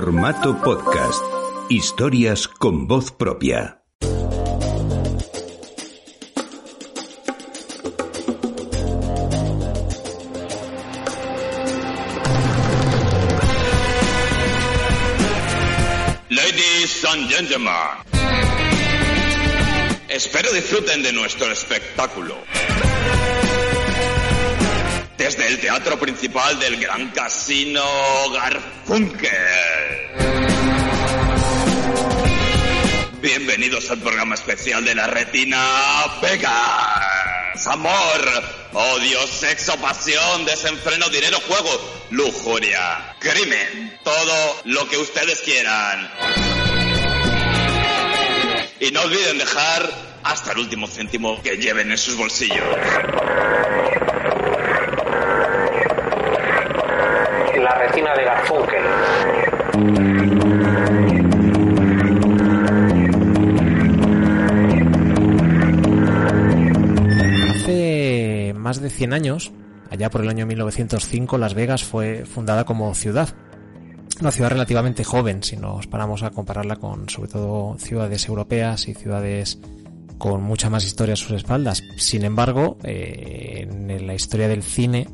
Formato podcast. Historias con voz propia. Ladies and gentlemen, espero disfruten de nuestro espectáculo. Desde el teatro principal del Gran Casino Garfunkel. Bienvenidos al programa especial de la Retina Vegas. Amor, odio, sexo, pasión, desenfreno, dinero, juego, lujuria, crimen, todo lo que ustedes quieran. Y no olviden dejar hasta el último céntimo que lleven en sus bolsillos. La retina de Garfunkel. Más de 100 años, allá por el año 1905, Las Vegas fue fundada como ciudad. Una ciudad relativamente joven, si nos paramos a compararla con sobre todo ciudades europeas y ciudades con mucha más historia a sus espaldas. Sin embargo, eh, en la historia del cine,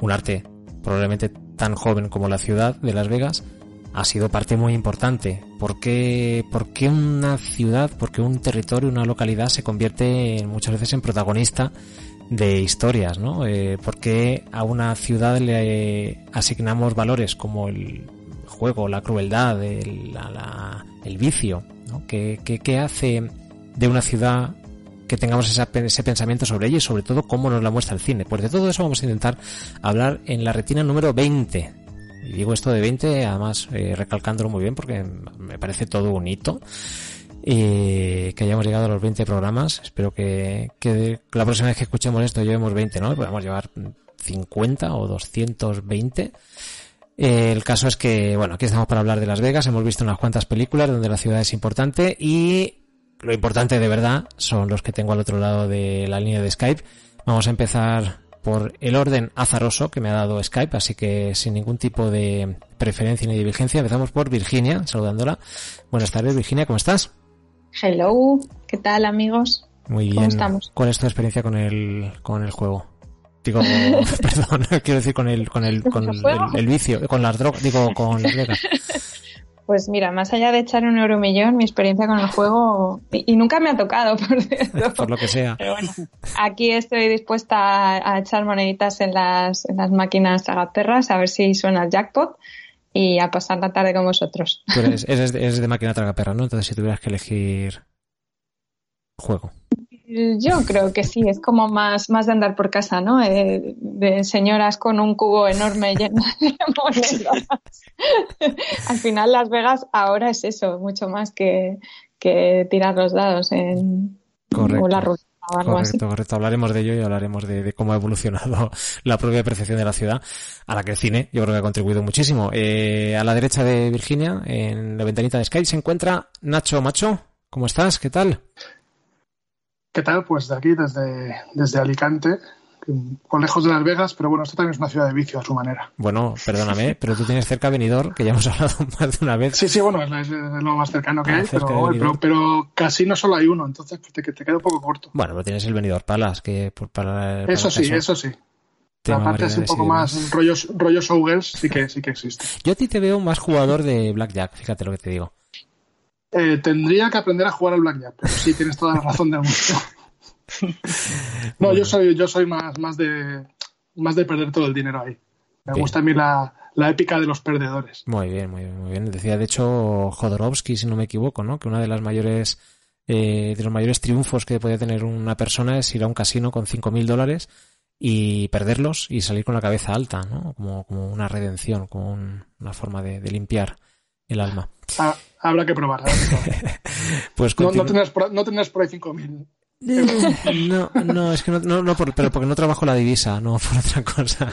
un arte probablemente tan joven como la ciudad de Las Vegas ha sido parte muy importante. ¿Por qué, por qué una ciudad, por qué un territorio, una localidad se convierte muchas veces en protagonista de historias, ¿no? Eh, ¿Por qué a una ciudad le asignamos valores como el juego, la crueldad, el, la- la- el vicio, ¿no? ¿Qué, qué, qué hace de una ciudad que tengamos esa- ese pensamiento sobre ella y sobre todo cómo nos la muestra el cine? Pues de todo eso vamos a intentar hablar en la retina número 20. Y digo esto de 20, además eh, recalcándolo muy bien porque me parece todo un hito. Y que hayamos llegado a los 20 programas. Espero que, que la próxima vez que escuchemos esto llevemos 20, ¿no? Podemos llevar 50 o 220. Eh, el caso es que, bueno, aquí estamos para hablar de Las Vegas. Hemos visto unas cuantas películas donde la ciudad es importante y lo importante de verdad son los que tengo al otro lado de la línea de Skype. Vamos a empezar por el orden azaroso que me ha dado Skype, así que sin ningún tipo de preferencia ni divergencia, empezamos por Virginia, saludándola. Buenas tardes, Virginia, ¿cómo estás? Hello, ¿qué tal amigos? Muy ¿Cómo bien. estamos? ¿Cuál es tu experiencia con el, con el juego? Digo, perdón, quiero decir con el, con el, con ¿El el, juego? el vicio, con las drogas, digo, con las drogas. Pues mira, más allá de echar un euromillón, mi experiencia con el juego, y, y nunca me ha tocado, por cierto. por lo que sea. Pero bueno, aquí estoy dispuesta a, a echar moneditas en las, en las máquinas tragaperras, a ver si suena el jackpot y a pasar la tarde con vosotros. Tú eres, eres, de- eres de máquina tragaperra, ¿no? Entonces si tuvieras que elegir juego. Yo creo que sí, es como más, más de andar por casa, ¿no? Eh, de señoras con un cubo enorme lleno de monedas. Al final Las Vegas ahora es eso, mucho más que, que tirar los dados en Correcto. o la ruta o algo así. Correcto, correcto. Hablaremos de ello y hablaremos de, de cómo ha evolucionado la propia percepción de la ciudad, a la que el cine yo creo que ha contribuido muchísimo. Eh, a la derecha de Virginia, en la ventanita de Skype, se encuentra Nacho Macho. ¿Cómo estás? ¿Qué tal? ¿Qué tal? Pues de aquí, desde, desde Alicante, poco lejos de Las Vegas, pero bueno, esto también es una ciudad de vicio a su manera. Bueno, perdóname, pero tú tienes cerca Benidorm, que ya hemos hablado más de una vez. Sí, sí, bueno, es, es lo más cercano que Ah, hay, pero, casi no solo hay uno, entonces te, te queda un poco corto. Bueno, pero tienes el Benidorm Palace, que por- para, para Eso sí, caso, eso sí. La parte así un poco más rollo, rollo showgirls sí que, sí que existe. Yo a ti te veo más jugador de Blackjack, fíjate lo que te digo. Eh, tendría que aprender a jugar al blackjack, pero sí, tienes toda la razón del mundo. No, yo soy, yo soy más, más de más de perder todo el dinero ahí. Me Bien. gusta a mí la, la épica de los perdedores. Muy bien, muy bien, muy bien. Decía, de hecho, Jodorowsky, si no me equivoco, ¿no? Que una de las mayores, eh, de los mayores triunfos que podía tener una persona es ir a un casino con 5.000 dólares y perderlos y salir con la cabeza alta, ¿no? Como, como una redención, como un- una forma de, de limpiar el alma. Ah, habrá que probar. habrá que probar. Pues No, no, tendrás por, no tendrás por ahí 5.000. No, no, es que no, no, no por- pero porque no trabajo la divisa, no por otra cosa.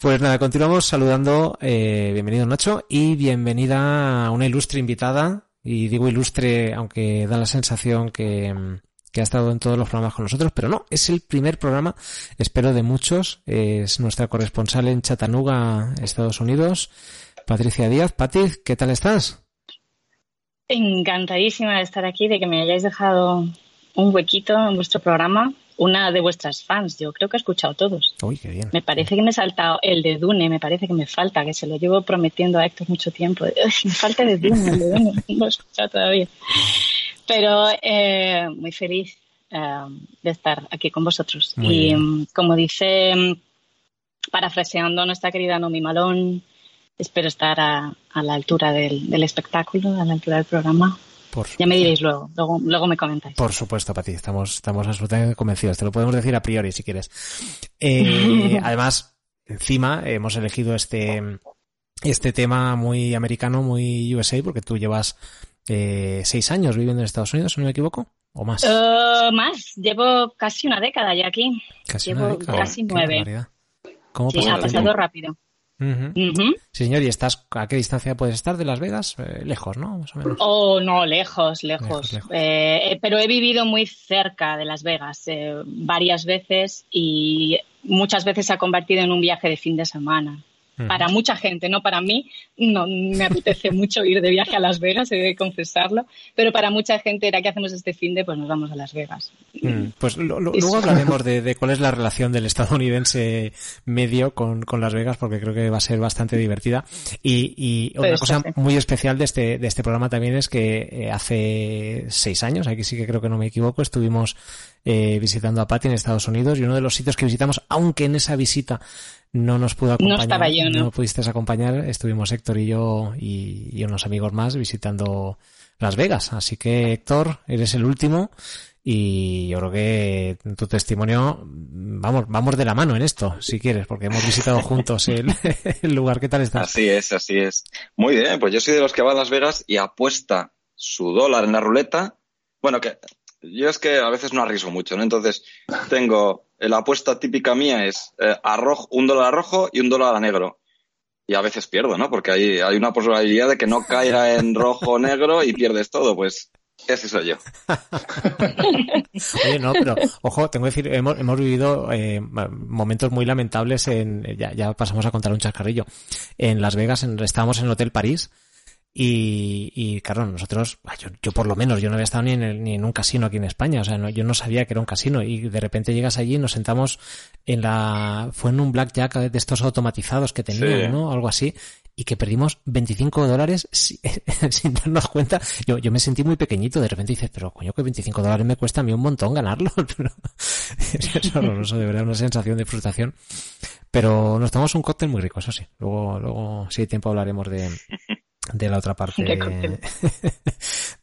Pues nada, continuamos saludando, eh, bienvenido Nacho y bienvenida a una ilustre invitada, y digo ilustre aunque da la sensación que, que ha estado en todos los programas con nosotros, pero no, es el primer programa, espero de muchos, es nuestra corresponsal en Chattanooga, Estados Unidos, Patricia Díaz. Pati, ¿qué tal estás? Encantadísima de estar aquí, de que me hayáis dejado un huequito en vuestro programa. Una de vuestras fans, yo creo que he escuchado todos. Uy, qué bien. Me parece que me he saltado el de Dune, me parece que me falta, que se lo llevo prometiendo a Héctor mucho tiempo. me falta el de Dune, el de Dune, no lo he escuchado todavía. Pero eh, muy feliz eh, de estar aquí con vosotros. Muy y bien. como dice, parafraseando a nuestra querida Nomi Malón, espero estar a, a la altura del, del espectáculo, a la altura del programa. Por, Ya me diréis luego, luego, luego me comentáis. por supuesto, Pati, estamos, estamos absolutamente convencidos. Te lo podemos decir a priori si quieres. Eh, además, encima hemos elegido este, este tema muy americano, muy USA, porque tú llevas eh, seis años viviendo en Estados Unidos, si no me equivoco, o más. Eh, más, llevo casi una década ya aquí. casi llevo una década. casi nueve. ¿Cómo Sí, pasa ha pasado Ujú. Sí, señor, ¿y estás a qué distancia puedes estar de Las Vegas? Eh, lejos, ¿no? Más o menos. Oh, no, lejos, lejos. Lejos, lejos. Eh, eh, pero he vivido muy cerca de Las Vegas eh, varias veces y muchas veces se ha convertido en un viaje de fin de semana. Para mucha gente, no para mí, no me apetece mucho ir de viaje a Las Vegas, he de confesarlo, pero para mucha gente era que hacemos este fin de, pues nos vamos a Las Vegas. Mm, Pues lo- luego hablaremos de, de cuál es la relación del estadounidense medio con, con Las Vegas, porque creo que va a ser bastante divertida. Y, y una Pues, cosa sí. muy especial de este, de este programa también es que eh, hace seis años, aquí sí que creo que no me equivoco, estuvimos eh, visitando a Patty en Estados Unidos y uno de los sitios que visitamos, aunque en esa visita no nos pudo acompañar, estaba yo, ¿no? pudiste acompañar, estuvimos Héctor y yo y, y unos amigos más visitando Las Vegas. Así que Héctor, eres el último y yo creo que tu testimonio, vamos, vamos de la mano en esto, si quieres, porque hemos visitado juntos el, el lugar. ¿Qué tal estás? Así es, así es. Muy bien, pues yo soy de los que va a Las Vegas y apuesta su dólar en la ruleta. Bueno, que yo es que a veces no arriesgo mucho, ¿no? Entonces tengo, la apuesta típica mía es eh, un dólar a rojo y un dólar a negro. Y a veces pierdo, ¿no? Porque hay, hay una probabilidad de que no caiga en rojo o negro y pierdes todo. Pues ese soy yo. Oye, no, pero ojo, tengo que decir, hemos, hemos vivido eh, momentos muy lamentables en, ya, ya pasamos a contar un chascarrillo. En Las Vegas, en, estábamos en el Hotel París y, y claro, nosotros, yo, yo por lo menos, yo no había estado ni en, el- ni en un casino aquí en España, o sea, no- yo no sabía que era un casino y de repente llegas allí y nos sentamos en la, fue en un blackjack de estos automatizados que tenían, Sí. ¿no? Algo así. Y que perdimos 25 dólares si- sin darnos cuenta. Yo, yo me sentí muy pequeñito. De repente dices, pero coño, que 25 dólares me cuesta a mí un montón ganarlo. Es horroroso, de verdad, una sensación de frustración. Pero nos tomamos un cóctel muy rico, eso sí. Luego, luego, si hay tiempo, hablaremos de, de la otra parte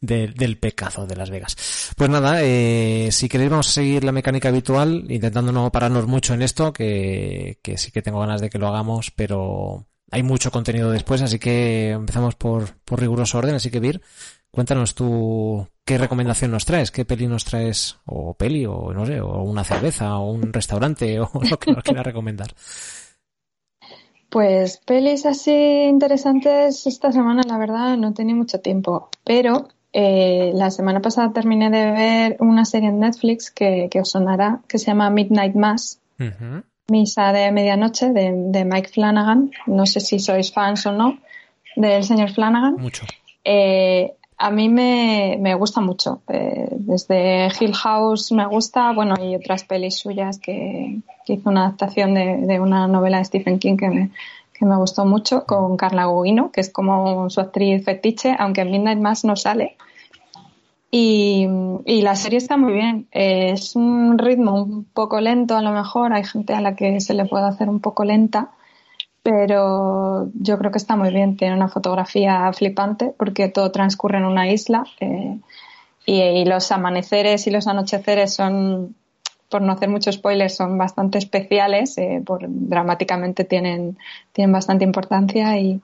del pecado de Las Vegas. Pues nada, eh, si queréis vamos a seguir la mecánica habitual, intentando no pararnos mucho en esto, que, que sí que tengo ganas de que lo hagamos, pero hay mucho contenido después, así que empezamos por, por riguroso orden, así que Vir, cuéntanos tú qué recomendación nos traes, qué peli nos traes, o peli, o no sé, o una cerveza, o un restaurante, o lo que nos quieras recomendar. Pues pelis así interesantes esta semana, la verdad, no tenía mucho tiempo. Pero eh, la semana pasada terminé de ver una serie en Netflix que, que os sonará, que se llama Midnight Mass, Ujú. Misa de Medianoche, de, de Mike Flanagan. No sé si sois fans o no del señor Flanagan. Mucho. Eh, a mí me, me gusta mucho. Eh, desde Hill House me gusta, bueno, y otras pelis suyas que, que hizo una adaptación de, de una novela de Stephen King que me, que me gustó mucho, con Carla Gugino, que es como su actriz fetiche, aunque en Midnight Mass no sale. Y, y la serie está muy bien. Es un ritmo un poco lento, a lo mejor. Hay gente a la que se le puede hacer un poco lenta pero yo creo que está muy bien. Tiene una fotografía flipante porque todo transcurre en una isla eh, y, los amaneceres y los anocheceres son, por no hacer muchos spoilers, son bastante especiales, eh, dramáticamente tienen, tienen bastante importancia y,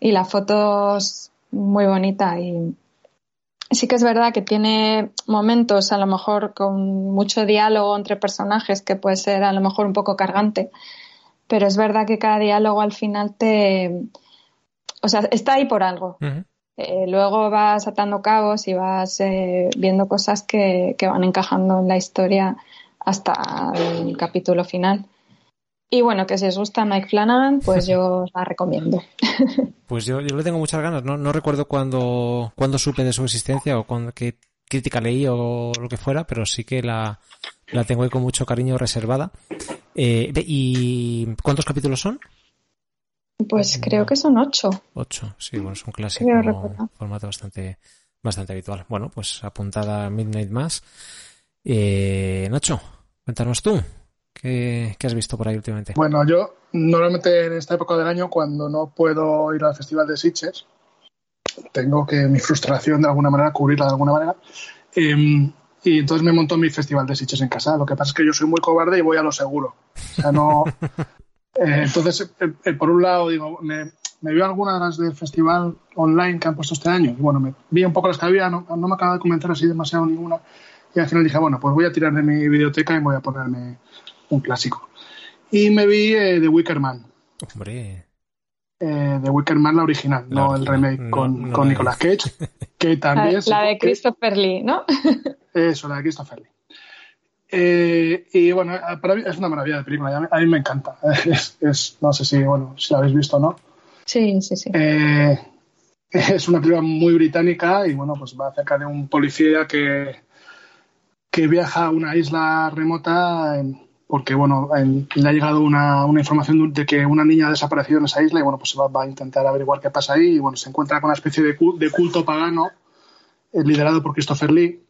y la foto es muy bonita y sí que es verdad que tiene momentos a lo mejor con mucho diálogo entre personajes que puede ser a lo mejor un poco cargante pero es verdad que cada diálogo al final te... O sea, está ahí por algo. Eh, luego vas atando cabos y vas eh, viendo cosas que, que van encajando en la historia hasta el capítulo final. Y bueno, que si os gusta Mike Flanagan, pues yo os la recomiendo. Pues yo, yo le tengo muchas ganas. No, no recuerdo cuándo, cuándo supe de su existencia o cuándo, qué crítica leí o lo que fuera, pero sí que la, la tengo ahí con mucho cariño reservada. Eh, ve, ¿Y cuántos capítulos son? Pues creo que son ocho. Ocho, sí, bueno, es un clásico, formato bastante, bastante habitual. Bueno, pues apuntada a Midnight Mass. Eh, Nacho, cuéntanos tú. ¿Qué, ¿Qué has visto por ahí últimamente? Bueno, yo normalmente en esta época del año, cuando no puedo ir al Festival de Sitges, tengo que mi frustración de alguna manera cubrirla de alguna manera. Eh, y entonces me montó mi Festival de Sitges en casa. Lo que pasa es que yo soy muy cobarde y voy a lo seguro. O sea, no. Eh, entonces, eh, eh, por un lado, digo, me, me algunas de las del festival online que han puesto este año. Y bueno, me vi un poco las que había, no, no me acaba de comentar así demasiado ninguna. Y al final dije, bueno, pues voy a tirar de mi biblioteca y voy a ponerme un clásico. Y me vi eh, The Wicker Man. Hombre, Eh, The Wicker Man, la original, La no el remake No, con, no con la Nicolas Cage, que La, también... la de que- Christopher Lee, ¿no? Eso, la de Christopher Lee. Eh, y bueno, para mí es una maravilla de película, a mí, a mí me encanta. Es, es- no sé si, bueno, si la habéis visto o no. Sí, sí, sí. Eh, es una película muy británica y bueno, pues va acerca de un policía que, que viaja a una isla remota en- porque bueno, en- le ha llegado una, una información de que una niña ha desaparecido en esa isla y bueno, pues se va, va a intentar averiguar qué pasa ahí y bueno, se encuentra con una especie de, de culto pagano eh, liderado por Christopher Lee.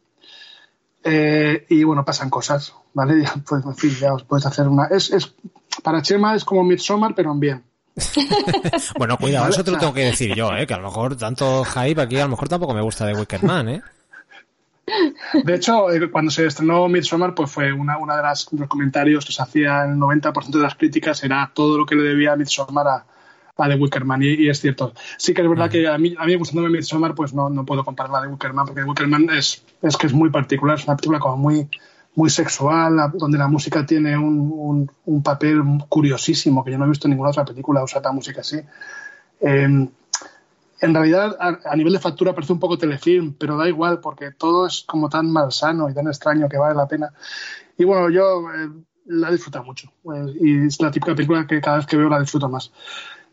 Eh, y bueno, pasan cosas, ¿vale? Ya, pues, en fin, ya os podéis hacer una. Es, es, para Chema es como Midsommar, pero en bien. bueno, cuidado, Vale, eso te lo tengo que decir yo, ¿eh? Que a lo mejor tanto hype aquí, a lo mejor tampoco me gusta de Wicker Man, ¿eh? De hecho, cuando se estrenó Midsommar, pues fue una, una de las los comentarios que se hacía, el 90% de las críticas era todo lo que le debía Midsommar a, a The Wicker Man, y, es cierto. Sí que es verdad que a mí, a mí gustándome Midsommar, pues no, no puedo compararla de Wicker Man, porque The Wicker Man es, es que es muy particular, es una película como muy, muy sexual, donde la música tiene un, un, papel curiosísimo, que yo no he visto en ninguna otra película usar la música así. Eh, en realidad, a, a nivel de factura parece un poco telefilm, pero da igual, porque todo es como tan malsano y tan extraño que vale la pena. Y bueno, yo eh, la he disfrutado mucho. eh, y es la típica película que cada vez que veo la disfruto más.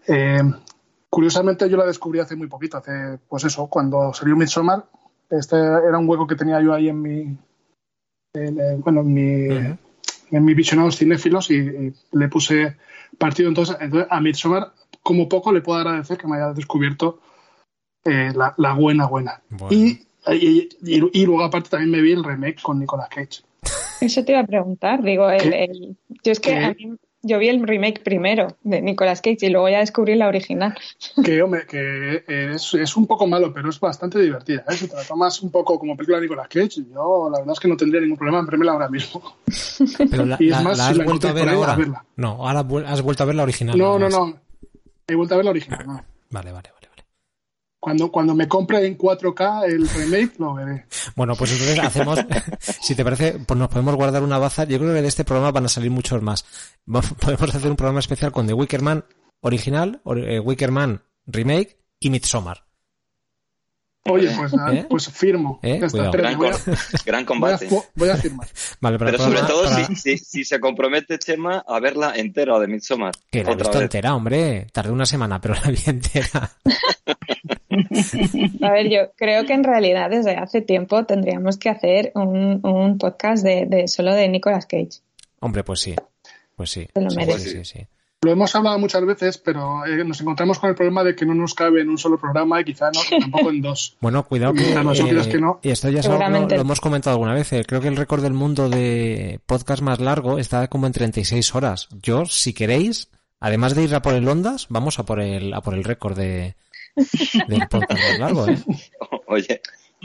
Eh, curiosamente, yo la descubrí hace muy poquito, hace, pues eso, cuando salió Midsommar. Este era un hueco que tenía yo ahí en mi. en, bueno, en mi. En mi visionados cinéfilos y, y le puse partido. Entonces, entonces, a Midsommar, como poco, le puedo agradecer que me haya descubierto eh, la, la buena, buena. Bueno. Y, y, y- y luego, aparte, también me vi el remake con Nicolas Cage. Eso te iba a preguntar. Digo, el, yo es que a mí- yo vi el remake primero de Nicolas Cage y luego ya descubrí la original. Que, hombre, que es, es un poco malo, pero es bastante divertida. ¿eh? Si te la tomas un poco como película de Nicolas Cage, yo la verdad es que no tendría ningún problema en verla ahora mismo. Pero la, Y es la- más, la si has la vuelto a encontré ver por ahí, ahora. a verla. No, ahora has vuelto a ver la original. No, no, no. He vuelto a ver la original. no. Vale, vale, vale. Cuando, cuando me compre en 4K el remake, lo veré. Bueno, pues entonces hacemos, si te parece, pues nos podemos guardar una baza. Yo creo que de este programa van a salir muchos más. Podemos hacer un programa especial con The Wicker Man original, or- eh, Wicker Man remake y Midsommar. Oye, pues, nada, ¿Eh? pues firmo. ¿Eh? Está, Gran, voy, a, co- gran voy, a, combate. voy a firmar. Vale, Pero sobre todo para- si, si, si se compromete Chema a verla entera de Midsommar. Que la he visto vez. entera, hombre. Tardé una semana, pero la vi entera. A ver, yo creo que en realidad desde hace tiempo tendríamos que hacer un, un podcast de, de solo de Nicolas Cage. Hombre, pues sí. Pues sí. Te lo Sí, mereces. sí, sí, sí. Lo hemos hablado muchas veces, pero eh, nos encontramos con el problema de que no nos cabe en un solo programa y quizá no, tampoco en dos. Bueno, cuidado que, eh, que no. y esto ya lo, lo hemos comentado alguna vez. eh, Creo que el récord del mundo de podcast más largo está como en 36 horas. Yo, si queréis, además de ir a por el Ondas, vamos a por el, a por el récord de, del podcast más largo, ¿eh? Oye,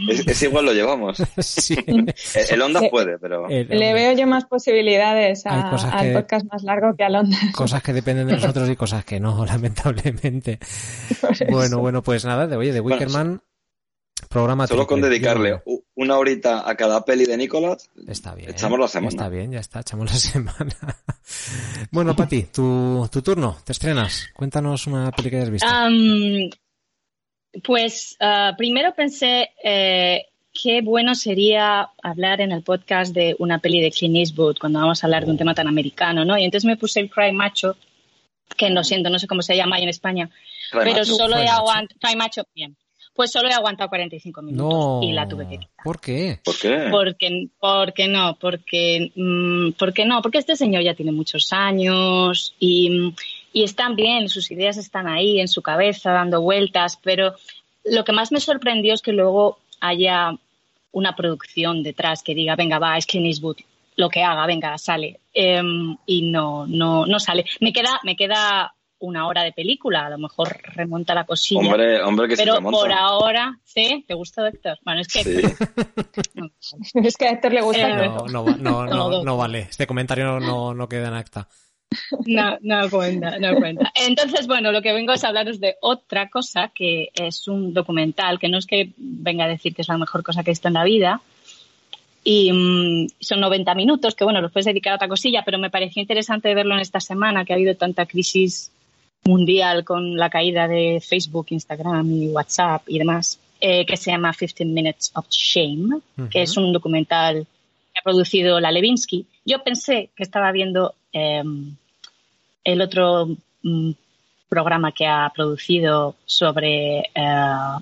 es, es igual lo llevamos. Sí. El, el Onda Eh, puede, pero El- Le veo yo más posibilidades a- cosas al que- podcast más largo que al Onda. Cosas que dependen de nosotros y cosas que no, lamentablemente. Bueno, bueno, pues nada, de, oye, de Bueno, Wickerman, programa solo con dedicarle Yo- una horita a cada peli de Nicolas, Está bien. Echamos la semana. Está bien, ya está, echamos la semana. bueno, Pati, tu, tu turno, te estrenas. Cuéntanos una peli que hayas visto. Pues ah, primero pensé eh, qué bueno sería hablar en el podcast de una peli de Clint Eastwood cuando vamos a hablar de un tema tan americano, ¿no? Y entonces me puse el Cry Macho, que no siento, no sé cómo se llama ahí en España, Cry pero Macho. solo Cry he aguantado, Cry Macho, bien, pues solo he aguantado 45 minutos No. y la tuve que quitar. ¿Por qué? ¿Por qué? Porque, porque no, porque, mm, porque no, porque este señor ya tiene muchos años y, y están bien, sus ideas están ahí en su cabeza dando vueltas, pero lo que más me sorprendió es que luego haya una producción detrás que diga, venga, va, es Clint Eastwood, lo que haga, venga, sale. Em, y no, no, no sale. Me queda, me queda una hora de película, a lo mejor remonta la cosilla. Hombre, hombre, que pero por ahora, ¿sí? ¿Te gustó, Héctor? Bueno, es que Sí. no, Es que a Héctor le gusta Eh, No, no, va- no, no vale. Este comentario no, no queda en acta. No, no cuenta, no cuenta. Entonces, bueno, lo que vengo es a hablaros de otra cosa, que es un documental, que no es que venga a decir que es la mejor cosa que he visto en la vida, y mm, son 90 minutos, que bueno, los puedes dedicar a otra cosilla, pero me pareció interesante verlo en esta semana, que ha habido tanta crisis mundial con la caída de Facebook, Instagram y WhatsApp y demás, eh, que se llama 15 Minutes of Shame, que es un documental que ha producido la Levinsky. Yo pensé que estaba viendo eh, el otro mm, programa que ha producido sobre eh,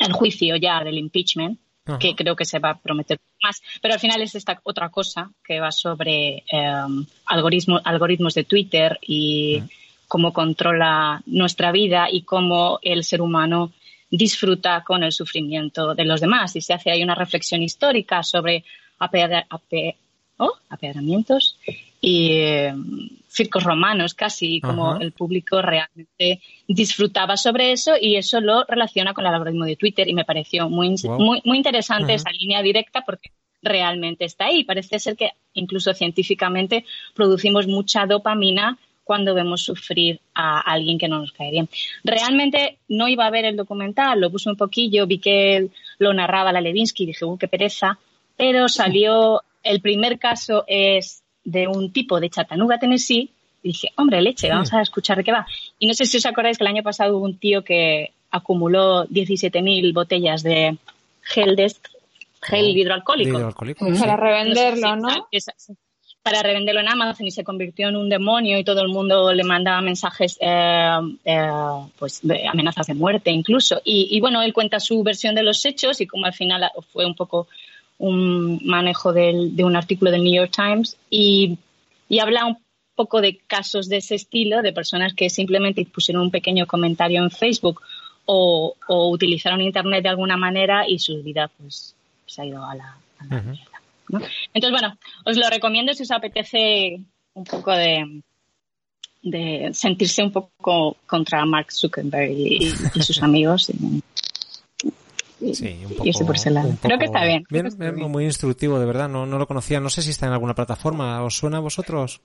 el juicio ya del impeachment, Ajá. que creo que se va a prometer más, pero al final es esta otra cosa que va sobre eh, algoritmo- algoritmos de Twitter y cómo controla nuestra vida y cómo el ser humano disfruta con el sufrimiento de los demás. Y se hace ahí una reflexión histórica sobre apedra- ape- oh, apedramientos y eh, circos romanos casi, como Ajá. el público realmente disfrutaba sobre eso y eso lo relaciona con el algoritmo de Twitter y me pareció muy, Wow. muy, muy interesante esa línea directa porque realmente está ahí. Parece ser que incluso científicamente producimos mucha dopamina cuando vemos sufrir a alguien que no nos cae bien. Realmente no iba a ver el documental, lo puse un poquillo, vi que lo narraba la Levinsky y dije, uh, qué pereza, pero salió, el primer caso es de un tipo de Chattanooga, Tennessee, y dije, hombre, leche, vamos a escuchar de qué va. Y no sé si os acordáis que el año pasado hubo un tío que acumuló 17.000 botellas de gel, de, gel hidroalcohólico. Hidroalcohólico, Para sí. revenderlo, No sé si ¿no? sabes, es- para revenderlo en Amazon y se convirtió en un demonio y todo el mundo le mandaba mensajes, eh, eh, pues de amenazas de muerte incluso. Y, y bueno, él cuenta su versión de los hechos y como al final fue un poco un manejo del- de un artículo del New York Times y, y habla un poco de casos de ese estilo, de personas que simplemente pusieron un pequeño comentario en Facebook o, o utilizaron Internet de alguna manera y su vida pues se ha ido a la, a la Ujú. mierda. ¿no? Entonces, bueno, os lo recomiendo si os apetece un poco de, de sentirse un poco contra Mark Zuckerberg y, y sus amigos. Y, y- Sí, un y poco, irse por ese lado. Creo que está bien. Bien, que está bien, bien. muy instructivo, de verdad. No, no lo conocía. No sé si está en alguna plataforma. ¿Os suena a vosotros?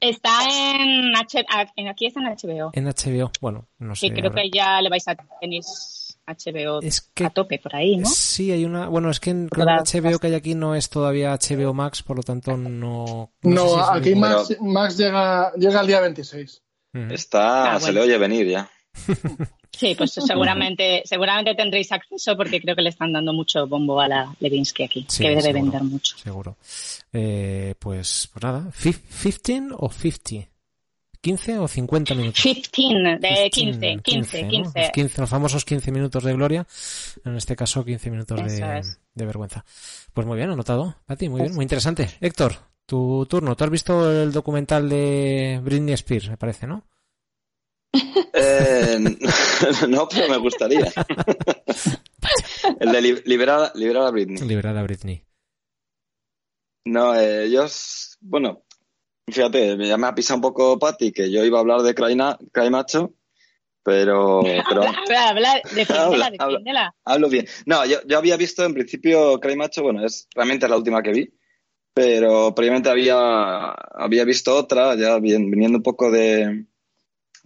Está en, aquí está en HBO. En HBO. Bueno, no sé. creo ahora- que ya le vais a tenéis HBO Es que a tope por ahí, ¿no? Sí, hay una. Bueno, es que en creo que Todas- el HBO que hay aquí no es todavía HBO Max, por lo tanto no. No, sé si aquí. Max, Max llega, llega el día 26. Ujú. Está, Ah, se le oye venir ya. Sí, pues seguramente, seguramente tendréis acceso porque creo que le están dando mucho bombo a la Levinsky aquí, Sí, que debe seguro. vender mucho. Seguro. Eh, pues, pues nada. Fif- ¿15 o 50? ¿15 o 50 minutos? 15, de 15, 15, 15, ¿no? 15. Los 15, los famosos 15 minutos de gloria. En este caso, 15 minutos de, de vergüenza. Pues muy bien, anotado. Pati, muy bien, muy interesante. Héctor, tu turno. ¿Tú has visto el documental de Britney Spears, me parece, no? Eh, no, pero me gustaría. El de li- liberar, liberar a Britney. Liberar a Britney. No, eh, yo, bueno, fíjate, ya me ha pisado un poco Patti, que yo iba a hablar de Cry, Macho, pero, pero Habla, habla, habla, defiéndela, Habla, habla. defiéndela. hablo bien. No, yo, yo había visto en principio Cry Macho, bueno, es realmente la última que vi, pero previamente había, había visto otra, ya bien- viniendo un poco de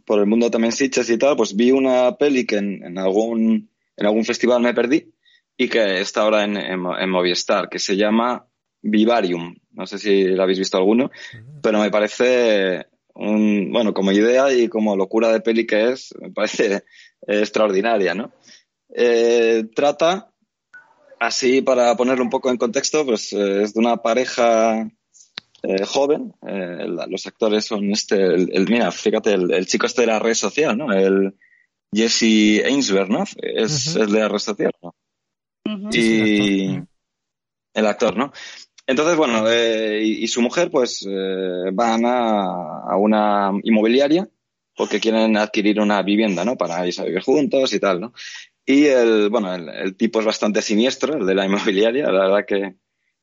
por el mundo también Sitges y tal, pues vi una peli que en, en algún en algún festival me perdí y que está ahora en, en, en Movistar, que se llama Vivarium. No sé si la habéis visto alguno, pero me parece un, bueno, como idea y como locura de peli que es, me parece eh, extraordinaria, ¿no? Eh, trata así para ponerlo un poco en contexto, pues eh, es de una pareja eh, joven. eh, los actores son este, el, el- mira, fíjate, el, el chico este de la red social, ¿no? El Jesse Ainsworth, ¿no? Es, es de la red social, ¿no? Y el actor, ¿no? Entonces, bueno, eh, y, y su mujer, pues, van a, a una inmobiliaria porque quieren adquirir una vivienda, ¿no? Para irse a vivir juntos y tal, ¿no? Y el, bueno, el, el tipo es bastante siniestro, el de la inmobiliaria, la verdad que,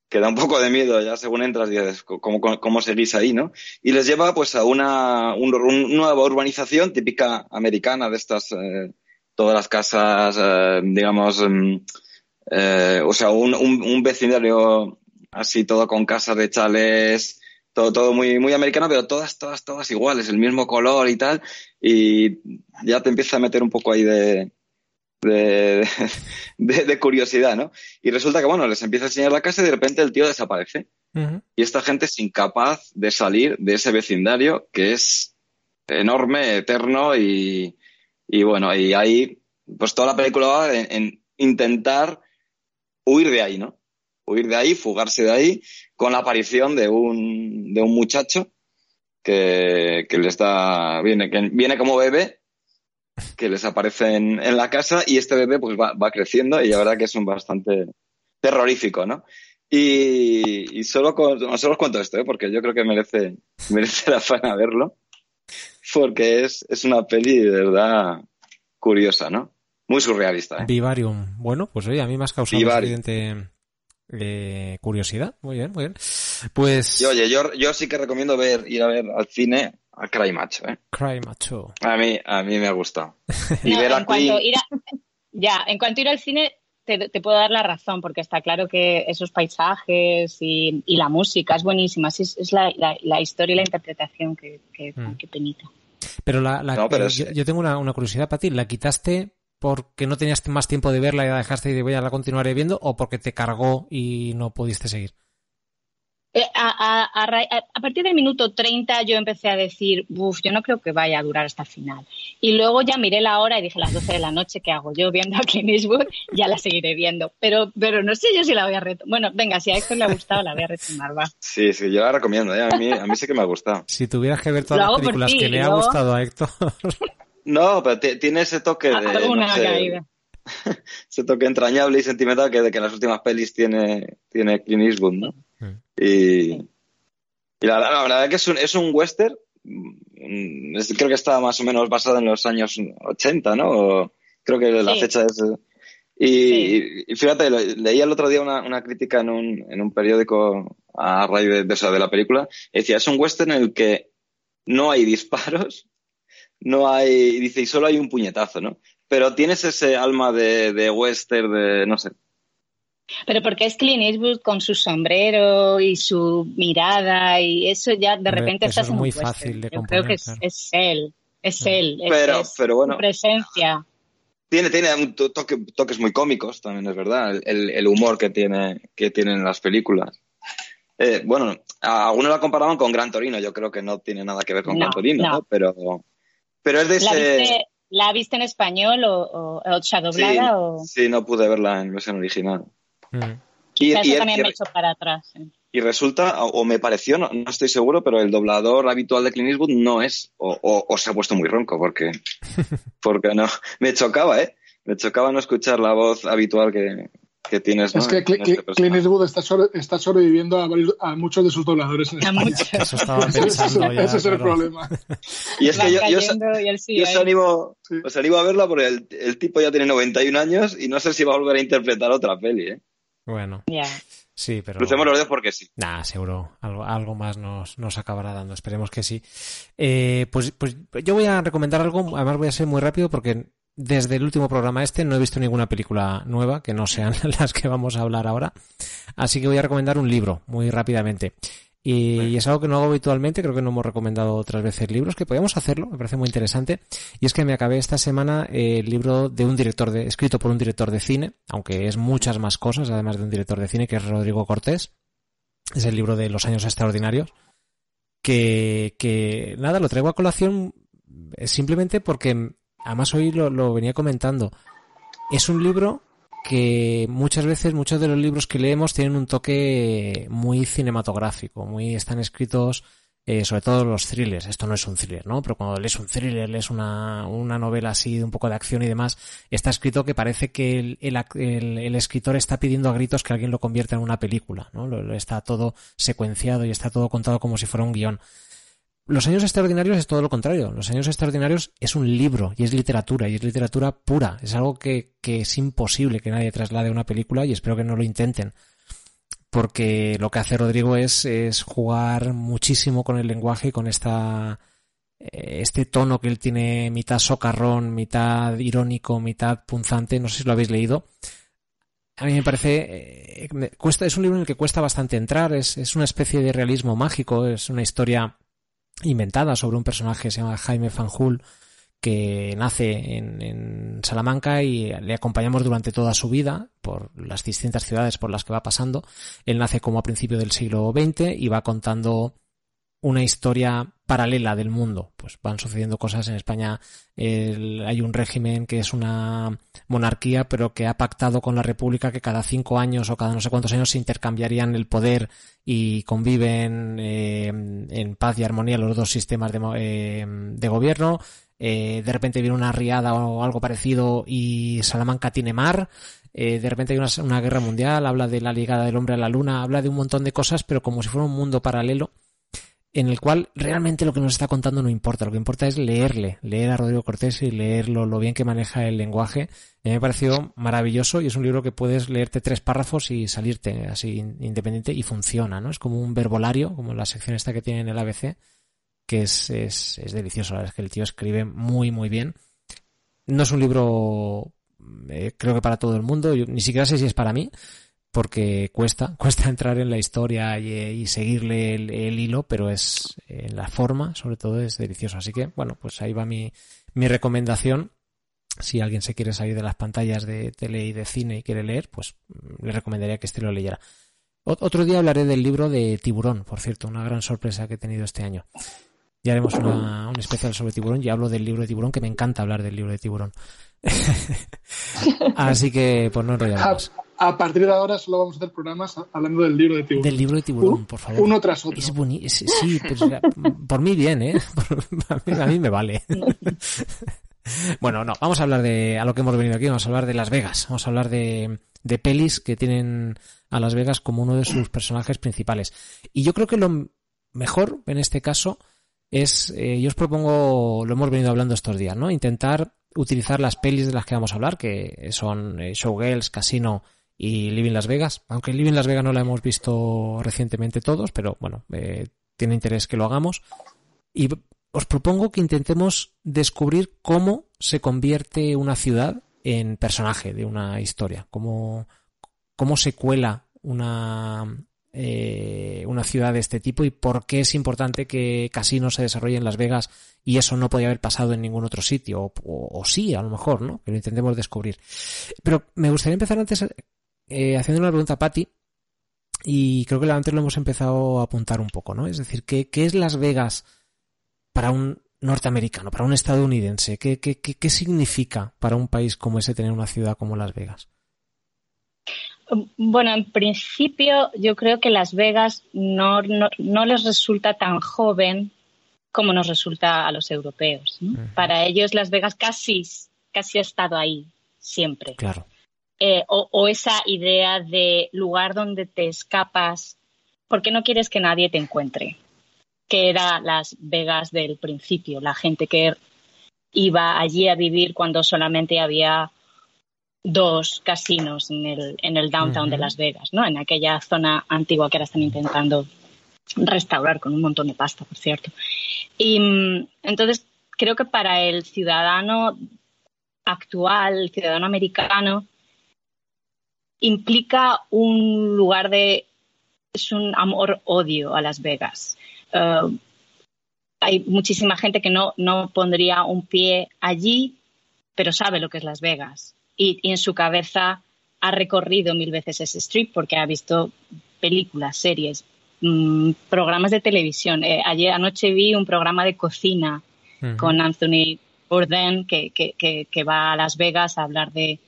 que da un poco de miedo ya según entras y dices, ¿cómo, cómo, seguís ahí, no? Y les lleva, pues, a una, un- un- nueva urbanización típica americana de estas, eh, todas las casas, eh, digamos, mm, eh, o sea, un, un, un vecindario así todo con casas de chales, todo, todo muy, muy americano, pero todas, todas, todas iguales, el mismo color y tal, y ya te empieza a meter un poco ahí de, de, de, de curiosidad, ¿no? Y resulta que, bueno, les empieza a enseñar la casa y de repente el tío desaparece. Y esta gente es incapaz de salir de ese vecindario que es enorme, eterno y, y bueno, y ahí, pues toda la película va en, en intentar huir de ahí, ¿no? Huir de ahí, fugarse de ahí, con la aparición de un, de un muchacho que, que les da, viene, que viene como bebé, que les aparece en, la casa y este bebé pues va, va creciendo y la verdad que es un bastante terrorífico, ¿no? Y, y solo, con, solo os cuento esto, ¿eh? porque yo creo que merece, merece la pena verlo, porque es, es una peli de verdad curiosa, ¿no? Muy surrealista. ¿eh? Vivarium. Bueno, pues oye, a mí me has causado suficiente eh, curiosidad. Muy bien, muy bien. Pues Y oye, yo, yo sí que recomiendo ver, ir a ver al cine a Cry Macho, ¿eh? Cry Macho. A mí, a mí me ha gustado. Y No, ver a en cuanto ir a, ya, en cuanto ir al cine te, te puedo dar la razón porque está claro que esos paisajes y, y la música es buenísima. Sí, es, es la, la- la historia y la interpretación que, que, Mm. que penita. Pero la, la- No, pero es- yo, yo tengo una, una curiosidad para ti. ¿La quitaste porque no tenías más tiempo de verla y la dejaste y de voy a la continuaré viendo o porque te cargó y no pudiste seguir? Eh, a, a- a ra- a- a partir del minuto 30 yo empecé a decir, uff, yo no creo que vaya a durar hasta el final. Y luego ya miré la hora y dije, las 12 de la noche, ¿qué hago yo viendo a Clint Eastwood? Ya la seguiré viendo. Pero, pero no sé yo si la voy a retomar. Bueno, venga, si a Héctor le ha gustado, la voy a retomar, va. Sí, sí, yo la recomiendo, ¿eh? A mí, a mí sí que me ha gustado. Si tuvieras que ver todas Lo las películas ti, que le ha gustado a Héctor, No, pero ti- tiene ese toque de... Alguna no sé, caída. ese toque entrañable y sentimental que, que en las últimas pelis tiene, tiene Clint Eastwood, ¿no? Mm. Y, y la, la- verdad que es un, es un western, mm, es- creo que está más o menos basado en los años 80, ¿no? O creo que la Sí. fecha es... Y, y fíjate, le- leí el otro día una, una crítica en un, en un periódico a raíz de, de, de la película. y Decía, es un western en el que no hay disparos, no hay, dice, y solo hay un puñetazo, ¿no? Pero tienes ese alma de, de western, de, no sé. Pero porque es Clint Eastwood con su sombrero y su mirada y eso ya de repente eso estás es en un muy fácil de Yo componer, creo que es, claro. es él, es él, es, Pero- es pero bueno. su presencia. Tiene, tiene un to- toque- toques muy cómicos, también es verdad, el, el- humor que tiene, que tienen las películas. Eh, bueno, algunos la comparaban con Gran Torino, yo creo que no tiene nada que ver con No, Gran Torino, no. ¿no? Pero, pero es de ¿La ese... viste, ¿La viste en español o, o, o Sí, doblada? o... sí, no pude verla en versión original. Mm. Y, O sea, eso y- también y- me echó para atrás. ¿eh? y resulta, o, o me pareció, no, no estoy seguro, pero el doblador habitual de Clint Eastwood no es, o, o- o se ha puesto muy ronco, porque, porque no, me chocaba, ¿eh? Me chocaba no escuchar la voz habitual que, que tienes, ¿no? Es que este. Clint Eastwood está, sobre- está sobreviviendo a, varios- a muchos de sus dobladores en A España. muchos. Eso estaba Ese, pensando ya. ese es el claro. problema. Y es que yo, yo, yo os animo, Sí. os animo a verla porque el, el tipo ya tiene 91 años y no sé si va a volver a interpretar otra peli, ¿eh? Bueno, Ya. sí, pero... Crucemos los dedos porque sí. Nah, seguro. Algo, algo más nos, nos acabará dando. Esperemos que sí. Eh, pues, pues yo voy a recomendar algo. Además voy a ser muy rápido porque desde el último programa este no he visto ninguna película nueva que no sean las que vamos a hablar ahora. Así que voy a recomendar un libro muy rápidamente. Y, y es algo que no hago habitualmente, creo que no hemos recomendado otras veces libros, que podíamos hacerlo, me parece muy interesante. Y es que me acabé esta semana eh, el libro de un director de, escrito por un director de cine, aunque es muchas más cosas, además de un director de cine, que es Rodrigo Cortés. Es el libro de los años extraordinarios. Que, que nada, lo traigo a colación eh, simplemente porque, además hoy lo, lo venía comentando, es un libro que muchas veces muchos de los libros que leemos tienen un toque muy cinematográfico, muy están escritos eh, sobre todo los thrillers. Esto no es un thriller, ¿no? Pero cuando lees un thriller, lees una, novela así de un poco de acción y demás, está escrito que parece que el, el, el, escritor está pidiendo a gritos que alguien lo convierta en una película, ¿no? Lo, está todo secuenciado y está todo contado como si fuera un guion. Los años extraordinarios es todo lo contrario. Los años extraordinarios es un libro y es literatura y es literatura pura. Es algo que, es imposible que nadie traslade a una película y espero que no lo intenten porque lo que hace Rodrigo es, es jugar muchísimo con el lenguaje y con esta eh, este tono que él tiene mitad socarrón, mitad irónico, mitad punzante, no sé si lo habéis leído. A mí me parece, eh, cuesta, es un libro en el que cuesta bastante entrar, es, es una especie de realismo mágico, es una historia inventada sobre un personaje que se llama Jaime Fanjul, que nace en, Salamanca y le acompañamos durante toda su vida por las distintas ciudades por las que va pasando. Él nace como a principios del siglo XX y va contando una historia paralela del mundo. Pues van sucediendo cosas en España. hay un régimen que es una monarquía, pero que ha pactado con la República que cada cinco años o cada no sé cuántos años se intercambiarían el poder y conviven eh, en paz y armonía los dos sistemas de, eh, de gobierno. Eh, de repente viene una riada o algo parecido y Salamanca tiene mar, eh, de repente hay una, guerra mundial, habla de la llegada del hombre a la luna, habla de un montón de cosas, pero como si fuera un mundo paralelo en el cual realmente lo que nos está contando no importa, lo que importa es leerle, leer a Rodrigo Cortés y leerlo, lo bien que maneja el lenguaje. me ha parecido maravilloso y es un libro que puedes leerte tres párrafos y salirte así independiente y funciona, ¿no? Es como un verbolario, como la sección esta que tiene en el ABC, que es, es, es delicioso. La verdad es que el tío escribe muy, muy bien. No es un libro, eh, creo que para todo el mundo, Yo ni siquiera sé si es para mí, porque cuesta, cuesta entrar en la historia y, seguirle el, hilo, pero es en la forma, sobre todo, es delicioso. Así que, bueno, pues ahí va mi, mi recomendación. Si alguien se quiere salir de las pantallas de tele y de cine y quiere leer, pues le recomendaría que este lo leyera. Otro día hablaré del libro de Tiburón, por cierto, una gran sorpresa que he tenido este año. Ya haremos una, un especial sobre tiburón y hablo del libro de tiburón, que me encanta hablar del libro de tiburón. Así que, pues no enrollamos. A, partir de ahora solo vamos a hacer programas hablando del libro de tiburón. Del libro de tiburón, por favor. Uno tras otro. Es sí, pues, por mí bien, ¿eh? a, mí, me vale. bueno, no, vamos a hablar de a lo que hemos venido aquí, vamos a hablar de Las Vegas, vamos a hablar de, de pelis que tienen a Las Vegas como uno de sus personajes principales. Y yo creo que lo mejor en este caso es, eh, yo os propongo, lo hemos venido hablando estos días, ¿no? Intentar utilizar las pelis de las que vamos a hablar, que son eh, Showgirls, Casino y Living Las Vegas. Aunque Living Las Vegas no la hemos visto recientemente todos, pero bueno, eh, tiene interés que lo hagamos. Y os propongo que intentemos descubrir cómo se convierte una ciudad en personaje de una historia, cómo, cómo se cuela una, eh, una ciudad de este tipo y por qué es importante que Casino se desarrolle en Las Vegas y eso no podía haber pasado en ningún otro sitio, o, sí, a lo mejor, ¿no? Que lo intentemos descubrir. Pero me gustaría empezar antes eh, haciendo una pregunta a Patti, y creo que antes lo hemos empezado a apuntar un poco, ¿no? Es decir, ¿qué, qué es Las Vegas para un norteamericano, para un estadounidense? ¿Qué, qué, qué significa para un país como ese tener una ciudad como Las Vegas? Bueno, en principio yo creo que Las Vegas no, no, les resulta tan joven como nos resulta a los europeos. Para ellos Las Vegas casi, casi ha estado ahí, siempre. Claro. Eh, o, o, esa idea de lugar donde te escapas porque no quieres que nadie te encuentre, que era Las Vegas del principio, la gente que iba allí a vivir cuando solamente había dos casinos en el, en el downtown de Las Vegas, ¿no? En aquella zona antigua que ahora están intentando restaurar con un montón de pasta, por cierto. Y mm, entonces creo que para el ciudadano actual, el ciudadano americano, implica un lugar de es un amor-odio a Las Vegas. Uh, hay muchísima gente que no, no pondría un pie allí, pero sabe lo que es Las Vegas y, en su cabeza ha recorrido mil veces ese street porque ha visto películas, series, mm, programas de televisión. Eh, ayer anoche vi un programa de cocina con Anthony Bourdain que, que, que, va a Las Vegas a hablar de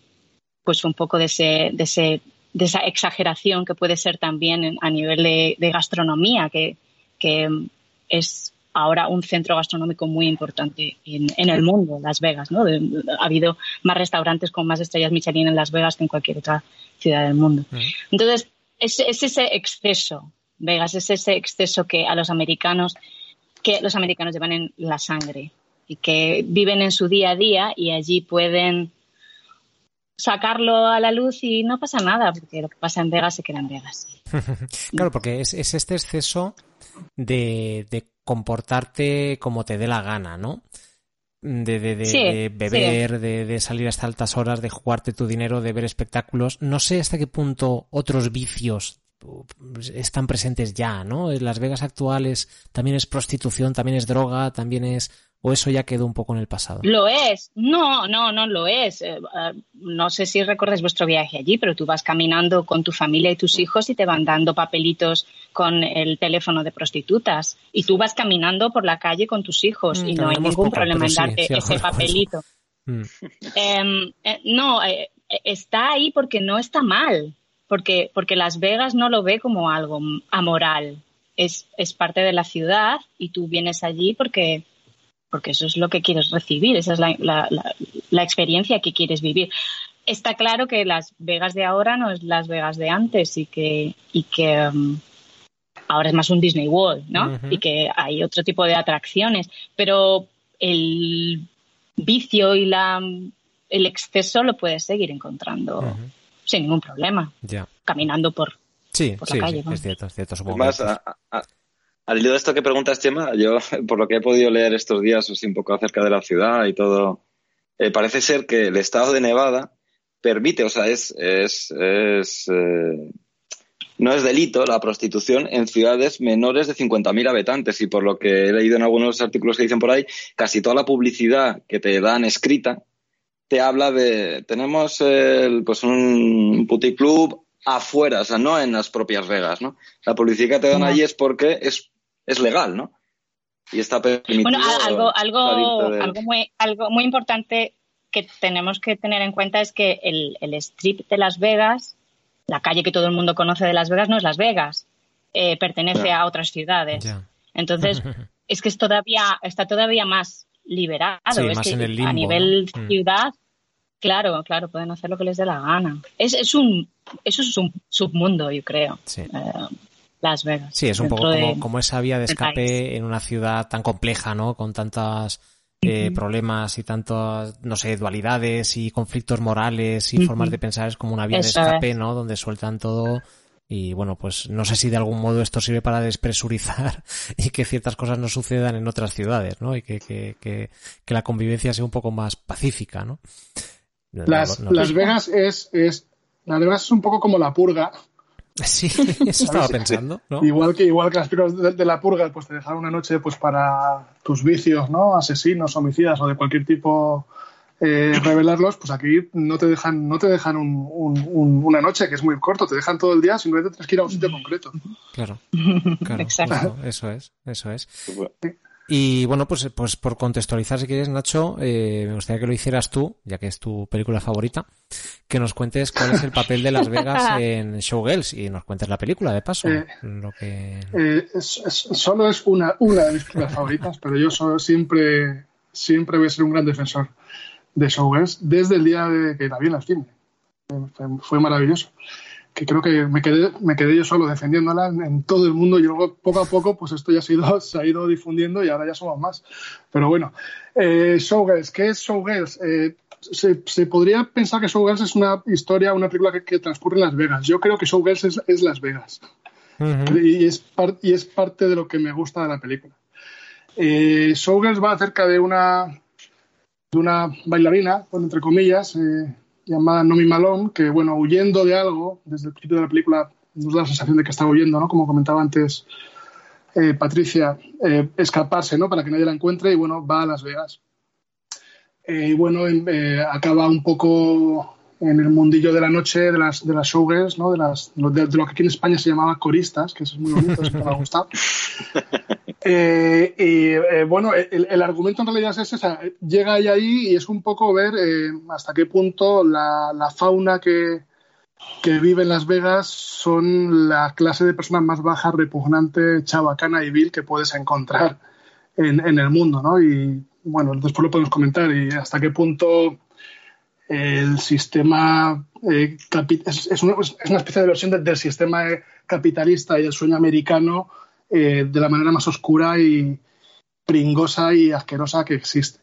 pues un poco de ese, de ese de esa exageración que puede ser también a nivel de, gastronomía, que, que, es ahora un centro gastronómico muy importante en, el mundo, Las Vegas. ¿no? ha habido más restaurantes con más estrellas Michelin en Las Vegas que en cualquier otra ciudad del mundo. Entonces, es, es, ese exceso, Vegas, es ese exceso que a los americanos, que los americanos llevan en la sangre y que viven en su día a día y allí pueden sacarlo a la luz y no pasa nada, porque lo que pasa en Vegas se queda en Vegas. claro, porque es, este exceso de, comportarte como te dé la gana, ¿no? De, de, beber, de, salir hasta altas horas, de jugarte tu dinero, de ver espectáculos. No sé hasta qué punto otros vicios están presentes ya, ¿no? En Las Vegas actuales también es prostitución, también es droga, también es ¿O eso ya quedó un poco en el pasado? Lo es. No, no, no lo es. Eh, eh, no sé si recuerdas vuestro viaje allí, pero tú vas caminando con tu familia y tus hijos y te van dando papelitos con el teléfono de prostitutas. Y tú vas caminando por la calle con tus hijos y mm, no hay ningún problema en darte ese papelito. Mm. Em, eh, no, está ahí porque no está mal. Porque, porque Las Vegas no lo ve como algo amoral. Es, es parte de la ciudad y tú vienes allí porque porque eso es lo que quieres recibir, esa es la, experiencia que quieres vivir. Está claro que Las Vegas de ahora no es Las Vegas de antes y que, y que um, ahora es más un Disney World, ¿no? Y que hay otro tipo de atracciones, pero el vicio y la, el exceso lo puedes seguir encontrando sin ningún problema, caminando por, sí, la calle. Sí, es cierto, es cierto. Al hilo de esto que preguntas, Chema, yo, por lo que he podido leer estos días, un poco acerca de la ciudad y todo, eh, parece ser que el estado de Nevada permite, o sea, es, es, es eh, no es delito la prostitución en ciudades menores de 50.000 habitantes y por lo que he leído en algunos artículos que dicen por ahí, casi toda la publicidad que te dan escrita te habla de, tenemos el, pues un puticlub afuera, o sea, no en las propias Vegas, ¿no? La publicidad que te dan allí es porque es es legal, ¿no? Y está permitido. Bueno, algo, algo, algo, muy, algo muy importante que tenemos que tener en cuenta es que el, el, strip de Las Vegas, la calle que todo el mundo conoce de Las Vegas, no es Las Vegas, eh, pertenece a otras ciudades. Entonces, es que es todavía, está todavía más liberado. es que a nivel mm. ciudad, claro, claro, pueden hacer lo que les dé la gana. Es, es un, eso es un submundo, yo creo. Sí. Eh, las Vegas. Sí, es un poco como, esa vía de escape en una ciudad tan compleja, ¿no? Con tantos eh, problemas y tantas, no sé, dualidades y conflictos morales y formas de pensar. Es como una vía de escape, ¿no? Donde sueltan todo. Y bueno, pues no sé si de algún modo esto sirve para despresurizar y que ciertas cosas no sucedan en otras ciudades, ¿no? Y que, que, que, que la convivencia sea un poco más pacífica, ¿no? Las, Las Vegas es, es, Las Vegas es un poco como la purga, Sí, eso estaba pensando. Igual que igual que las películas de, la purga, pues te dejaron una noche pues para tus vicios, ¿no? Asesinos, homicidas o de cualquier tipo eh, revelarlos, pues aquí no te dejan, no te dejan una noche que es muy corto, te dejan todo el día, simplemente tienes que ir a un sitio concreto. Claro, claro, Exacto. eso es, eso es. Y bueno, pues, pues por contextualizar, si quieres, Nacho, eh, me gustaría que lo hicieras tú, ya que es tu película favorita, que nos cuentes cuál es el papel de Las Vegas en Showgirls y nos cuentes la película, de paso. Eh, lo que... Eh, solo es una, una de mis películas favoritas, pero yo siempre, siempre voy a ser un gran defensor de Showgirls desde el día de que la vi en la cine. fue maravilloso que creo que me quedé, me quedé yo solo defendiéndola en, todo el mundo y luego poco a poco pues esto ya se ha ido, se ha ido difundiendo y ahora ya somos más. Pero bueno, eh, Showgirls, ¿qué es Showgirls? Eh, se, podría pensar que Showgirls es una historia, una película que, transcurre en Las Vegas. Yo creo que Showgirls es, es Las Vegas. y, es y es parte de lo que me gusta de la película. Eh, Showgirls va acerca de una, de una bailarina, entre comillas, eh, llamada Nomi Malone, que, bueno, huyendo de algo, desde el principio de la película nos da la sensación de que está huyendo, ¿no? Como comentaba antes eh, Patricia, eh, escaparse, ¿no? Para que nadie la encuentre y, bueno, va a Las Vegas. Eh, y, bueno, acaba un poco en el mundillo de la noche de las, de las showgirls, ¿no? De, las, de, lo que aquí en España se llamaba coristas, que eso es muy bonito, eso me ha gustado. Eh, y eh, bueno, el, argumento en realidad es ese, llega ahí, ahí y es un poco ver eh, hasta qué punto la, fauna que, que, vive en Las Vegas son la clase de personas más baja, repugnante, chabacana y vil que puedes encontrar en, en el mundo, ¿no? Y bueno, después lo podemos comentar y hasta qué punto el sistema eh, es, es, una, es, una, especie de versión de, del sistema capitalista y el sueño americano eh, de la manera más oscura y pringosa y asquerosa que existe.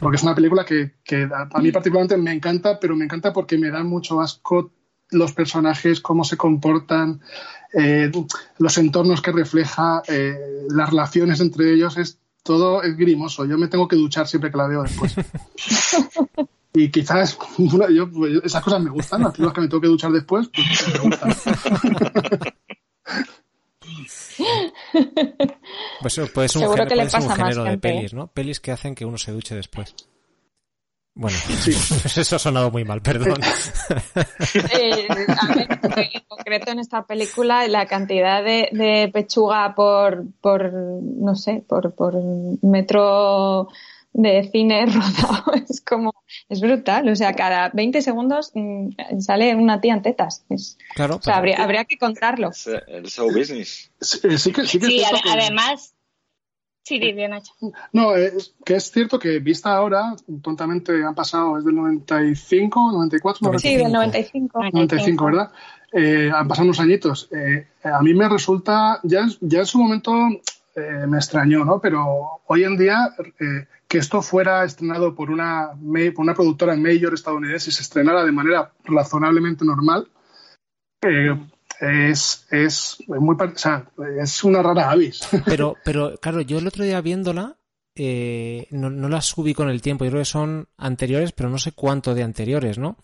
Porque es una película que, que a mí particularmente me encanta, pero me encanta porque me dan mucho asco los personajes, cómo se comportan, eh, los entornos que refleja, eh, las relaciones entre ellos, es todo es grimoso. Yo me tengo que duchar siempre que la veo después. y quizás yo, pues, esas cosas me gustan, las películas que me tengo que duchar después, pues me gustan. Pues ser un, género, que le pasa un género de pelis, ¿no? Pelis que hacen que uno se duche después. Bueno, sí. eso ha sonado muy mal, perdón. Eh, a ver, en concreto en esta película, la cantidad de, de pechuga por, por, no sé, por, por metro de cine rodado. Es como es brutal. O sea cada 20 segundos mmm, sale una tía en tetas. Es, claro o sea, habría, habría, que contarlo. El show business. Sí, sí que, sí, que sí ad que... además sí bien Nacho. No es, que es cierto que vista ahora tontamente han pasado es del 95 94 95, sí del 95 95 verdad eh, han pasado unos añitos. Eh, a mí me resulta ya ya en su momento eh, me extrañó no pero hoy en día eh, que esto fuera estrenado por una, por una productora mayor estadounidense y se estrenara de manera razonablemente normal, eh, es, es, muy, es una rara avis. Pero, pero claro, yo el otro día viéndola, eh, no, no las subí con el tiempo, yo creo que son anteriores, pero no sé cuánto de anteriores, ¿no?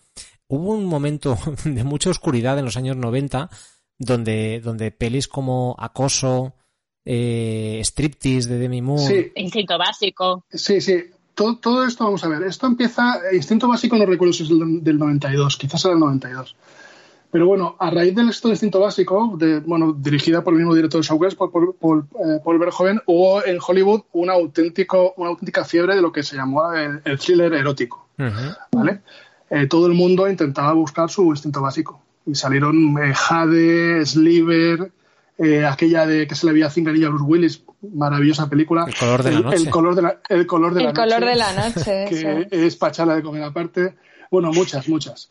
Hubo un momento de mucha oscuridad en los años 90 donde, donde pelis como Acoso, eh, striptease de Demi Moore. Sí. Instinto básico. Sí, sí. Todo, todo, esto, vamos a ver, esto empieza, Instinto Básico no recuerdo si es del, del 92, quizás era el 92. Pero bueno, a raíz del esto de Instinto Básico, de, bueno, dirigida por el mismo director de Showgirls, por, por, por eh, Paul Verhoeven, hubo en Hollywood un auténtico, una auténtica fiebre de lo que se llamó el, el thriller erótico. Uh -huh. ¿vale? Eh, todo el mundo intentaba buscar su instinto básico. Y salieron eh, Jade, Sliver, eh, aquella de que se le veía cinganilla a Bruce Willis, maravillosa película. El color de la noche. El, color de la, el color de el la color noche. de la noche. que es pachala de comer aparte. Bueno, muchas, muchas.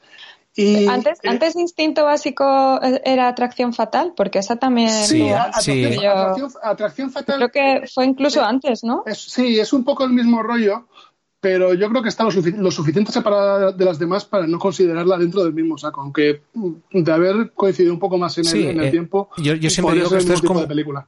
Y, antes, eh, antes Instinto Básico era Atracción Fatal, porque esa también. Sí, sí. Atracción, atracción, atracción, Fatal. Creo que fue incluso eh, antes, ¿no? Es, sí, es un poco el mismo rollo, pero yo creo que está lo, sufic lo, suficiente separada de las demás para no considerarla dentro del mismo saco, aunque de haber coincidido un poco más en el, sí, en el eh, tiempo. Yo, yo siempre digo que esto es como,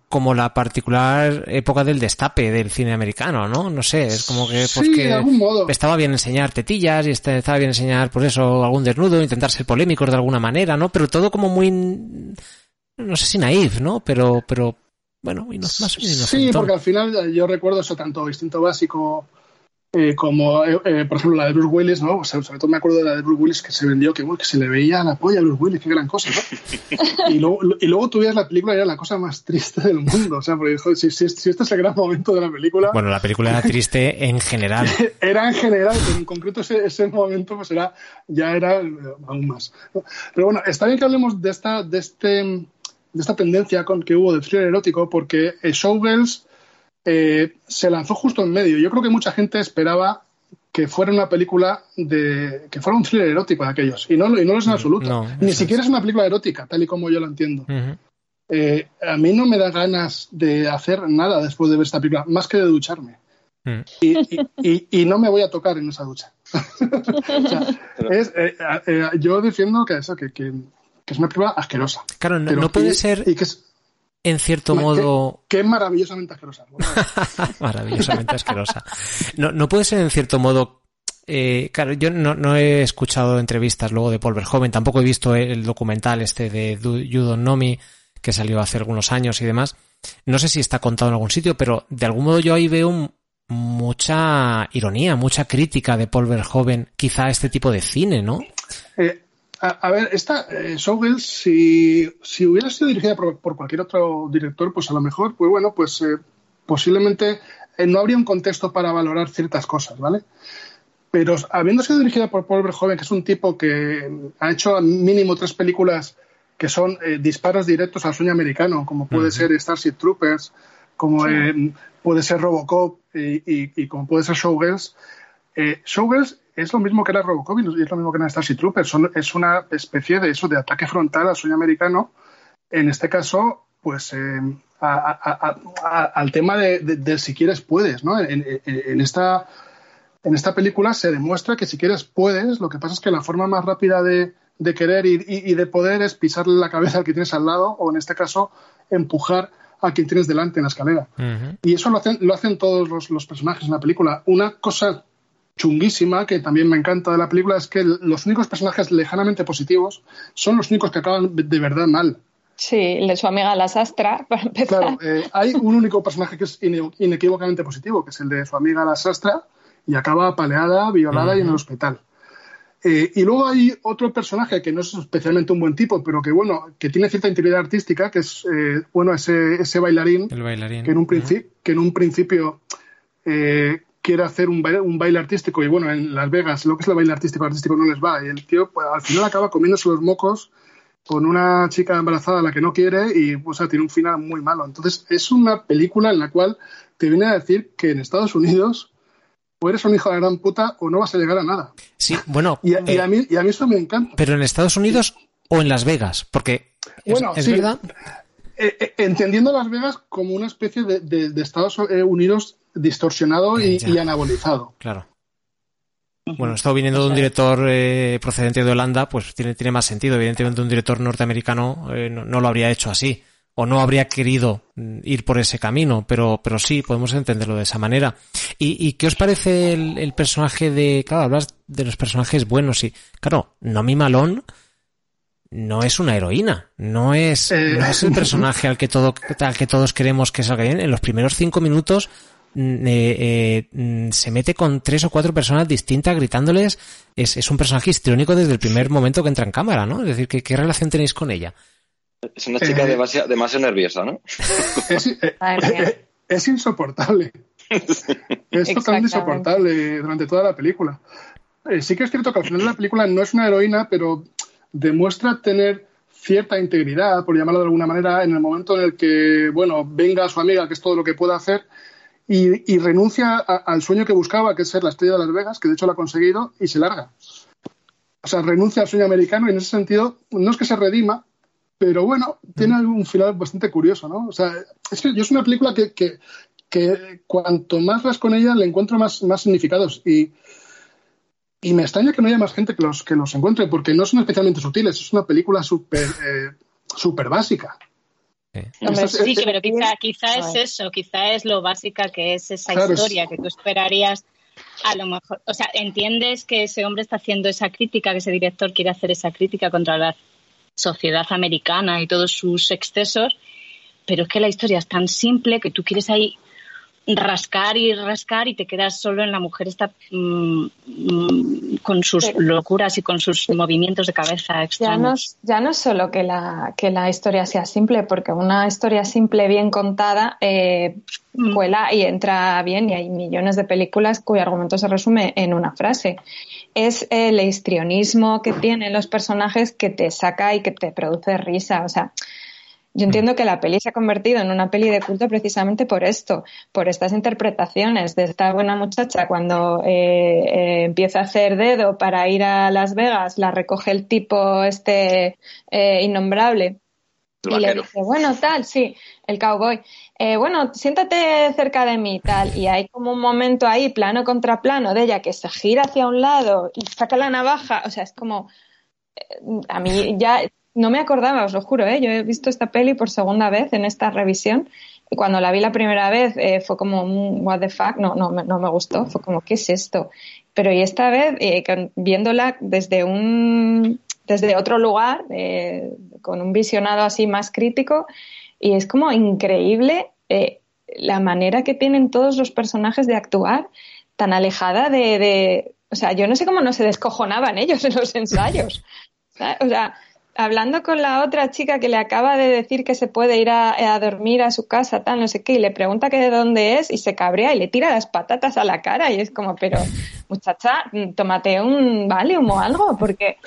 como la particular época del destape del cine americano, ¿no? No sé, es como que, pues sí, que de algún modo. estaba bien enseñar tetillas y este, estaba bien enseñar, pues eso, algún desnudo, intentar ser polémicos de alguna manera, ¿no? Pero todo como muy, no sé si naif, ¿no? Pero, pero, bueno, y no, más Sí, porque al final yo recuerdo eso tanto instinto básico eh, como, eh, eh, por ejemplo, la de Bruce Willis, ¿no? O sea, sobre todo me acuerdo de la de Bruce Willis que se vendió, que, bueno, que se le veía la polla a Bruce Willis, qué gran cosa, ¿no? y, luego, y luego tú veías la película y era la cosa más triste del mundo, o sea, porque joder, si, si, si, este es el gran momento de la película... Bueno, la película era triste en general. era en general, pero en concreto ese, ese momento pues era, ya era aún más. Pero bueno, está bien que hablemos de esta, de este, de esta tendencia con que hubo de thriller erótico, porque Showgirls eh, se lanzó justo en medio. Yo creo que mucha gente esperaba que fuera una película de que fuera un thriller erótico de aquellos y no, y no lo es en absoluto. No, Ni siquiera es. es una película erótica, tal y como yo lo entiendo. Uh -huh. eh, a mí no me da ganas de hacer nada después de ver esta película, más que de ducharme. Uh -huh. y, y, y, y, no me voy a tocar en esa ducha. o sea, es, eh, yo defiendo que eso, que, que, que, es una película asquerosa. Claro, no, no puede ser. Y que es, en cierto modo. Qué, qué maravillosamente asquerosa. Bueno, maravillosamente asquerosa. No, no puede ser en cierto modo. Eh, claro, yo no, no, he escuchado entrevistas luego de Paul Verhoeven, tampoco he visto el documental este de Know Me que salió hace algunos años y demás. No sé si está contado en algún sitio, pero de algún modo yo ahí veo mucha ironía, mucha crítica de Paul Verhoeven, quizá a este tipo de cine, ¿no? Eh, a, a, ver, esta eh, Showgirls, si, si hubiera sido dirigida por, por, cualquier otro director, pues a lo mejor, pues bueno, pues eh, posiblemente eh, no habría un contexto para valorar ciertas cosas, ¿vale? Pero habiendo sido dirigida por Paul Verhoeven, que es un tipo que ha hecho mínimo tres películas que son eh, disparos directos al sueño americano, como puede ser Starship Troopers, como eh, puede ser Robocop y, como puede ser Showgirls. Eh, Showgirls es lo mismo que era Robocop y es lo mismo que era Starship Troopers. es una especie de eso, de ataque frontal al sueño americano. En este caso, pues al tema de, si quieres puedes, ¿no? En, esta, en esta película se demuestra que si quieres puedes, lo que pasa es que la forma más rápida de, querer y, y, de poder es pisarle la cabeza al que tienes al lado o en este caso empujar a quien tienes delante en la escalera. Y eso lo hacen, lo hacen todos los, personajes en la película. Una cosa chunguísima que también me encanta de la película es que los únicos personajes lejanamente positivos son los únicos que acaban de verdad mal. Sí, el de su amiga la sastra, para empezar. Claro, eh, hay un único personaje que es inequívocamente positivo, que es el de su amiga la sastra, y acaba apaleada, violada y en el hospital. Eh, y luego hay otro personaje que no es especialmente un buen tipo, pero que bueno, que tiene cierta integridad artística, que es eh, bueno ese, ese bailarín, el bailarín, que en un, principio que en un principio eh, quiere hacer un baile, un baile, artístico y bueno, en Las Vegas lo que es el baile artístico artístico no les va y el tío pues, al final acaba comiéndose los mocos con una chica embarazada a la que no quiere y pues, tiene un final muy malo. Entonces es una película en la cual te viene a decir que en Estados Unidos o eres un hijo de la gran puta o no vas a llegar a nada. Sí, bueno. Y, a, eh, mí, y a mí eso me encanta. Pero en Estados Unidos o en Las Vegas, porque bueno, es, verdad. Eh, eh, entendiendo Las Vegas como una especie de, Estados Unidos distorsionado y, anabolizado. Claro. Bueno, esto viniendo de un director procedente de Holanda, pues tiene, tiene más sentido. Evidentemente, un director norteamericano no, lo habría hecho así o no habría querido mm, ir por ese camino, pero, pero sí, podemos entenderlo de esa manera. ¿Y, qué os parece el, personaje de, claro, hablas de los personajes buenos y, claro, Nomi Malone no es una heroína, no es, eh. no es el personaje al que todo, al que todos queremos que salga bien. En los primeros cinco minutos mm, eh, eh, mm, se mete con tres o cuatro personas distintas gritándoles. Es, es un personaje histriónico desde el primer momento que entra en cámara, ¿no? Es decir, ¿qué, qué relación tenéis con ella? Es una chica demasiado, demasiado, nerviosa, ¿no? Es, insoportable. es totalmente insoportable durante toda la película. Eh, sí que es cierto que al final de la película no es una heroína, pero demuestra tener cierta integridad, por llamarlo de alguna manera, en el momento en el que, bueno, venga su amiga, que es todo lo que puede hacer, y, renuncia al sueño que buscaba, que es ser la estrella de Las Vegas, que de hecho lo ha conseguido, y se larga. O sea, renuncia al sueño americano y en ese sentido no es que se redima, pero bueno, tiene mm. un final bastante curioso, ¿no? O sea, es que yo es una película que, que, que cuanto más vas con ella le encuentro más, más significados y, y me extraña que no haya más gente que los, que los encuentre porque no son especialmente sutiles, es una película súper eh, super básica. Sí, pero quizá, quizá es eso, quizá es lo básica que es esa historia que tú esperarías. A lo mejor, o sea, entiendes que ese hombre está haciendo esa crítica, que ese director quiere hacer esa crítica contra la sociedad americana y todos sus excesos, pero es que la historia es tan simple que tú quieres ahí rascar y rascar y te quedas solo en la mujer esta mm, mm, con sus locuras y con sus movimientos de cabeza extraños. Ya no, es solo que la, que la historia sea simple, porque una historia simple bien contada eh, mm. cuela y entra bien y hay millones de películas cuyo argumento se resume en una frase es el histrionismo que tienen los personajes que te saca y que te produce risa. O sea, yo entiendo que la peli se ha convertido en una peli de culto precisamente por esto, por estas interpretaciones de esta buena muchacha cuando eh, eh, empieza a hacer dedo para ir a Las Vegas, la recoge el tipo este eh, innombrable y le dice, bueno, tal, sí, el cowboy. Eh, bueno, siéntate cerca de mí, tal. Y hay como un momento ahí, plano contra plano, de ella que se gira hacia un lado y saca la navaja. O sea, es como. Eh, a mí ya no me acordaba, os lo juro, ¿eh? Yo he visto esta peli por segunda vez en esta revisión. Y cuando la vi la primera vez eh, fue como, what the fuck, no, no, no me gustó. Fue como, ¿qué es esto? Pero y esta vez, viéndola desde un desde otro lugar, con un visionado así más crítico, y es como increíble eh, la manera que tienen todos los personajes de actuar tan alejada de, O sea, yo no sé cómo no se descojonaban ellos en los ensayos. O sea, hablando con la otra chica que le acaba de decir que se puede ir a, a, dormir a su casa, tal, no sé qué, y le pregunta que de dónde es y se cabrea y le tira las patatas a la cara y es como, pero muchacha, tómate un Valium o algo, porque,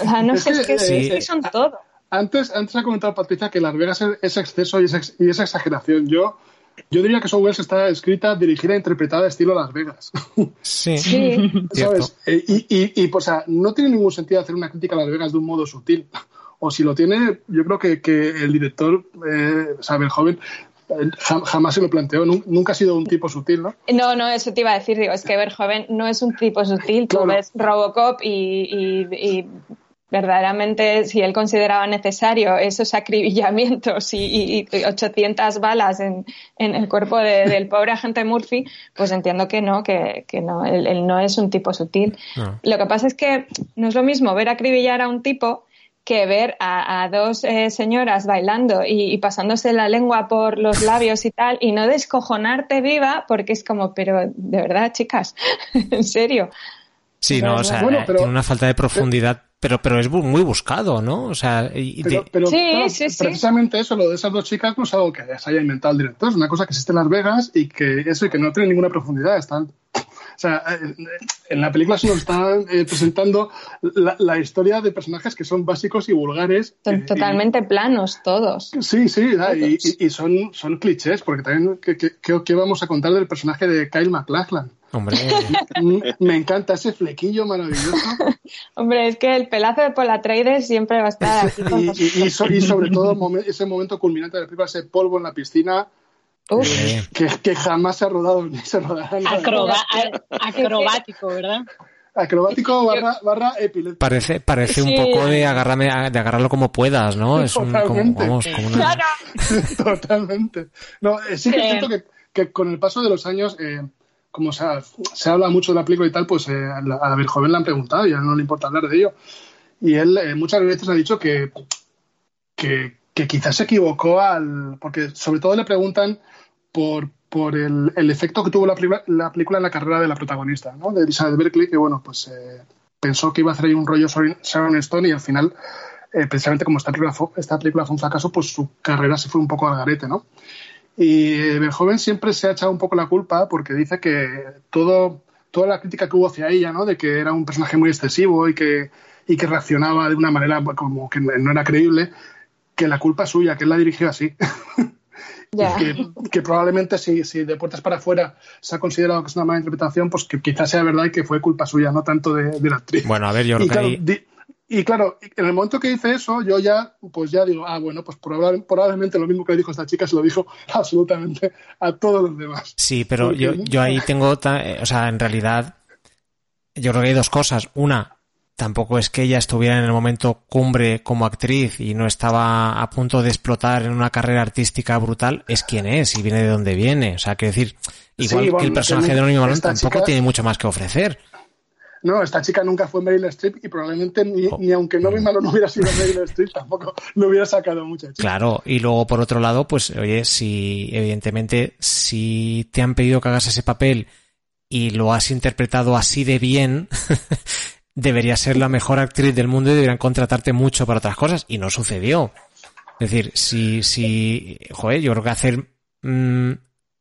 o sea, no sé, es que, sí. es que son todo. Antes, antes ha comentado Patricia que Las Vegas es exceso y es, y es exageración. Yo, yo diría que Software está escrita, dirigida e interpretada estilo Las Vegas. Sí. Sí. ¿Sabes? Eh, y, y, y, pues, o sea, no tiene ningún sentido hacer una crítica a Las Vegas de un modo sutil. O si lo tiene, yo creo que, que el director, eh, el joven, jamás se lo planteó, nunca ha sido un tipo sutil, ¿no? No, no, eso te iba a decir, digo, es que Verhoeven no es un tipo sutil, tú Claro. ves Robocop y, y- y verdaderamente si él consideraba necesario esos acribillamientos y, y- y 800 balas en, en el cuerpo de- del pobre agente Murphy, pues entiendo que no, que, que no, él, él no es un tipo sutil. No. Lo que pasa es que no es lo mismo ver acribillar a un tipo que ver a, a dos eh, señoras bailando y, y pasándose la lengua por los labios y tal, y no descojonarte viva, porque es como, pero de verdad, chicas, en serio. Sí, no, o sea, Bueno, pero- tiene una falta de profundidad, pero, pero es muy buscado, ¿no? O sea, y- Pero, pero, Sí, claro, sí, sí. precisamente eso, lo de esas dos chicas, no es algo que se haya inventado el director, es una cosa que existe en Las Vegas y que eso y que no tiene ninguna profundidad. Están, o sea, eh, en la película se nos están eh, presentando la, la historia de personajes que son básicos y vulgares. Son eh, totalmente planos todos. sí, sí, y, son, son clichés, porque también, ¿qué, qué, qué- qué vamos a contar del personaje de Kyle MacLachlan? Hombre, Me encanta ese flequillo maravilloso. Hombre, es que el pelazo de Polatreides siempre va a estar aquí con Y, y- y so- y sobre todo momen- ese momento culminante de la película, ese polvo en la piscina, Uf, eh, que, que jamás se ha rodado ni se rodará. Acroba- acrobático, ¿verdad? Acrobático barra, barra epiléptico. parece, parece un Sí. poco de agárrame, de agarrarlo como puedas, ¿no? Es un, como, Totalmente. vamos, como una, claro. Totalmente. No, eh, sí que cierto que, que con el paso de los años, eh, como se, se habla mucho de la película y tal, pues eh, a a Verjoven le han preguntado y a él no le importa hablar de ello. Y él eh, muchas veces ha dicho que, que, que quizás se equivocó al. Porque sobre todo le preguntan por, por el, el efecto que tuvo la, la película en la carrera de la protagonista, ¿no? De Elizabeth Berkley, que bueno, pues eh, pensó que iba a hacer ahí un rollo Sharon Stone y al final, eh, precisamente como esta película, esta película fue un fracaso, pues su carrera se fue un poco al garete, ¿no? Y Verhoeven siempre se ha echado un poco la culpa porque dice que todo, toda la crítica que hubo hacia ella, ¿no? De que era un personaje muy excesivo y que, y que reaccionaba de una manera como que no era creíble, que la culpa es suya, que él la dirigió así. Ya. que, que probablemente si, si de puertas para afuera se ha considerado que es una mala interpretación, pues que quizás sea verdad y que fue culpa suya, no tanto de, de la actriz. Bueno, a ver, yo creo y, que claro, ahí- di- y claro, en el momento que dice eso, yo ya, pues ya digo, ah, bueno, pues probable- probablemente lo mismo que le dijo esta chica se lo dijo absolutamente a todos los demás. Sí, pero yo, yo ahí tengo, eh, o sea, en realidad, yo creo que hay dos cosas. Una, tampoco es que ella estuviera en el momento cumbre como actriz y no estaba a punto de explotar en una carrera artística brutal, es quien es y viene de donde viene. O sea, quiero decir, igual Sí, que el personaje de Anónimo esta tampoco chica- tiene mucho más que ofrecer. No, esta chica nunca fue Meryl Streep y probablemente ni, Oh. ni aunque no misma no hubiera sido Meryl Streep, tampoco lo hubiera sacado mucha chica. Claro, y luego por otro lado, pues oye, si evidentemente si te han pedido que hagas ese papel y lo has interpretado así de bien, deberías ser la mejor actriz del mundo y deberían contratarte mucho para otras cosas y no sucedió. Es decir, si, si, joder, yo creo que hacer mm,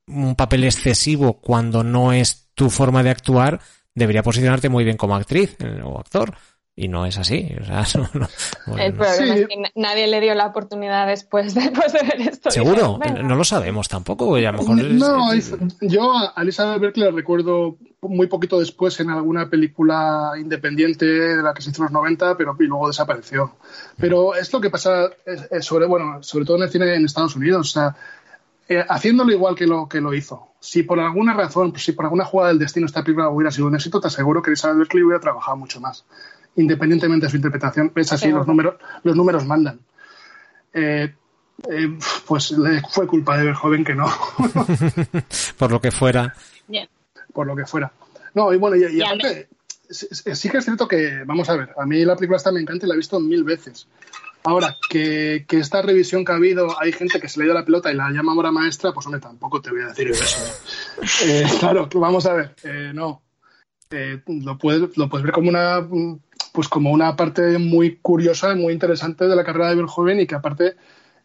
un papel excesivo cuando no es tu forma de actuar debería posicionarte muy bien como actriz eh, o actor. Y no es así. O sea, no- no- bueno, El problema Sí. es que na- nadie le dio la oportunidad después, después de ver esto. ¿Seguro? No lo sabemos tampoco. y a lo mejor es- No, es- es- yo a Elizabeth Berkley la recuerdo muy poquito después en alguna película independiente de la que se hizo en los 90, pero y luego desapareció. Pero es lo que pasa sobre, bueno, sobre todo en el cine en Estados Unidos, o sea, eh, haciéndolo igual que lo que lo hizo. Si por alguna razón, si por alguna jugada del destino esta película hubiera sido un éxito, te aseguro que Elizabeth Berkley hubiera trabajado mucho más, independientemente de su interpretación. Es así, los números, los números mandan. Eh, eh, pues le fue culpa de Verhoeven que no. por lo que fuera. Por lo que fuera. No, y bueno, y, aparte, sí, sí que es cierto que, vamos a ver, a mí la película esta me encanta y la he visto mil veces. Ahora, que, que esta revisión que ha habido, hay gente que se le ha ido la pelota y la llama obra maestra, pues hombre, tampoco te voy a decir eso. ¿eh? Claro, vamos a ver, eh, no. Eh, lo, puedes, lo puedes ver como una, pues como una parte muy curiosa muy interesante de la carrera de Verhoeven y que aparte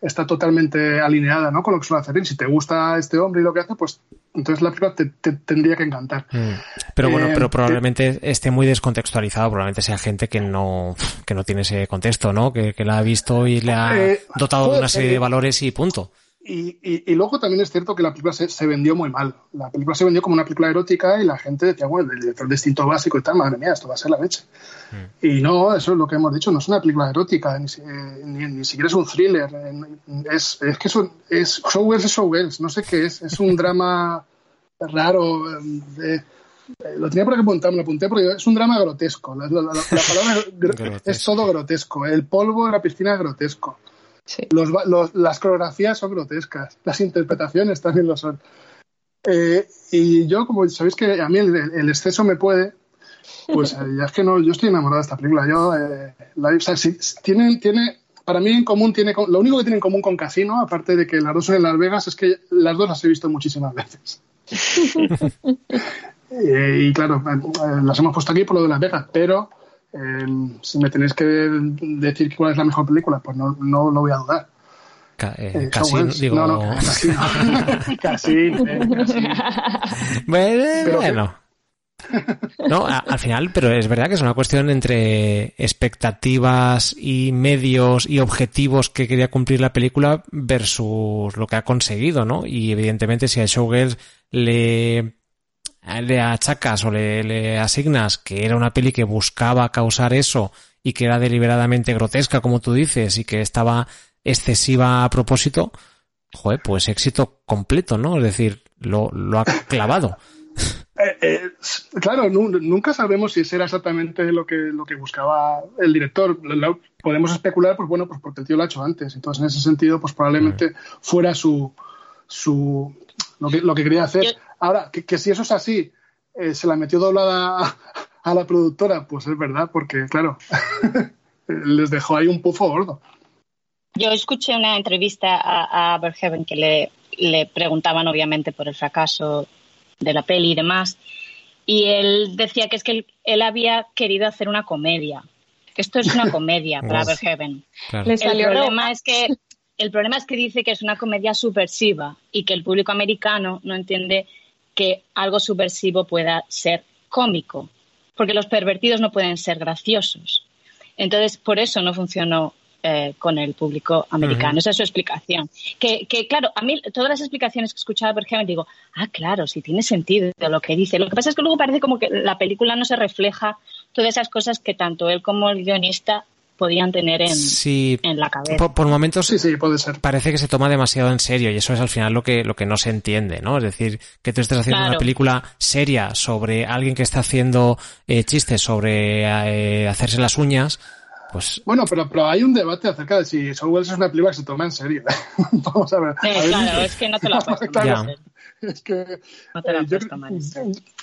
está totalmente alineada ¿no? con lo que suele hacer. Y si te gusta este hombre y lo que hace, pues entonces la película te, te tendría que encantar. Mm. Pero bueno, Eh, pero probablemente esté muy descontextualizado, probablemente sea gente que no, que no tiene ese contexto, ¿no? Que, que la ha visto y le ha Eh, dotado de una serie ser. de valores y punto. Y, y- y luego también es cierto que la película se, se vendió muy mal. La película se vendió como una película erótica y la gente decía, bueno, el director de instinto básico y tal, madre mía, esto va a ser la leche. Y no, eso es lo que hemos dicho, no es una película erótica, ni, eh, ni, ni siquiera es un thriller. eh, Es, es que es, un- es Showgirls es Showgirls, no sé qué es. Es un drama raro. eh, de- lo tenía por aquí apuntado, me lo apunté porque es un drama grotesco. La, la- la- la palabra es es todo grotesco. El polvo de la piscina es grotesco. Sí. Los, los- las coreografías son grotescas, las interpretaciones también lo son. Eh, y yo, como sabéis que a mí el, el exceso me puede, pues eh, ya es que no, yo estoy enamorado de esta película. Yo, eh, la- o sea, si- tienen, tiene, para mí en común, tiene, lo único que tiene en común con Casino, aparte de que las dos son en Las Vegas, es que las dos las he visto muchísimas veces. Eh, y claro, eh, las hemos puesto aquí por lo de Las Vegas, pero eh, si me tenéis que decir cuál es la mejor película, pues no, no lo voy a dudar. Ca- eh, Eh, casi, digo. No, no, casi no. casi, eh, casi. Bueno. No, a- al final, pero es verdad que es una cuestión entre expectativas y medios y objetivos que quería cumplir la película versus lo que ha conseguido, ¿no? Y evidentemente si a Showgirls le, le achacas o le, le asignas que era una peli que buscaba causar eso y que era deliberadamente grotesca, como tú dices, y que estaba excesiva a propósito, joder, pues éxito completo, ¿no? Es decir, lo, lo ha clavado. Eh, eh, claro, nu- nunca sabemos si ese era exactamente lo que, lo que buscaba el director. Lo- lo- podemos especular, pues bueno, pues porque el tío lo ha hecho antes. Entonces, en ese sentido, pues probablemente fuera su, su lo, que, lo que quería hacer. Yo- Ahora, que, que si eso es así, eh, se la metió doblada a, a la productora, pues es verdad, porque claro, les dejó ahí un pufo gordo. Yo escuché una entrevista a, a que le, le preguntaban obviamente por el fracaso de la peli y demás. Y él decía que es que él, él había querido hacer una comedia. Que esto es una comedia para Uf. Verhoeven. Claro. El problema es que el problema es que dice que es una comedia subversiva y que el público americano no entiende que algo subversivo pueda ser cómico, porque los pervertidos no pueden ser graciosos. Entonces, por eso no funcionó eh, con el público americano. Esa es su explicación. Que, que, claro, a mí todas las explicaciones que escuchaba por ejemplo, digo, ah, claro, sí tiene sentido lo que dice. Lo que pasa es que luego parece como que la película no se refleja todas esas cosas que tanto él como el guionista podían tener en, Sí, en la cabeza. por, por momentos Sí, sí, puede ser. parece que se toma demasiado en serio y eso es al final lo que, lo que no se entiende, ¿no? Es decir, que tú estés haciendo Claro. una película seria sobre alguien que está haciendo eh, chistes sobre eh, hacerse las uñas, pues Bueno, pero, pero hay un debate acerca de si Showgirls es una película que se toma en serio. Vamos a ver. A ver, claro, es que no te lo puedes tomar. Es que. No te la eh, puedes tomar.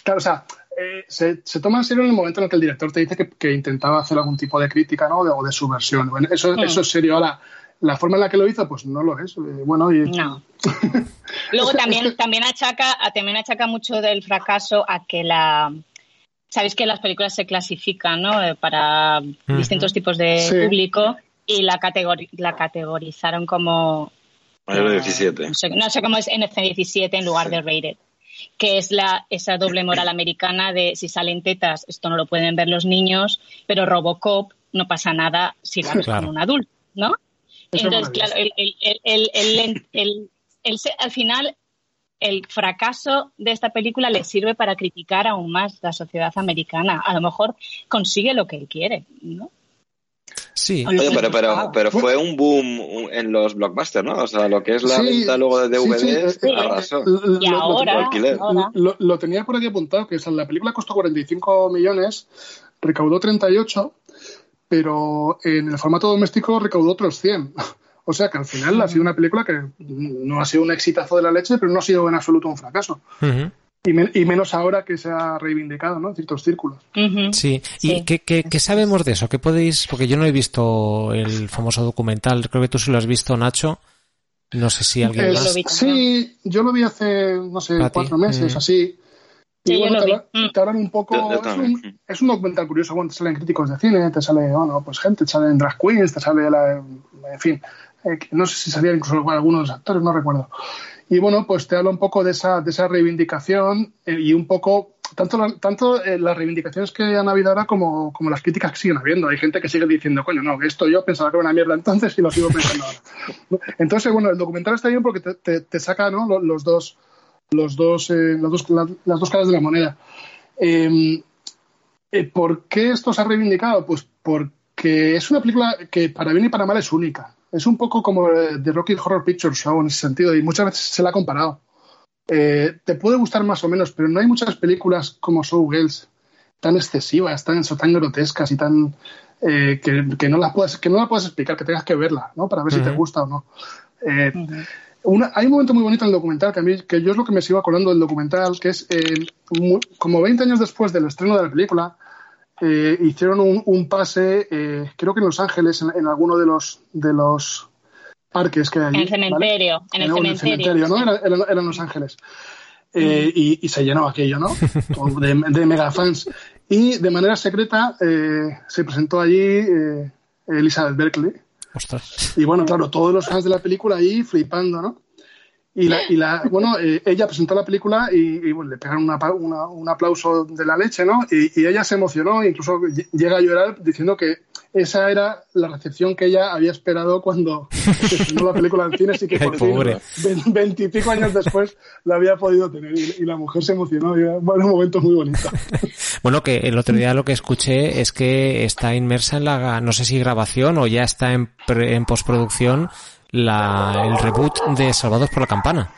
Claro, o sea, eh, se, se toma en serio en el momento en el que el director te dice que, que intentaba hacer algún tipo de crítica, ¿no? O de, o de subversión. Bueno, eso, Mm. eso es serio. Ahora, la forma en la que lo hizo, pues no lo es. Eh, bueno, y. No. Luego también, también achaca, a- también achaca mucho del fracaso a que la sabéis que las películas se clasifican, ¿no? Eh, para distintos tipos de Sí. público y la categori- la categorizaron como Mayor de eh, 17. No sé, no sé cómo es NC17 en lugar de rated. Que es la, esa doble moral americana de si salen tetas, esto no lo pueden ver los niños, pero Robocop no pasa nada si la ves Claro. con un adulto, ¿no? Eso Entonces, claro, el, el, el, el, el- el- el se- al final el fracaso de esta película le sirve para criticar aún más la sociedad americana. A lo mejor consigue lo que él quiere, ¿no? Sí. Oye, pero, pero, Ah, pero bueno. fue un boom en los blockbusters, ¿no? O sea, lo que es la Sí, venta luego de sí, sí, DVDs eh, eh, arrasó. lo- Y lo- lo- ahora, Lo, lo tenía por aquí apuntado, que o sea, la película costó 45 millones, recaudó 38, pero en el formato doméstico recaudó otros 100. O sea que al final ha sido una película que no ha sido un exitazo de la leche, pero no ha sido en absoluto un fracaso. Y, men- y menos ahora que se ha reivindicado ¿no? en ciertos círculos. Sí, ¿y Sí. qué, qué- qué sabemos de eso? ¿Qué podéis? Porque yo no he visto el famoso documental, creo que tú sí lo has visto, Nacho. No sé si alguien Es- lo más. vi sí, yo lo vi hace, no sé, cuatro meses, Mm. así. Y Sí, bueno, lo te, vi. habla- Mm. te hablan un poco. Yo- yo es, un, es un documental curioso. Bueno, te salen críticos de cine, te sale, bueno, pues gente, te salen drag queens, te sale la. En fin, eh, no sé si salían incluso algunos de los actores, no recuerdo. Y bueno, pues te habla un poco de esa, de esa reivindicación eh, y un poco. Tanto, tanto eh, las reivindicaciones que han habido ahora como, como las críticas que siguen habiendo. Hay gente que sigue diciendo, coño, no, esto yo pensaba que era una mierda entonces y lo sigo pensando ahora. Entonces, bueno, el documental está bien porque te, te- saca ¿no? Lo- los dos, los dos, eh, las, dos, la- las dos caras de la moneda. Eh, eh, ¿Por qué esto se ha reivindicado? Pues porque es una película que para bien y para mal es única. Es un poco como The Rocky Horror Picture Show en ese sentido y muchas veces se la ha comparado. Eh, te puede gustar más o menos, pero no hay muchas películas como Showgirls tan excesivas, tan, tan grotescas y tan eh, que, que no las puedes que no la puedes explicar, que tengas que verla, ¿no? Para ver si te gusta o no. Eh, una- hay un momento muy bonito en el documental que a mí, que yo es lo que me sigo acordando del documental, que es eh, mu- como 20 años después del estreno de la película, eh, hicieron un, un pase, eh, creo que en Los Ángeles, en, en alguno de los de los parques que hay allí. En el cementerio, ¿vale? en el No, cementerio. ¿no? sí. Era, era- era en Los Ángeles. Eh, y, y se llenó aquello, ¿no? De, de mega fans. Y de manera secreta eh, se presentó allí eh, Elizabeth Berkley. Ostras. Y bueno, claro, todos los fans de la película ahí flipando, ¿no? Y, la, y la, bueno, eh, ella presentó la película y, y, bueno, le pegaron una una- un aplauso de la leche, ¿no? Y, y ella se emocionó, incluso ll- llega a llorar diciendo que esa era la recepción que ella había esperado cuando estrenó la película en cines y que por fin, veintipico años después, la había podido tener. Y, y la mujer se emocionó, y era bueno, un momento muy bonito. Bueno, que el otro día lo que escuché es que está inmersa en la, no sé si grabación o ya está en, pre- en postproducción la, el reboot de Salvados por la Campana.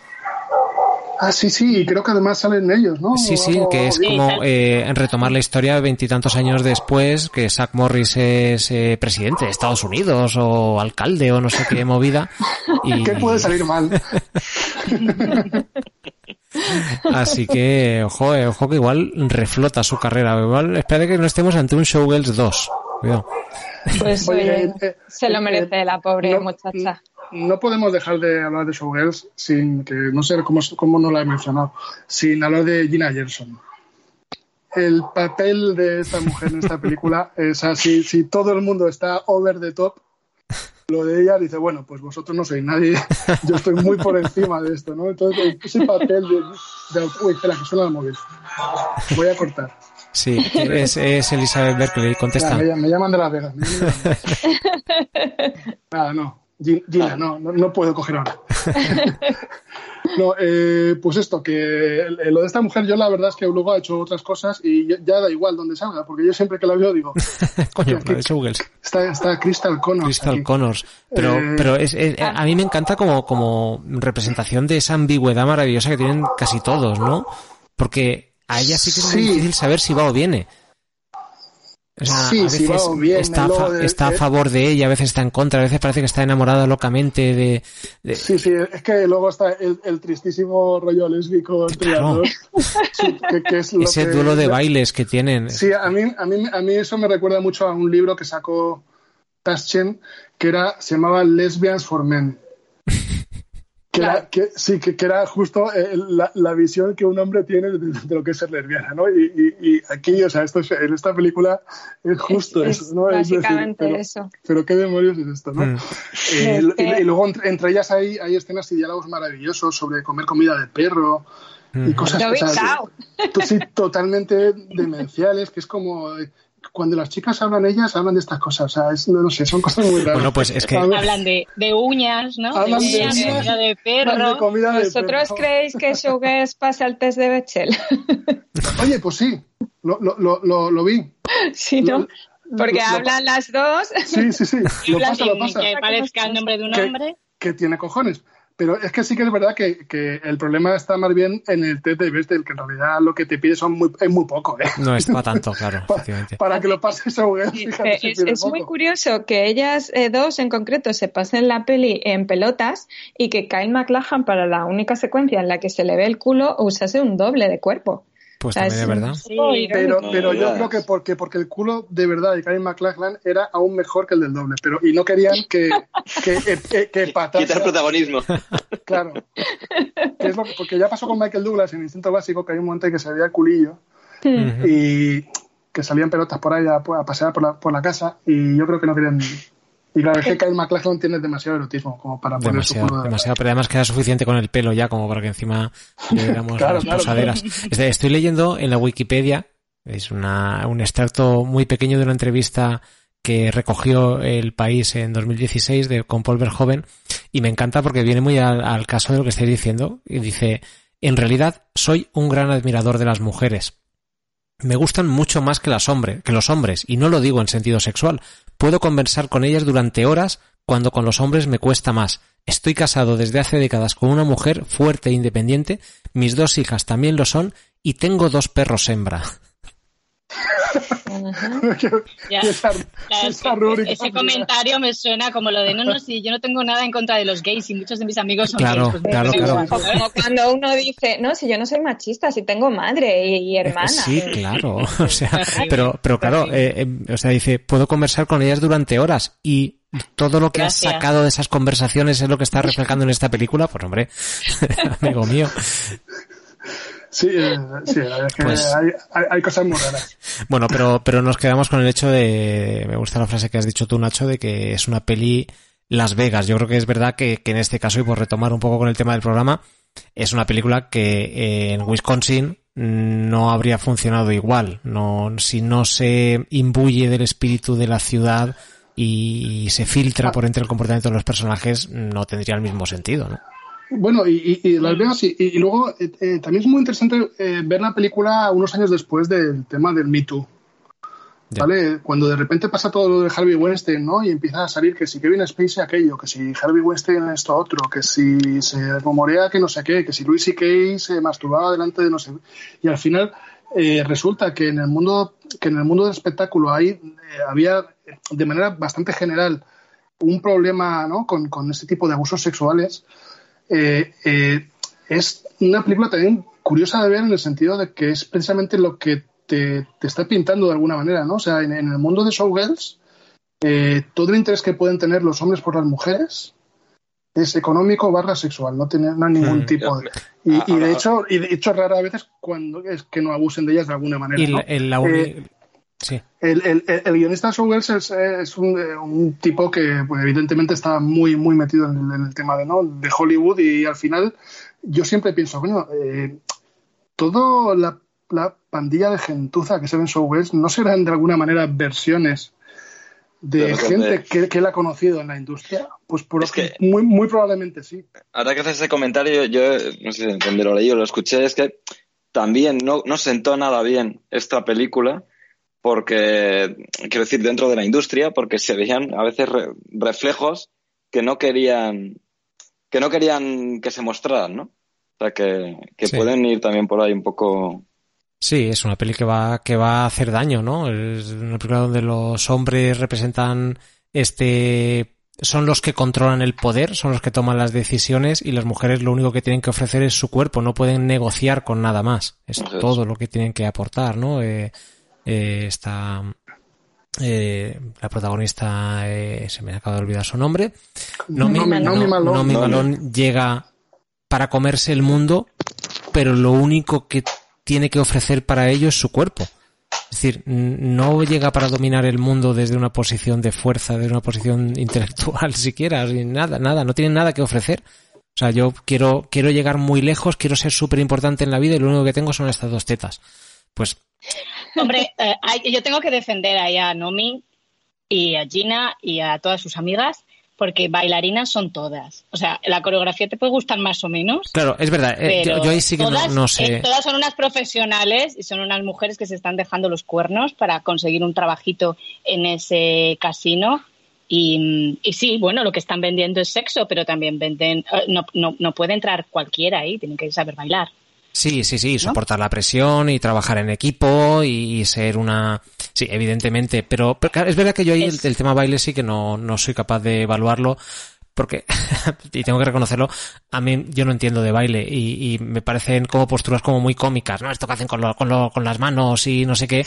Ah, sí, sí, y creo que además salen ellos, ¿no? Sí, sí, que es como eh, retomar la historia veintitantos años después, que Zach Morris es eh, presidente de Estados Unidos o alcalde o no sé qué movida. Y, ¿Qué puede salir mal? Así que, ojo, eh, ojo que igual reflota su carrera. Igual, espera que no estemos ante un Showgirls 2. Cuidado. Pues Oye, eh, eh, se lo merece la pobre no- muchacha. No podemos dejar de hablar de Showgirls sin que, no sé cómo, cómo no la he mencionado, sin hablar de Gina Gerson. El papel de esta mujer en esta película, o sea, si, si todo el mundo está over the top, lo de ella dice, bueno, pues vosotros no sois nadie, yo estoy muy por encima de esto, ¿no? Entonces, ese papel de... de uy, espera, que suena el móvil. Voy a cortar. Sí, es, es Elizabeth Berkeley, contesta. Me, me llaman de Las Vegas. me llaman de Las Vegas. Nada, no. Gi- Gina, no, no, no puedo coger ahora. No, eh, pues esto, que lo de esta mujer, yo la verdad es que luego ha hecho otras cosas y ya, da igual donde salga, porque yo siempre que la veo digo, Coño, que- Showgirls. está, está Crystal Connors. Crystal aquí. Connors. Pero, Eh, pero es, es- a mí me encanta como, como representación de esa ambigüedad maravillosa que tienen casi todos, ¿no? Porque a ella sí que es muy Sí. difícil saber si va o viene. O sea, Sí, a si veces va o viene, está, a de- está favor de ella, a veces está en contra, a veces parece que está enamorada locamente de... de- Sí, sí, es que luego está el, el tristísimo rollo lésbico entre Claro. las dos. Sí, que, que es lo ese que- duelo de bailes que tienen. Sí, a mí, a, mí, a mí eso me recuerda mucho a un libro que sacó Taschen, que era, se llamaba Lesbians for Men. Que era, que, sí, que, que era justo eh, la, la visión que un hombre tiene de, de lo que es ser lesbiana, ¿no? Y, y, y aquí, o sea, esto es- en esta película es justo Es- eso, ¿no? Es decir, básicamente pero, eso. pero qué demonios es esto, ¿no? Mm. Eh, Es que- y, luego entre, entre ellas hay, hay escenas y diálogos maravillosos sobre comer comida de perro y Mm. cosas o sea, sí, totalmente demenciales, que es como eh, cuando las chicas hablan ellas, hablan de estas cosas, o sea, es, no, no sé, son cosas muy raras. Bueno, pues es que- Hablan- de, de uñas, ¿no? Hablan de uñas, de, uñas, comida de hablan de perro. comida de ¿Vosotros perro. creéis que Showgirls pasa el test de Bechdel? Oye, pues sí, lo, lo, lo, lo, lo vi. sí, ¿no? Lo- Porque lo- lo- hablan las dos. Sí, sí, sí, lo pasa, lo pasa. Que parezca el nombre de un Que- hombre. que tiene cojones. Pero es que sí que es verdad que, que el problema está más bien en el test de Bechdel, que en realidad lo que te pide son muy, es muy poco, ¿eh? No es para tanto, claro. Para que lo pases a Google, fíjate, Eh, si es, muy curioso que ellas eh, dos en concreto se pasen la peli en pelotas y que Kyle MacLachlan para la única secuencia en la que se le ve el culo usase un doble de cuerpo. Pues también es verdad. pero, pero yo creo que porque, porque el culo de verdad de Karen McLachlan era aún mejor que el del doble. Pero, y no querían que, que, que, que Quitar protagonismo. Claro. es lo porque ya pasó con Michael Douglas en Instinto Básico, que hay un momento en que se veía culillo. Y que salían pelotas por ahí a, a pasear por la, por la casa. Y yo creo que no querían y claro, es que Kyle MacLachlan tiene demasiado erotismo como para poner demasiado, su culo demasiado, pero además queda suficiente con el pelo ya como para que encima le claro, las claro, posaderas. Claro. Estoy leyendo en la Wikipedia, es una, un extracto muy pequeño de una entrevista que recogió el país en 2016 de, con Paul Verhoeven y me encanta porque viene muy al, al caso de lo que estáis diciendo y dice, en realidad soy un gran admirador de las mujeres me gustan mucho más que, las hombre, que los hombres, y no lo digo en sentido sexual. Puedo conversar con ellas durante horas cuando con los hombres me cuesta más. Estoy casado desde hace décadas con una mujer fuerte e independiente, mis dos hijas también lo son, y tengo dos perros hembra. Ya, ese comentario me suena como lo de no, no, sí, yo no tengo nada en contra de los gays y muchos de mis amigos son claro, gays. Pues claro, claro. Como cuando uno dice, no, si yo no soy machista, si tengo madre y, y hermana. Sí, claro. O sea, pero, pero claro, eh, eh, o sea, dice, puedo conversar con ellas durante horas y todo lo que Gracias. has sacado de esas conversaciones es lo que está reflejando en esta película, pues hombre, amigo mío. Sí, eh, sí, es que pues, hay, hay, hay, cosas muy raras. Bueno, pero, pero nos quedamos con el hecho de, me gusta la frase que has dicho tú, Nacho, de que es una peli Las Vegas. Yo creo que es verdad que, que en este caso, y por retomar un poco con el tema del programa, es una película que eh, en Wisconsin no habría funcionado igual. No, si no se imbuye del espíritu de la ciudad y se filtra por entre el comportamiento de los personajes, no tendría el mismo sentido, ¿no? Bueno, y, y, y Las Vegas, y, y luego eh, eh, también es muy interesante eh, ver la película unos años después del tema del Me Too. ¿Vale? Cuando de repente pasa todo lo de Harvey Weinstein, ¿no? Y empieza a salir que si Kevin Spacey aquello, que si Harvey Weinstein esto otro, que si se rumorea que no sé qué, que si Louis C.K. se masturbaba delante de no sé Y al final eh, resulta que en el mundo que en el mundo del espectáculo hay eh, había de manera bastante general un problema, ¿no? Con, con este tipo de abusos sexuales eh, eh, es una película también curiosa de ver en el sentido de que es precisamente lo que te, te está pintando de alguna manera, ¿no? O sea, en, en el mundo de Showgirls, eh, todo el interés que pueden tener los hombres por las mujeres es económico barra sexual, no tiene no ningún mm, tipo de... Y, y, de hecho, y de hecho rara veces cuando es que no abusen de ellas de alguna manera. Y la eh, Sí. El, el, el, guionista Showgirls es, es un, un, tipo que pues, evidentemente está muy muy metido en el, en el, tema de, ¿no? de Hollywood y al final yo siempre pienso, bueno, eh, toda la, la, pandilla de gentuza que se ve en Showgirls no serán de alguna manera versiones de, de gente que, que, él ha conocido en la industria, pues por es que, muy, muy probablemente sí. Ahora que haces ese comentario, yo no sé si lo leí o lo escuché, es que también no, no sentó nada bien esta película porque, quiero decir, dentro de la industria, porque se veían a veces re reflejos que no querían que no querían que se mostraran, ¿no? O sea, que, que sí. pueden ir también por ahí un poco... Sí, es una peli que va, que va a hacer daño, ¿no? Es una película donde los hombres representan este son los que controlan el poder, son los que toman las decisiones y las mujeres lo único que tienen que ofrecer es su cuerpo, no pueden negociar con nada más. Es Entonces, todo lo que tienen que aportar, ¿no? Eh, eh, está eh, la protagonista eh, se me acaba de olvidar su nombre Nomi, Nomi, no, Malone, Nomi Malone llega para comerse el mundo pero lo único que tiene que ofrecer para ello es su cuerpo es decir, no llega para dominar el mundo desde una posición de fuerza, desde una posición intelectual siquiera, nada, nada, no tiene nada que ofrecer. O sea, yo quiero, quiero llegar muy lejos, quiero ser súper importante en la vida y lo único que tengo son estas dos tetas. Pues Hombre, eh, yo tengo que defender ahí a Nomi y a Gina y a todas sus amigas porque bailarinas son todas. O sea, la coreografía te puede gustar más o menos. Claro, es verdad. Eh, yo, yo, ahí sí que todas, no, no sé. Eh, todas son unas profesionales y son unas mujeres que se están dejando los cuernos para conseguir un trabajito en ese casino. Y, y, sí, bueno, lo que están vendiendo es sexo, pero también venden. No, no, no puede entrar cualquiera ahí, tienen que saber bailar. Sí, sí, sí, soportar ¿no? la presión y trabajar en equipo y, y, ser una... Sí, evidentemente, pero, pero es verdad que yo ahí el, el, tema baile sí que no, no soy capaz de evaluarlo porque, y tengo que reconocerlo, a mí yo no entiendo de baile y, y me parecen como posturas como muy cómicas, ¿no? Esto que hacen con, lo, con, lo, con las manos y no sé qué.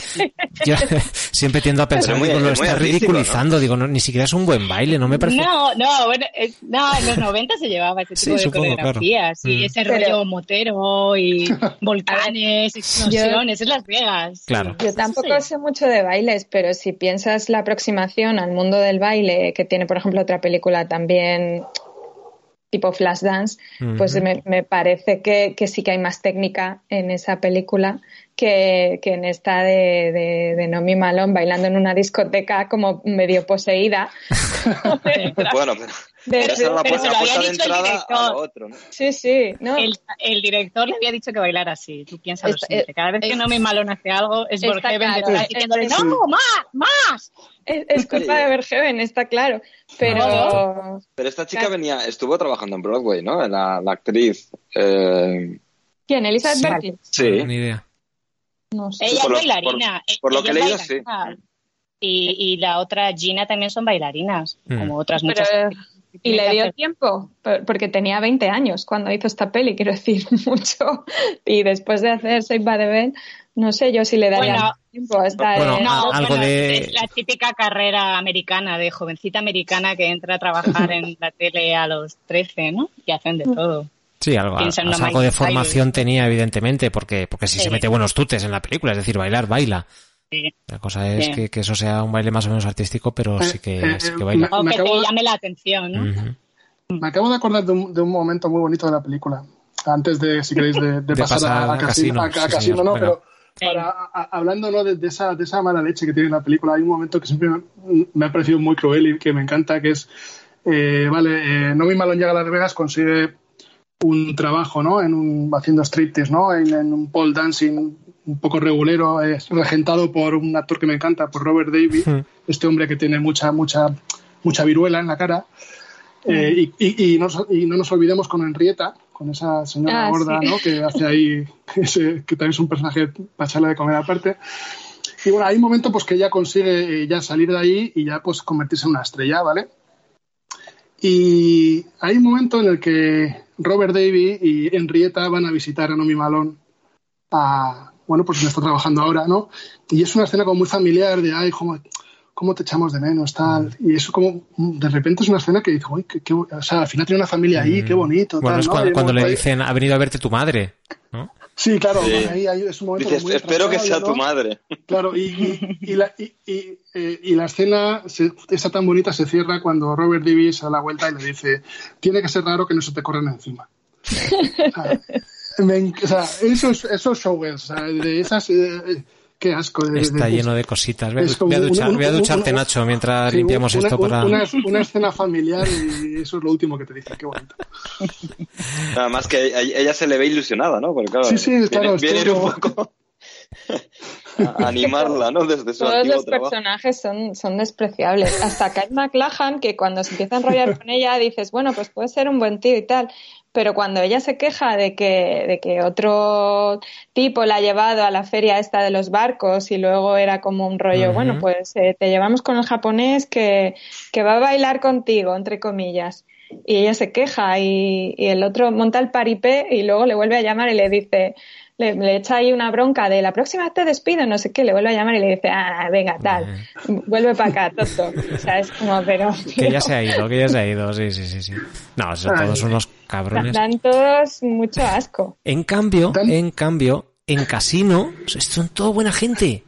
Yo siempre tiendo a pensar, muy- digo, lo es está ridiculizando, digo, no, ni siquiera es un buen baile, no me parece. No, no, bueno, es- no, en los 90 se llevaba ese Sí, tipo de supongo, coreografías claro. y Mm. ese Pero- rollo motero y volcanes, explosiones, es Las Vegas. Claro. Yo tampoco sí. sé mucho de bailes, pero si piensas la aproximación al mundo del baile, que tiene, por ejemplo, otra película también tipo Flashdance, pues Ujú. me, me parece que, que sí que hay más técnica en esa película que, que en esta de, de, de Nomi Malone bailando en una discoteca como medio poseída. Bueno, pero, De- esa era la pero puesta, se lo había puesta de entrada a lo otro, ¿no? Sí, sí, ¿no? El, el director le había dicho que bailara así. Tú piensas lo Está- siguiente. Cada vez que es- no me malón hace algo, es detrás es- diciéndole, ¡No, más, más! Es, es culpa de Verheven, está claro. Pero Pero esta chica Claro. venía, estuvo trabajando en Broadway, ¿no? La, la actriz. eh, ¿quién? ¿Elizabeth Sí. Berkley? sí. Ni idea. No sé. Ella por es bailarina. por- por lo que leído, sí. Y, y la otra, Gina, también son bailarinas, Mm. como otras Pero, muchas. ¿Y le dio tiempo? Por- Porque tenía 20 años cuando hizo esta peli, quiero decir, mucho. Y después de hacer Save by the Bell, no sé yo si le daría Bueno, tiempo hasta bueno, en- No, a- algo bueno, de- es la típica carrera americana de jovencita americana que entra a trabajar en la tele a los 13, ¿no? Y hacen de todo. Sí, algo, una algo de formación tenía, evidentemente, porque, porque si Sí. se mete buenos tutes en la película, es decir, bailar, baila. Sí. La cosa es Sí. que, que eso sea un baile más o menos artístico, pero sí que, eh, sí que eh, baila. O Me que te acabo de- llame la atención, ¿no? Me acabo de acordar de un, de un momento muy bonito de la película. Antes de, si queréis, de, de De pasar, pasar a, a a casino, casino, a- a sí, casino, ¿no? Pero. Para, a- hablando ¿no? de, de esa, de esa mala leche que tiene la película, hay un momento que siempre me, me ha parecido muy cruel y que me encanta, que es, eh, vale, eh, Nomi Malone llega a Las Vegas, consigue un trabajo, ¿no? En un, haciendo striptease, ¿no? En, en un pole dancing un poco regulero, eh, regentado por un actor que me encanta, por Robert Davis, Hmm. este hombre que tiene mucha, mucha, mucha viruela en la cara. Eh, y, y- y no, y no nos olvidemos con Henrietta, con esa señora Ah, gorda, sí. ¿no? Que hace ahí, ese- que también es un personaje para echarle de comer aparte. Y bueno, hay un momento pues que ella consigue eh, ya salir de ahí y ya pues convertirse en una estrella, ¿vale? Y hay un momento en el que Robert Davy y Henrietta van a visitar a Nomi Malone a, bueno, pues donde está trabajando ahora, ¿no? Y es una escena como muy familiar de, ay, cómo, cómo te echamos de menos, tal. Y eso como, de repente es una escena que dice, uy, qué, qué- o sea, al final tiene una familia ahí, qué bonito, Bueno, tal, es ¿no? cuando, le dicen, ha venido a verte tu madre, ¿no? Sí, claro, Sí. ahí, ahí es un momento Dices, muy espero que sea tu madre. Claro, y, y, y la, y, y, eh, y la escena, se, esa tan bonita, se cierra cuando Robert Davis se da la vuelta y le dice, tiene que ser raro que no se te corran encima. O sea, me enc- o sea, esos, esos o sea, de esas... eh, qué asco. De, Está de- lleno de cositas. Voy a, es como voy a una- duchar- una- voy a una- ducharte, una- Nacho, mientras sí, limpiamos una- esto para... Una, una escena familiar y eso es lo último que te dice, qué bonito. Además que a ella se le ve ilusionada, ¿no? Porque claro, Sí, sí, viene, claro, viene un poco a animarla, ¿no? Desde su Todos los trabajo. personajes son, son despreciables. Hasta Kate McLachlan, que cuando se empieza a enrollar con ella dices, bueno, pues puede ser un buen tío y tal. Pero cuando ella se queja de que, de que otro tipo la ha llevado a la feria esta de los barcos y luego era como un rollo, bueno, pues eh, te llevamos con el japonés que, que va a bailar contigo, entre comillas. Y ella se queja y, y el otro monta el paripé y luego le vuelve a llamar y le dice, le, le echa ahí una bronca de la próxima vez te despido, no sé qué, le vuelve a llamar y le dice, ah, venga, tal, vuelve para acá, tonto. O sea, es como, pero... Que ya se ha ido, que ya se ha ido, sí, sí, sí. sí. No, son todos unos cabrones. Dan todos mucho asco. En cambio, en cambio, en Casino, son todo buena gente.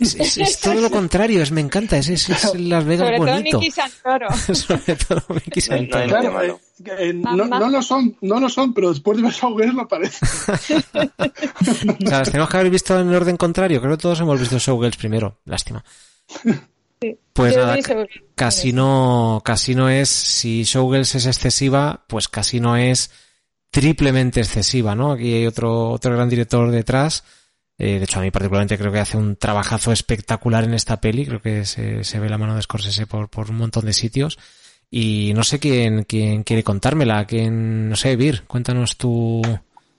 Es, es- es todo lo contrario, es, me encanta, es, es, es Las Vegas Sobre todo bonito. Nicky Santoro. Sobre todo hay Santoro. Claro, eh, eh, no, no lo son, no lo son, pero después de ver Showgirls lo parece. O sea, las tenemos que haber visto en orden contrario. Creo que todos hemos visto Showgirls primero. Lástima. Sí. Pues nada, Casino, Casino es, si Showgirls es excesiva, pues Casino es triplemente excesiva, ¿no? Aquí hay otro, otro gran director detrás. Eh, de hecho, a mí particularmente creo que hace un trabajazo espectacular en esta peli. Creo que se, se ve la mano de Scorsese por, por un montón de sitios. Y no sé quién, quién quiere contármela. Quién, no sé, Vir, cuéntanos tú.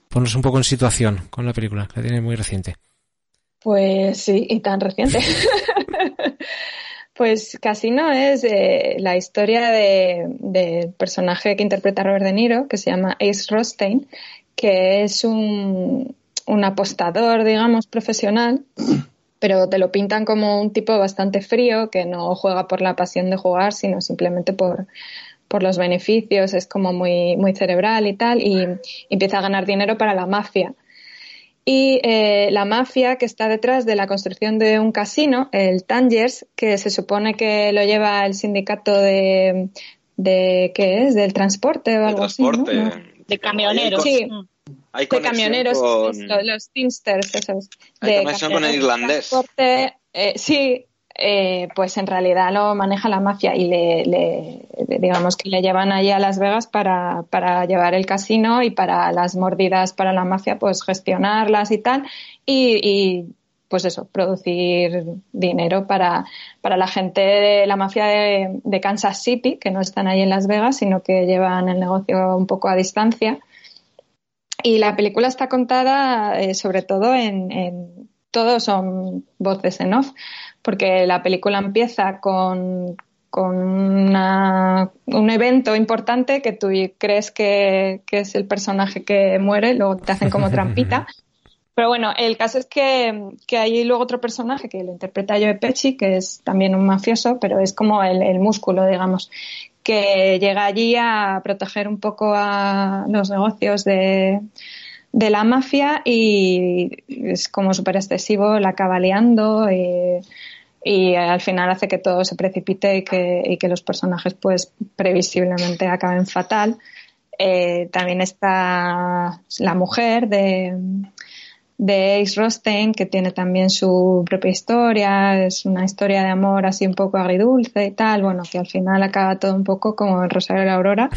Ponnos un poco en situación con la película, que la tiene muy reciente. Pues sí, y tan reciente. Pues Casino es eh, la historia del personaje que interpreta Robert De Niro, que se llama Ace Rostein, que es un, un apostador, digamos, profesional, pero te lo pintan como un tipo bastante frío, que no juega por la pasión de jugar, sino simplemente por, por los beneficios, es como muy, muy cerebral y tal, y empieza a ganar dinero para la mafia. Y eh, la mafia que está detrás de la construcción de un casino, el Tangers, que se supone que lo lleva el sindicato de, de ¿qué es? Del transporte o algo así. De camioneros. Sí. De camioneros, los Teamsters, esos. Hay de conexión con el irlandés. Eh, sí, eh, pues en realidad lo maneja la mafia y le, digamos que le llevan allí a Las Vegas para, para, llevar el casino y para las mordidas para la mafia, pues gestionarlas y tal. Y, pues eso, producir dinero para, para la gente de la mafia de, Kansas City, que no están ahí en Las Vegas, sino que llevan el negocio un poco a distancia. Y la película está contada eh, sobre todo en, en, todos son voces en off porque la película empieza con, un evento importante que tú crees que, es el personaje que muere, luego te hacen como trampita. Pero bueno, el caso es que, hay luego otro personaje que lo interpreta Joe Pesci, que es también un mafioso, pero es como el, músculo, digamos, que llega allí a proteger un poco a los negocios de, la mafia y es como súper excesivo, la acaba liando y, al final hace que todo se precipite y que, y que los personajes pues previsiblemente acaben fatal. Eh, también está la mujer de, de Ace Rostein, que tiene también su propia historia, es una historia de amor así un poco agridulce y tal, bueno, que al final acaba todo un poco como el Rosario de la Aurora.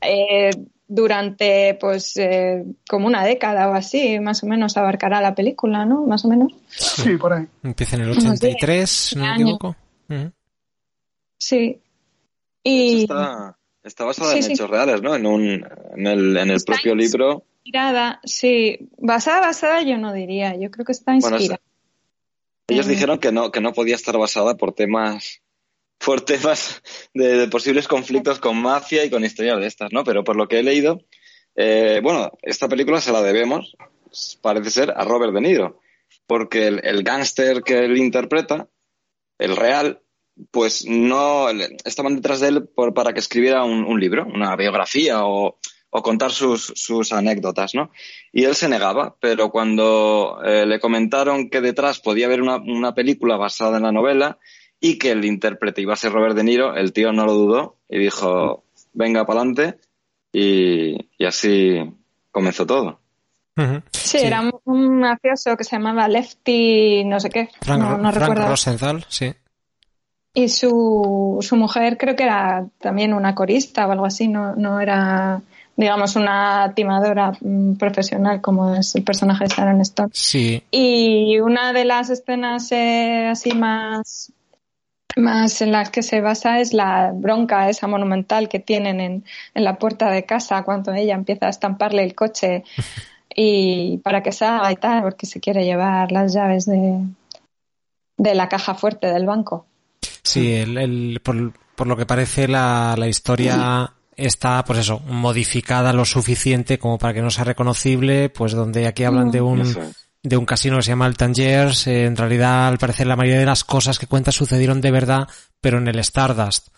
Eh, durante pues eh, como una década o así, más o menos abarcará la película, ¿no? Más o menos. Sí, por ahí. Empieza en el 83, si no me equivoco. Sí. Y... Está, está basada en hechos reales, ¿no? En, un, en el, en el propio libro. Inspirada, sí. Basada, basada yo no diría. Yo creo que está inspirada. ellos dijeron que no, que no podía estar basada por temas por temas de, posibles conflictos con mafia y con historias de estas, ¿no? Pero por lo que he leído, eh, bueno, esta película se la debemos, parece ser, a Robert De Niro, porque el, el gángster que él interpreta, el real, pues no estaban detrás de él por, para que escribiera un, libro, una biografía o, o contar sus, sus, anécdotas, ¿no? Y él se negaba, pero cuando eh, le comentaron que detrás podía haber una, una película basada en la novela, y que el intérprete iba a ser Robert De Niro, el tío no lo dudó y dijo, venga para adelante y, así comenzó todo. sí, era un mafioso que se llamaba Lefty, no sé qué. Frank, no, no Frank Rosenthal, sí. Y su, su mujer creo que era también una corista o algo así, no, no era, digamos, una timadora mm, profesional como es el personaje de Sharon Stone. Sí. Y una de las escenas eh, así más más en las que se basa es la bronca esa monumental que tienen en, en la puerta de casa cuando ella empieza a estamparle el coche y para que salga y tal, porque se quiere llevar las llaves de, de la caja fuerte del banco. Sí, el, el, por, por, lo que parece la, la historia está, pues eso, modificada lo suficiente como para que no sea reconocible, pues donde aquí hablan de un de un casino que se llama el Tangiers. Eh, en realidad, al parecer, la mayoría de las cosas que cuenta sucedieron de verdad, pero en el Stardust.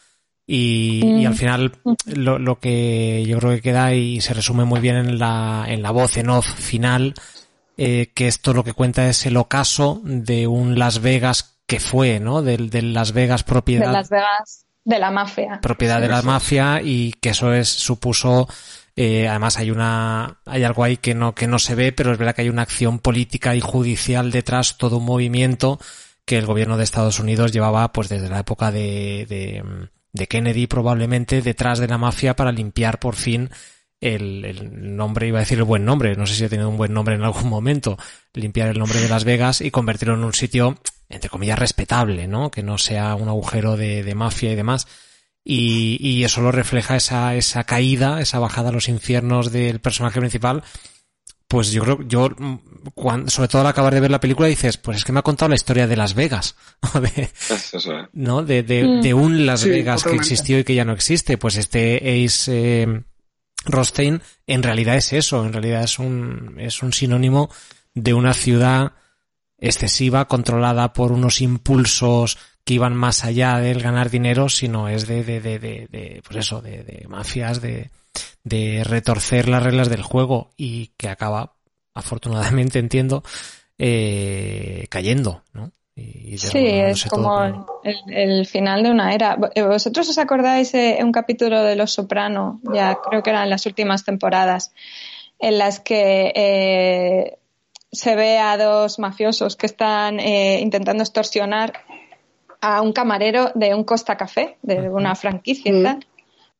Y, al final, lo, lo, que yo creo que queda y se resume muy bien en la, en la voz en off final, eh, que esto lo que cuenta es el ocaso de un Las Vegas que fue, ¿no? Del, del Las Vegas propiedad. De Las Vegas, de la mafia. Propiedad de la mafia y que eso es, supuso eh, además hay una, hay algo ahí que no, que no se ve, pero es verdad que hay una acción política y judicial detrás, todo un movimiento que el gobierno de Estados Unidos llevaba pues desde la época de, de, de Kennedy probablemente detrás de la mafia para limpiar por fin el, el, nombre, iba a decir el buen nombre, no sé si ha tenido un buen nombre en algún momento, limpiar el nombre de Las Vegas y convertirlo en un sitio, entre comillas, respetable, ¿no? Que no sea un agujero de, de mafia y demás y, y eso lo refleja esa, esa caída, esa bajada a los infiernos del personaje principal, Pues yo creo, yo, cuando, sobre todo al acabar de ver la película dices, pues es que me ha contado la historia de Las Vegas, de, Eso, eh. ¿no? De, de, Mm. de un Las Sí, Vegas que existió y que ya no existe. Pues este Ace eh, Rothstein en realidad es eso, en realidad es un, es un sinónimo de una ciudad excesiva, controlada por unos impulsos que iban más allá del ganar dinero, sino es de, de, de, de, de, pues eso, de, de mafias, de, de retorcer las reglas del juego y que acaba, afortunadamente entiendo, eh, cayendo, ¿no? Y Sí, es todo como el final de una era. Eh, ¿Vosotros os acordáis de un capítulo de Los Soprano? Ya creo que eran las últimas temporadas, en las que eh, se ve a dos mafiosos que están eh, intentando extorsionar a un camarero de un Costa Café, de una franquicia y Mm. tal.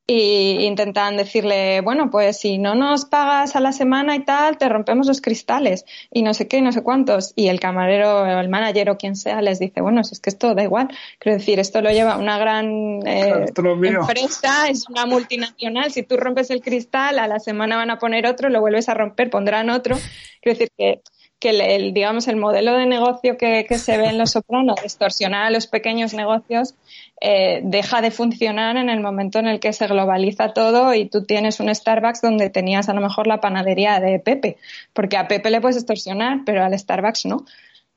Y intentan decirle, bueno, pues si no nos pagas a la semana y tal, te rompemos los cristales y no sé qué, no sé cuántos. Y el camarero o el manager o quien sea les dice, bueno, si es que esto da igual. Quiero decir, esto lo lleva una gran eh, empresa, es una multinacional. Si tú rompes el cristal, a la semana van a poner otro, lo vuelves a romper, pondrán otro. Quiero decir que que el, el, digamos el modelo de negocio que, que se ve en Los Sopranos, de extorsionar a los pequeños negocios, eh, deja de funcionar en el momento en el que se globaliza todo y tú tienes un Starbucks donde tenías a lo mejor la panadería de Pepe, porque a Pepe le puedes extorsionar, pero al Starbucks no.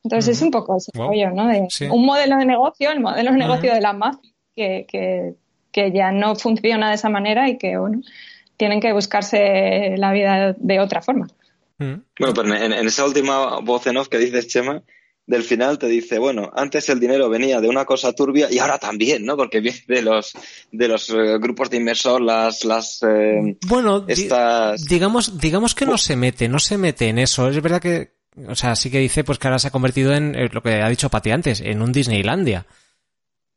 Entonces es un poco ese Wow. rollo, ¿no? De Sí. Un modelo de negocio, el modelo de negocio de la mafia, que, que, que ya no funciona de esa manera y que, bueno, tienen que buscarse la vida de otra forma. Mm. Bueno, pero en, en esa última voz en off que dices, Chema, del final te dice, bueno, antes el dinero venía de una cosa turbia y ahora también, ¿no? Porque viene de los, de los eh, grupos de inversor, las, las, eh, Bueno, di- estas... digamos, digamos que no se mete, no se mete en eso. Es verdad que, o sea, sí que dice pues que ahora se ha convertido en eh, lo que ha dicho Pati antes, en un Disneylandia.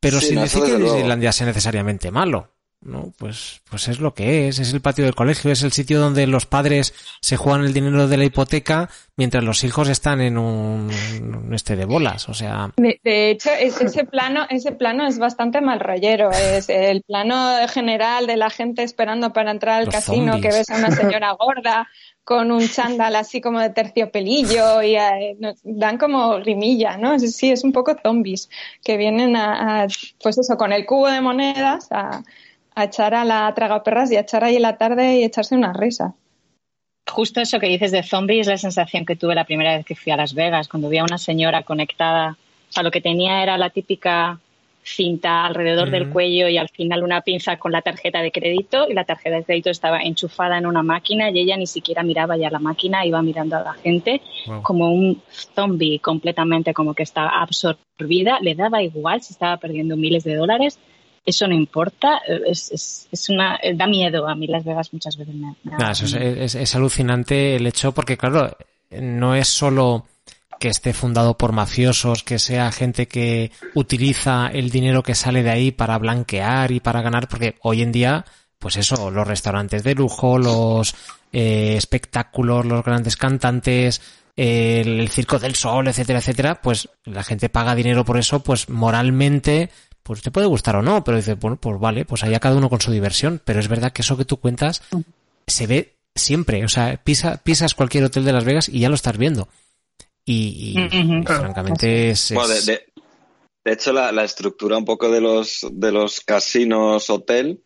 Pero Sí, sin no, decir que luego. Disneylandia sea necesariamente malo. No, pues, pues es lo que es, es el patio del colegio, es el sitio donde los padres se juegan el dinero de la hipoteca mientras los hijos están en un, un este de bolas, o sea, De, de hecho, es- ese plano, ese plano es bastante mal rollero. Es el plano general de la gente esperando para entrar al Los casino, zombies. que ves a una señora gorda con un chándal así como de terciopelillo y eh, dan como rimilla, ¿no? Sí, es un poco zombies que vienen a, a, pues eso, con el cubo de monedas a, a echar a la tragaperras y a echar ahí la tarde y echarse una risa. Justo eso que dices de zombie es la sensación que tuve la primera vez que fui a Las Vegas, cuando vi a una señora conectada. O sea, lo que tenía era la típica cinta alrededor del cuello y al final una pinza con la tarjeta de crédito y la tarjeta de crédito estaba enchufada en una máquina y ella ni siquiera miraba ya la máquina, iba mirando a la gente wow. como un zombie completamente, como que estaba absorbida, le daba igual si estaba perdiendo miles de dólares, eso no importa, es, es, es una, da miedo a mí Las Vegas muchas veces me, eso es, miedo. es- es alucinante el hecho, porque claro, no es solo que esté fundado por mafiosos, que sea gente que utiliza el dinero que sale de ahí para blanquear y para ganar, porque hoy en día, pues eso, los restaurantes de lujo, los eh, espectáculos, los grandes cantantes, el, el circo del sol, etcétera, etcétera, pues la gente paga dinero por eso, pues moralmente, pues te puede gustar o no, pero dice, bueno, pues vale, pues allá cada uno con su diversión, pero es verdad que eso que tú cuentas se ve siempre, o sea, pisa, pisas cualquier hotel de Las Vegas y ya lo estás viendo. Y, y, Ujú. y francamente es, Bueno, de, es- de- de hecho, la, la estructura un poco de los, de los casinos hotel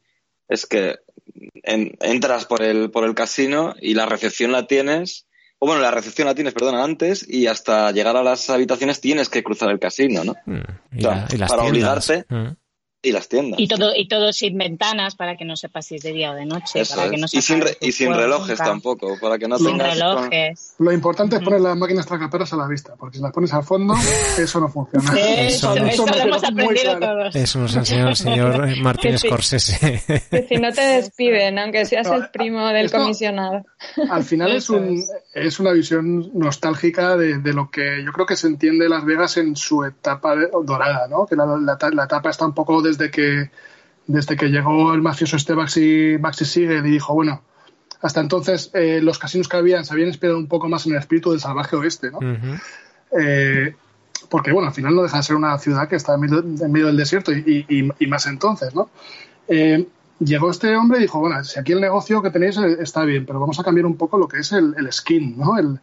es que en- entras por el, por el casino y la recepción la tienes, o bueno, la recepción la tienes, perdona, antes y hasta llegar a las habitaciones tienes que cruzar el casino, ¿no? Mm, y, o sea, la- y las para tiendas. Mm. Y las tiendas. Y todo, y todo sin ventanas para que no sepas si es de día o de noche. Eso para que no y, sin re- y sin relojes nunca. tampoco, para que no Sin tengas... relojes. Lo importante es poner las máquinas tragaperras a la vista, porque si las pones al fondo, eso no funciona. Eso, Eso eso me lo hemos aprendido claro. todos. Eso nos ha enseñado el señor Martín Que sí. Scorsese. Que si no te despiden, aunque seas No, el primo del esto- comisionado. Al final es, Eso un, es. es una visión nostálgica de, de lo que yo creo que se entiende Las Vegas en su etapa de- dorada, ¿no? Que la, la- la etapa está un poco desde que desde que llegó el mafioso este Baxi, Baxi Siegel y dijo, bueno, hasta entonces eh, los casinos que habían se habían inspirado un poco más en el espíritu del salvaje oeste, ¿no? Eh, porque, bueno, al final no deja de ser una ciudad que está en medio, en medio del desierto y, y- y más entonces, ¿no? Eh, llegó este hombre y dijo, bueno, si aquí el negocio que tenéis está bien, pero vamos a cambiar un poco lo que es el, el skin, ¿no? El,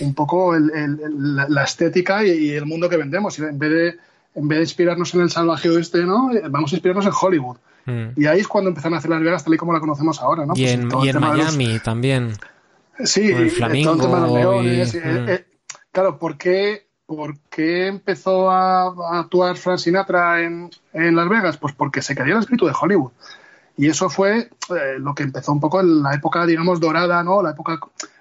un poco el, el, la estética y, y, el mundo que vendemos. Y en vez de en vez de inspirarnos en el salvaje oeste, ¿no? Eh, vamos a inspirarnos en Hollywood. Mm. Y ahí es cuando empezaron a hacer Las Vegas tal y como la conocemos ahora, ¿no? Y pues en, y en Miami los... también. Sí, el Flamingo. Todo el tema de los leones, y, eh, mm. eh, claro, ¿por qué, ¿por qué empezó a, a, actuar Frank Sinatra en, en Las Vegas? Pues porque se quería el espíritu de Hollywood. Y eso fue eh, lo que empezó un poco en la época, digamos, dorada, ¿no? La época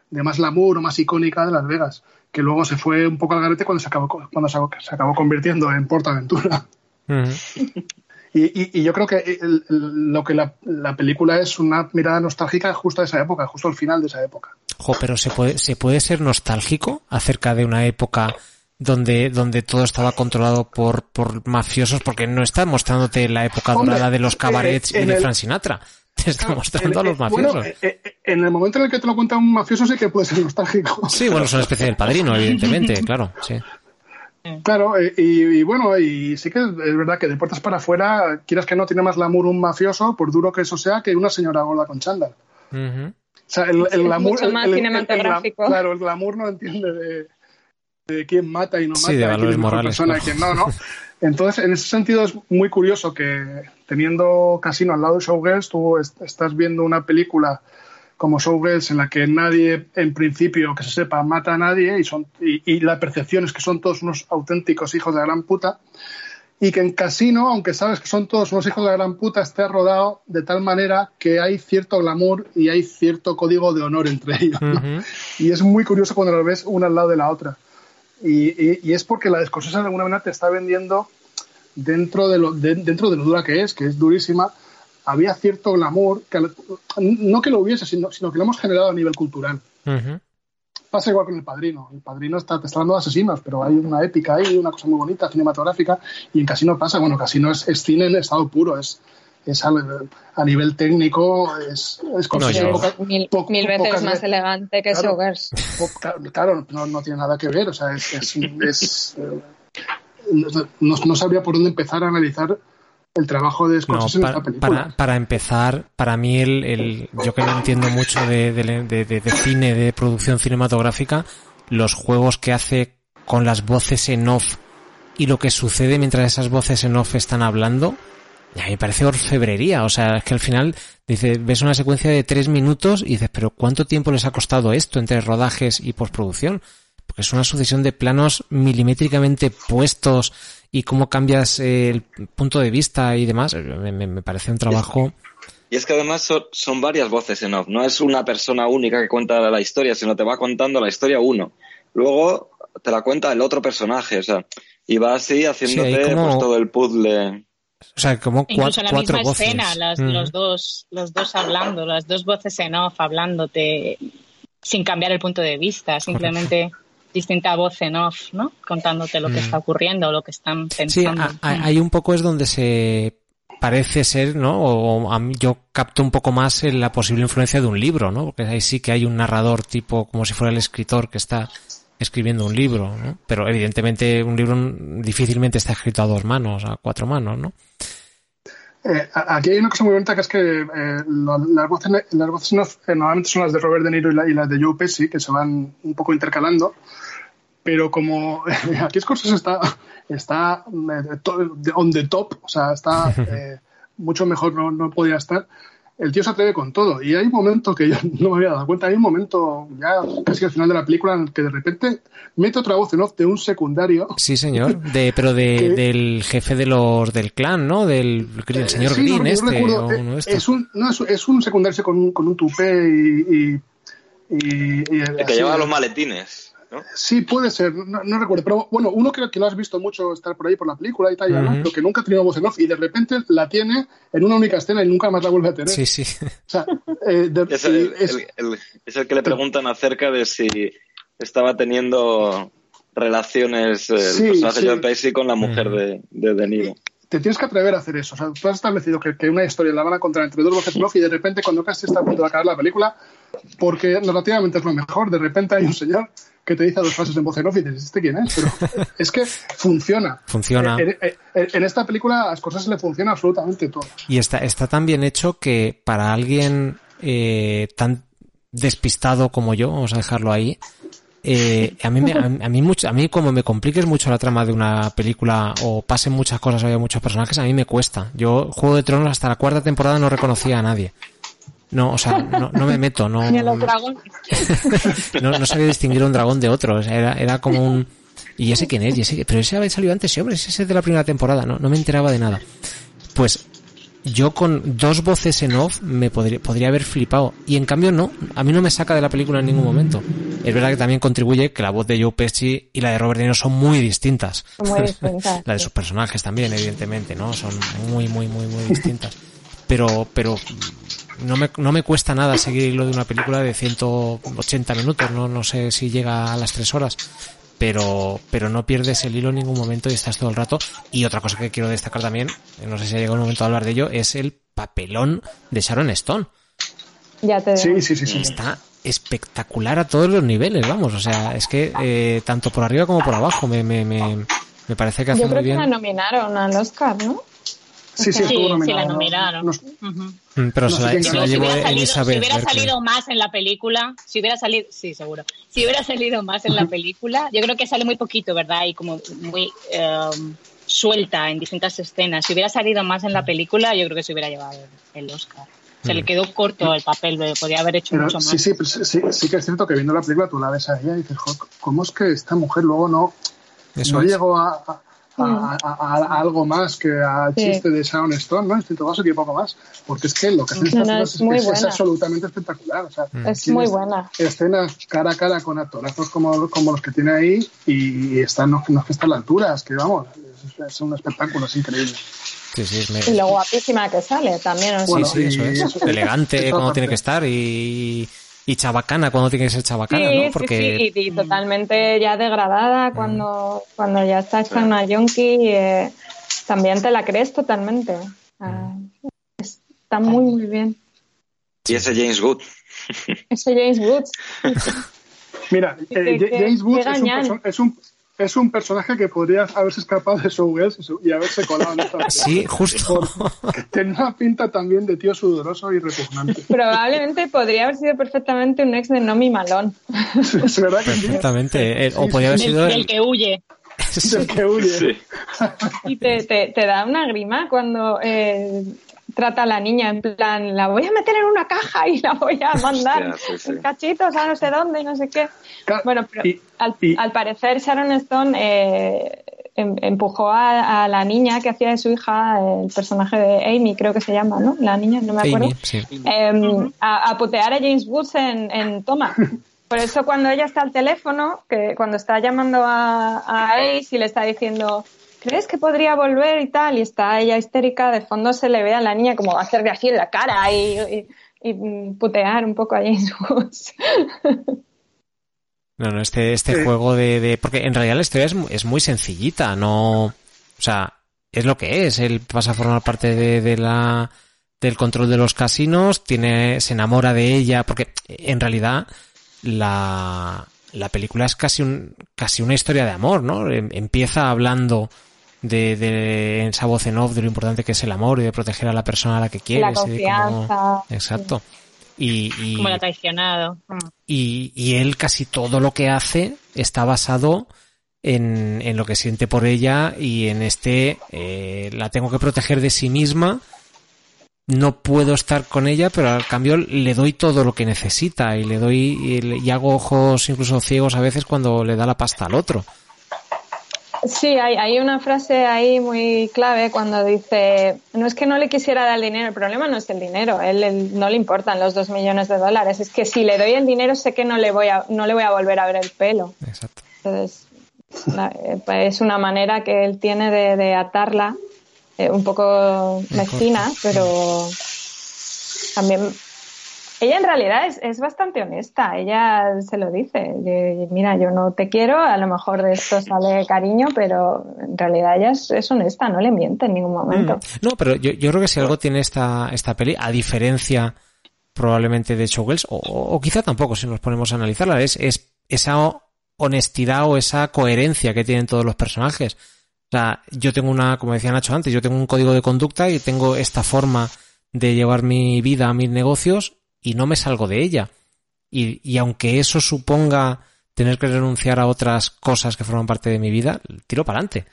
de más glamour o más icónica de Las Vegas, que luego se fue un poco al garete cuando se acabó, cuando se, se acabó convirtiendo en Portaventura. Uh -huh. y, y, y, yo creo que el, el, lo que la, la, película es una mirada nostálgica justo a esa época, justo al final de esa época. Jo, pero se puede, se puede ser nostálgico acerca de una época donde, donde todo estaba controlado por, por mafiosos, porque no está mostrándote la época Hombre, dorada de los cabarets eh, y de el, Frank Sinatra. Te está mostrando en, a los mafiosos. Bueno, eh, en el momento en el que te lo cuenta un mafioso sí que puede ser nostálgico. Sí, bueno, es una especie del padrino, evidentemente, claro, sí. Claro, y, y, bueno, y sí que es verdad que de puertas para afuera, quieras que no, tiene más glamour un mafioso, por duro que eso sea, que una señora gorda con chándal. Uh -huh. O sea, el, el glamour... Mucho más el, cinematográfico. El, claro, el glamour no entiende de, de quién mata y no mata, sí, de valores quién es morales, persona y quién no, ¿no? Entonces, en ese sentido es muy curioso que teniendo Casino al lado de Showgirls, tú est estás viendo una película como Showgirls en la que nadie, en principio, que se sepa, mata a nadie y, son, y, y, la percepción es que son todos unos auténticos hijos de la gran puta. Y que en Casino, aunque sabes que son todos unos hijos de la gran puta, esté rodado de tal manera que hay cierto glamour y hay cierto código de honor entre ellos. ¿no? Uh -huh. Y es muy curioso cuando lo ves una al lado de la otra. Y, y, y, es porque la Scorsese de alguna manera te está vendiendo dentro de lo, de, dentro de lo dura que es, que es durísima, había cierto glamour, que, no que lo hubiese, sino, sino, que lo hemos generado a nivel cultural. Uh -huh. Pasa igual con El Padrino. El Padrino está, te está hablando de asesinos, pero hay una épica ahí, una cosa muy bonita, cinematográfica, y en Casino pasa, bueno, Casino es, es cine en estado puro, es, es a, a, nivel técnico, es, es no, yo... poca, mil, po, mil, veces más elegante que claro, Showgirls. Claro, claro no, no, tiene nada que ver, o sea, es, es, es no, no, sabría por dónde empezar a analizar el trabajo de Scorsese no, en esta película. Para, para, empezar, para mí, el, el, yo que no entiendo mucho de, de, de, de, cine, de producción cinematográfica, los juegos que hace con las voces en off y lo que sucede mientras esas voces en off están hablando, a mí me parece orfebrería. O sea, es que al final dices, ves una secuencia de tres minutos y dices, pero ¿cuánto tiempo les ha costado esto entre rodajes y postproducción? Porque es una sucesión de planos milimétricamente puestos y cómo cambias eh, el punto de vista y demás. Me, me, me parece un trabajo. Y es que además son, son, varias voces en off. No es una persona única que cuenta la historia, sino te va contando la historia uno. Luego te la cuenta el otro personaje. O sea, y va así haciéndote sí, como... pues, todo el puzzle. O sea, como Incluso cuatro, la misma voces. escena, las, mm. los, dos, los dos hablando, las dos voces en off hablándote sin cambiar el punto de vista, simplemente distinta voz en off, ¿no? Contándote lo que mm. está ocurriendo, lo que están pensando. Sí, hay un poco es donde se parece ser, ¿no? O a mí yo capto un poco más la posible influencia de un libro, ¿no? Porque ahí sí que hay un narrador tipo como si fuera el escritor que está escribiendo un libro, ¿no? Pero evidentemente un libro difícilmente está escrito a dos manos, a cuatro manos, ¿no? Eh, aquí hay una cosa muy bonita que es que eh, las voces, las voces no, eh, normalmente son las de Robert De Niro y, la, y, las de Joe Pesci, que se van un poco intercalando, pero como aquí Scorsese está, está on the top, o sea, está eh, mucho mejor no, no podía estar, el tío se atreve con todo. Y hay un momento que yo no me había dado cuenta, hay un momento ya casi al final de la película en el que de repente mete otra voz en off de un secundario. Sí, señor, de, pero de, que, del jefe de los del clan, ¿no? Del, del señor sí, Green no, este. Recuerdo, o este. es, un, no, es, es, un secundario con un, con un tupé y... y, y, y el que lleva los maletines. ¿No? Sí, puede ser, no, no, recuerdo, pero bueno, uno creo que lo has visto mucho estar por ahí por la película y tal, uh -huh. ¿no? pero que nunca ha tenido voz en off y de repente la tiene en una única escena y nunca más la vuelve a tener. Sí, sí. O sea, eh, de, es, el, es, el, el, es, el, que le preguntan acerca de si estaba teniendo relaciones eh, sí, el personaje sí. de Pesci con la mujer uh -huh. de, de De Niro te tienes que atrever a hacer eso. O sea, tú has establecido que, que una historia la van a contar entre dos voces y de repente cuando casi está a punto de acabar la película, porque narrativamente es lo mejor, de repente hay un señor que te dice dos frases en voz en off y dices, ¿este quién es? Pero es que funciona. Funciona. En, en- en esta película a Scorsese le funciona absolutamente todo. Y está, está tan bien hecho que para alguien eh, tan despistado como yo, vamos a dejarlo ahí, eh, a mí me, a, a mí mucho, a mí como me compliques mucho la trama de una película o pasen muchas cosas o haya muchos personajes, a mí me cuesta. Yo Juego de Tronos hasta la cuarta temporada no reconocía a nadie. No, o sea, no, no me meto, no, Ni a los dragones. no, no sabía distinguir un dragón de otro. o sea, era, era como un. ¿Y ese quién es? ¿Y ese- Pero ese había salido antes, sí, hombre, ese es de la primera temporada, no, no me enteraba de nada. Pues yo con dos voces en off me podría, podría haber flipado. Y en cambio no, a mí no me saca de la película en ningún momento. Es verdad que también contribuye que la voz de Joe Pesci y la de Robert De Niro son muy distintas. Muy distintas, la de sus personajes también, evidentemente, ¿no? Son muy, muy, muy, muy distintas. Pero, pero no me, no me cuesta nada seguir lo de una película de 180 minutos, no, no sé si llega a las 3 horas, pero, pero no pierdes el hilo en ningún momento y estás todo el rato. Y otra cosa que quiero destacar también, no sé si ha llegado el momento de hablar de ello, es el papelón de Sharon Stone. Ya te digo. Sí, sí, sí, sí. Está espectacular a todos los niveles, vamos, o sea, es que eh, tanto por arriba como por abajo me, me, me, me parece que hace Yo muy creo que bien. la nominaron al Oscar, ¿no? Sí, sí, Sí, estuvo sí, nominado. la nominaron. Mm, Pero No se sé la, quién se la si llevó hubiera, salido, Elizabeth si hubiera salido más en la película, si hubiera salido, sí, seguro. Si hubiera salido más en la película, yo creo que sale muy poquito, ¿verdad? Y como muy um, suelta en distintas escenas. Si hubiera salido más en la película, yo creo que se hubiera llevado el Oscar. Se Mm. le quedó corto el papel, podría haber hecho Pero mucho más. sí, sí, pero sí, sí, sí que es cierto que viendo la película tú la ves a ella y dices, "Jo, ¿cómo es que esta mujer luego no, Eso no es. llegó a, a- a- a- a algo más que al Sí. chiste de Sharon Stone, ¿no? En este caso y poco más. Porque es que lo que hacen No, estas no, es es, es- es absolutamente espectacular. O sea, Es tienes muy buena. Escenas cara a cara con actorazos como, como los que tiene ahí y están, no, no es que está a la altura, es que vamos, es, es un espectáculo, es increíble. Sí, sí, es me- Y lo guapísima que sale también. Bueno, sí, sí, eso y es. eso- Elegante parte. tiene que estar y, y chabacana cuando tiene que ser chabacana, Sí, ¿no? Porque sí, sí, y, y totalmente ya degradada cuando, cuando ya está hecha una yonki, eh, también te la crees totalmente. Ah, está muy, muy bien. Y ese James Wood. Ese James Woods. Mira, eh, James Woods que es un, es, un, es un personaje que podría haberse escapado de Showgirls y y haberse colado en esta película. sí, justo. Tiene una pinta también de tío sudoroso y repugnante. Probablemente podría haber sido perfectamente un ex de Nomi Malone. es verdad que sí. Perfectamente. Eh, O podría haber Del, sido del que huye. Es el que huye. Y te, te, te da una grima cuando eh, trata a la niña en plan, la voy a meter en una caja y la voy a mandar Hostia, sí, sí. en cachitos a no sé dónde, no sé qué. Claro, Bueno, pero y- al, y- al parecer Sharon Stone eh, em- empujó a, a la niña que hacía de su hija, el personaje de Amy, creo que se llama, ¿no? La niña, no me acuerdo. Amy, sí. a, a putear a James Woods en, en Toma. Por eso cuando ella está al teléfono, que cuando está llamando a, a Ace y le está diciendo, ¿crees que podría volver y tal? Y está ella histérica, de fondo se le ve a la niña como hacerle así en la cara y, y- y, putear un poco a James Woods. No, no, este, este Sí. juego de, de- Porque en realidad la historia es, es muy sencillita, no... O sea, es lo que es. Él pasa a formar parte de, de la del control de los casinos, tiene, se enamora de ella, porque en realidad la, la película es casi un, casi una historia de amor, ¿no? Em- Empieza hablando de, de en esa voz en off de lo importante que es el amor y de proteger a la persona a la que quieres. la y de cómo- confianza. Exacto. Y, y, Como la traicionado. Mm. y, y él casi todo lo que hace está basado en, en lo que siente por ella y en este eh, la tengo que proteger de sí misma no puedo estar con ella pero al cambio le doy todo lo que necesita y le doy y, le- y hago ojos incluso ciegos a veces cuando le da la pasta al otro Sí, hay, hay una frase ahí muy clave cuando dice, no es que no le quisiera dar el dinero, el problema no es el dinero, él, él no le importan los dos millones de dólares, es que si le doy el dinero sé que no le voy a, no le voy a volver a ver el pelo. exacto. Entonces, eh, es una manera que él tiene de, de atarla, eh, un poco mezquina, pero también ella en realidad es, es bastante honesta, ella se lo dice, mira, yo no te quiero, a lo mejor de esto sale cariño, pero en realidad ella es, es honesta, no le miente en ningún momento. Mm. No, pero yo, yo creo que si algo tiene esta, esta peli, a diferencia probablemente de Showgirls, o, o quizá tampoco si nos ponemos a analizarla, es, es esa honestidad o esa coherencia que tienen todos los personajes. O sea, yo tengo una, como decía Nacho antes, yo tengo un código de conducta y tengo esta forma de llevar mi vida a mis negocios y no me salgo de ella. Y, y aunque eso suponga tener que renunciar a otras cosas que forman parte de mi vida, tiro para adelante.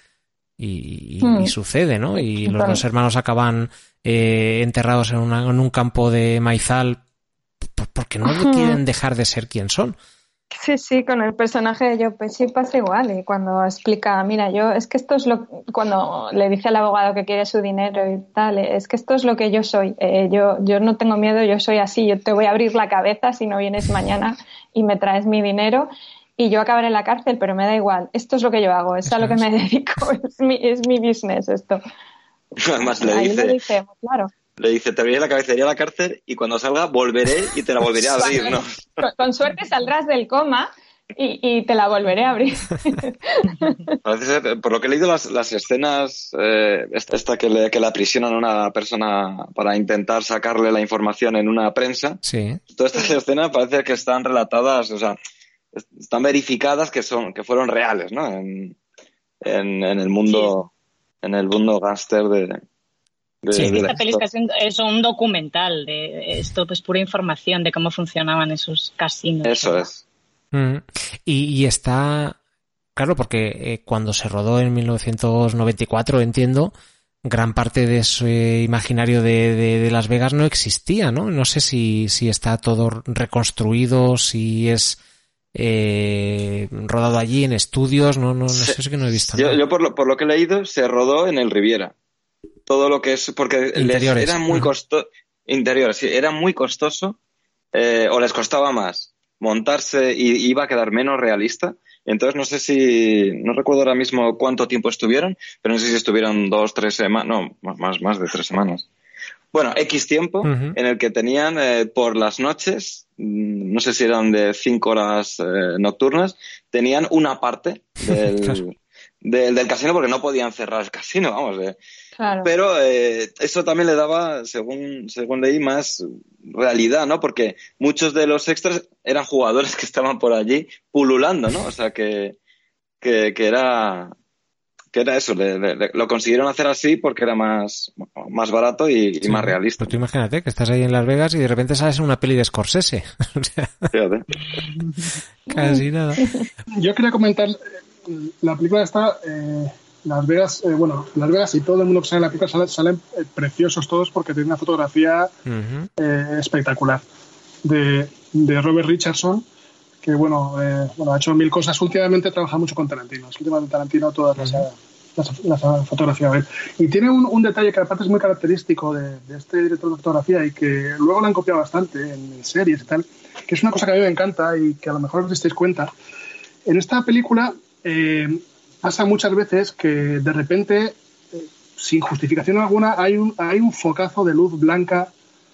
Y, y- y sucede, ¿no? Y los Claro. dos hermanos acaban eh, enterrados en, una- en un campo de maizal p- porque no quieren dejar de ser quien son. Sí, sí, con el personaje de Joe Pesci pasa igual. Y cuando explica, mira, yo, es que esto es lo. Cuando le dice al abogado que quiere su dinero y tal, es que esto es lo que yo soy. Eh, yo, yo no tengo miedo, yo soy así. Yo te voy a abrir la cabeza si no vienes mañana y me traes mi dinero. Y yo acabaré en la cárcel, pero me da igual. Esto es lo que yo hago, es a lo que me dedico, es mi, es mi business esto. Además le Ahí dice, lo dice, muy claro. Le dice, te abriré la cabecería a la cárcel y cuando salga volveré y te la volveré a abrir, ¿no? Con, con suerte saldrás del coma y, y te la volveré a abrir. Parece ser, por lo que he leído, las, las escenas, eh, esta, esta que, le, que la aprisionan a una persona para intentar sacarle la información en una prensa, Sí. todas estas escenas parece que están relatadas, o sea, est- están verificadas que son, que fueron reales, ¿no? En, en, en el mundo, en el mundo gángster de, de, Sí. de Esta peli está historia. siendo- es un documental de esto, pues pura información de cómo funcionaban esos casinos. Eso es. Mm. Y, y está, claro, porque eh, cuando se rodó en 1994, entiendo, gran parte de ese imaginario de, de- de Las Vegas no existía, ¿no? No sé si, si está todo reconstruido, si es eh, rodado allí en estudios, no, no, no sé, es que no he visto Yo, nada. yo por, lo, por lo que he leído, se rodó en el Riviera. Todo lo que es, porque les Interiores. era muy Ujú. costoso, interiores, sí, era muy costoso, eh, o les costaba más montarse y iba a quedar menos realista. Entonces no sé si, no recuerdo ahora mismo cuánto tiempo estuvieron, pero no sé si estuvieron dos, tres semanas, no, más- más, más de tres semanas. Bueno, X tiempo en el que tenían eh, por las noches, mm, no sé si eran de cinco horas eh, nocturnas, tenían una parte del, Claro. del, del casino porque no podían cerrar el casino, vamos. eh. Claro. Pero eh, eso también le daba, según, según leí, más realidad, ¿no? Porque muchos de los extras eran jugadores que estaban por allí pululando, ¿no? O sea que, que, que era que era eso, le- le- le- lo consiguieron hacer así porque era más, más barato y, más realista. Pero tú imagínate que estás ahí en Las Vegas y de repente sales en una peli de Scorsese. O sea, Fíjate. casi nada. Yo quería comentar, eh, la película está, eh, Las Vegas, eh, bueno, Las Vegas y todo el mundo que sale en la película salen, salen, eh, preciosos todos porque tiene una fotografía eh, espectacular de, de Robert Richardson, que bueno, eh, bueno, ha hecho mil cosas. Últimamente trabaja mucho con Tarantino. Es que tema de Tarantino todas las, él. Y tiene un, un detalle que aparte es muy característico de, de este director de fotografía y que luego lo han copiado bastante en, series y tal, que es una cosa que a mí me encanta y que a lo mejor os dais cuenta. En esta película eh, pasa muchas veces que de repente, eh, sin justificación alguna, hay un, hay un focazo de luz blanca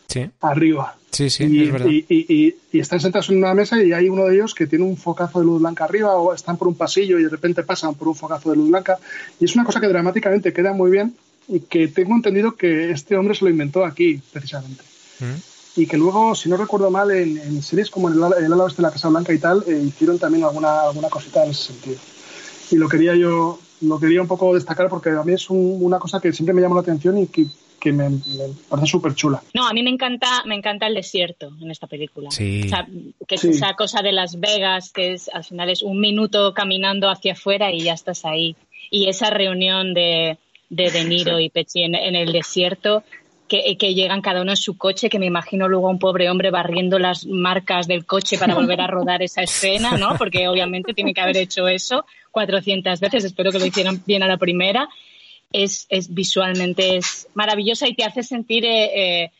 Sí, arriba. sí, sí, y, es verdad. y- y- y- y están sentados en una mesa y hay uno de ellos que tiene un focazo de luz blanca arriba o están por un pasillo y de repente pasan por un focazo de luz blanca. Y es una cosa que dramáticamente queda muy bien y que tengo entendido que este hombre se lo inventó aquí, precisamente. Mm. Y que luego, si no recuerdo mal, en, en series como el, ala- el ala oeste de la Casa Blanca y tal, eh, hicieron también alguna, alguna cosita en ese sentido. Y lo quería yo, lo quería un poco destacar porque a mí es un- una cosa que siempre me llamó la atención y que, que me, me parece súper chula. No, a mí me encanta, me encanta el desierto en esta película. Sí. O sea, que es Sí. esa cosa de Las Vegas, que es al final es un minuto caminando hacia afuera y ya estás ahí. Y esa reunión de, de De Niro y en, en el desierto, que, que llegan cada uno en su coche, que me imagino luego a un pobre hombre barriendo las marcas del coche para volver a rodar esa escena, ¿no? Porque obviamente tiene que haber hecho eso 400 veces. Espero que lo hicieran bien a la primera es, es visualmente es maravillosa y te hace sentir eh, eh,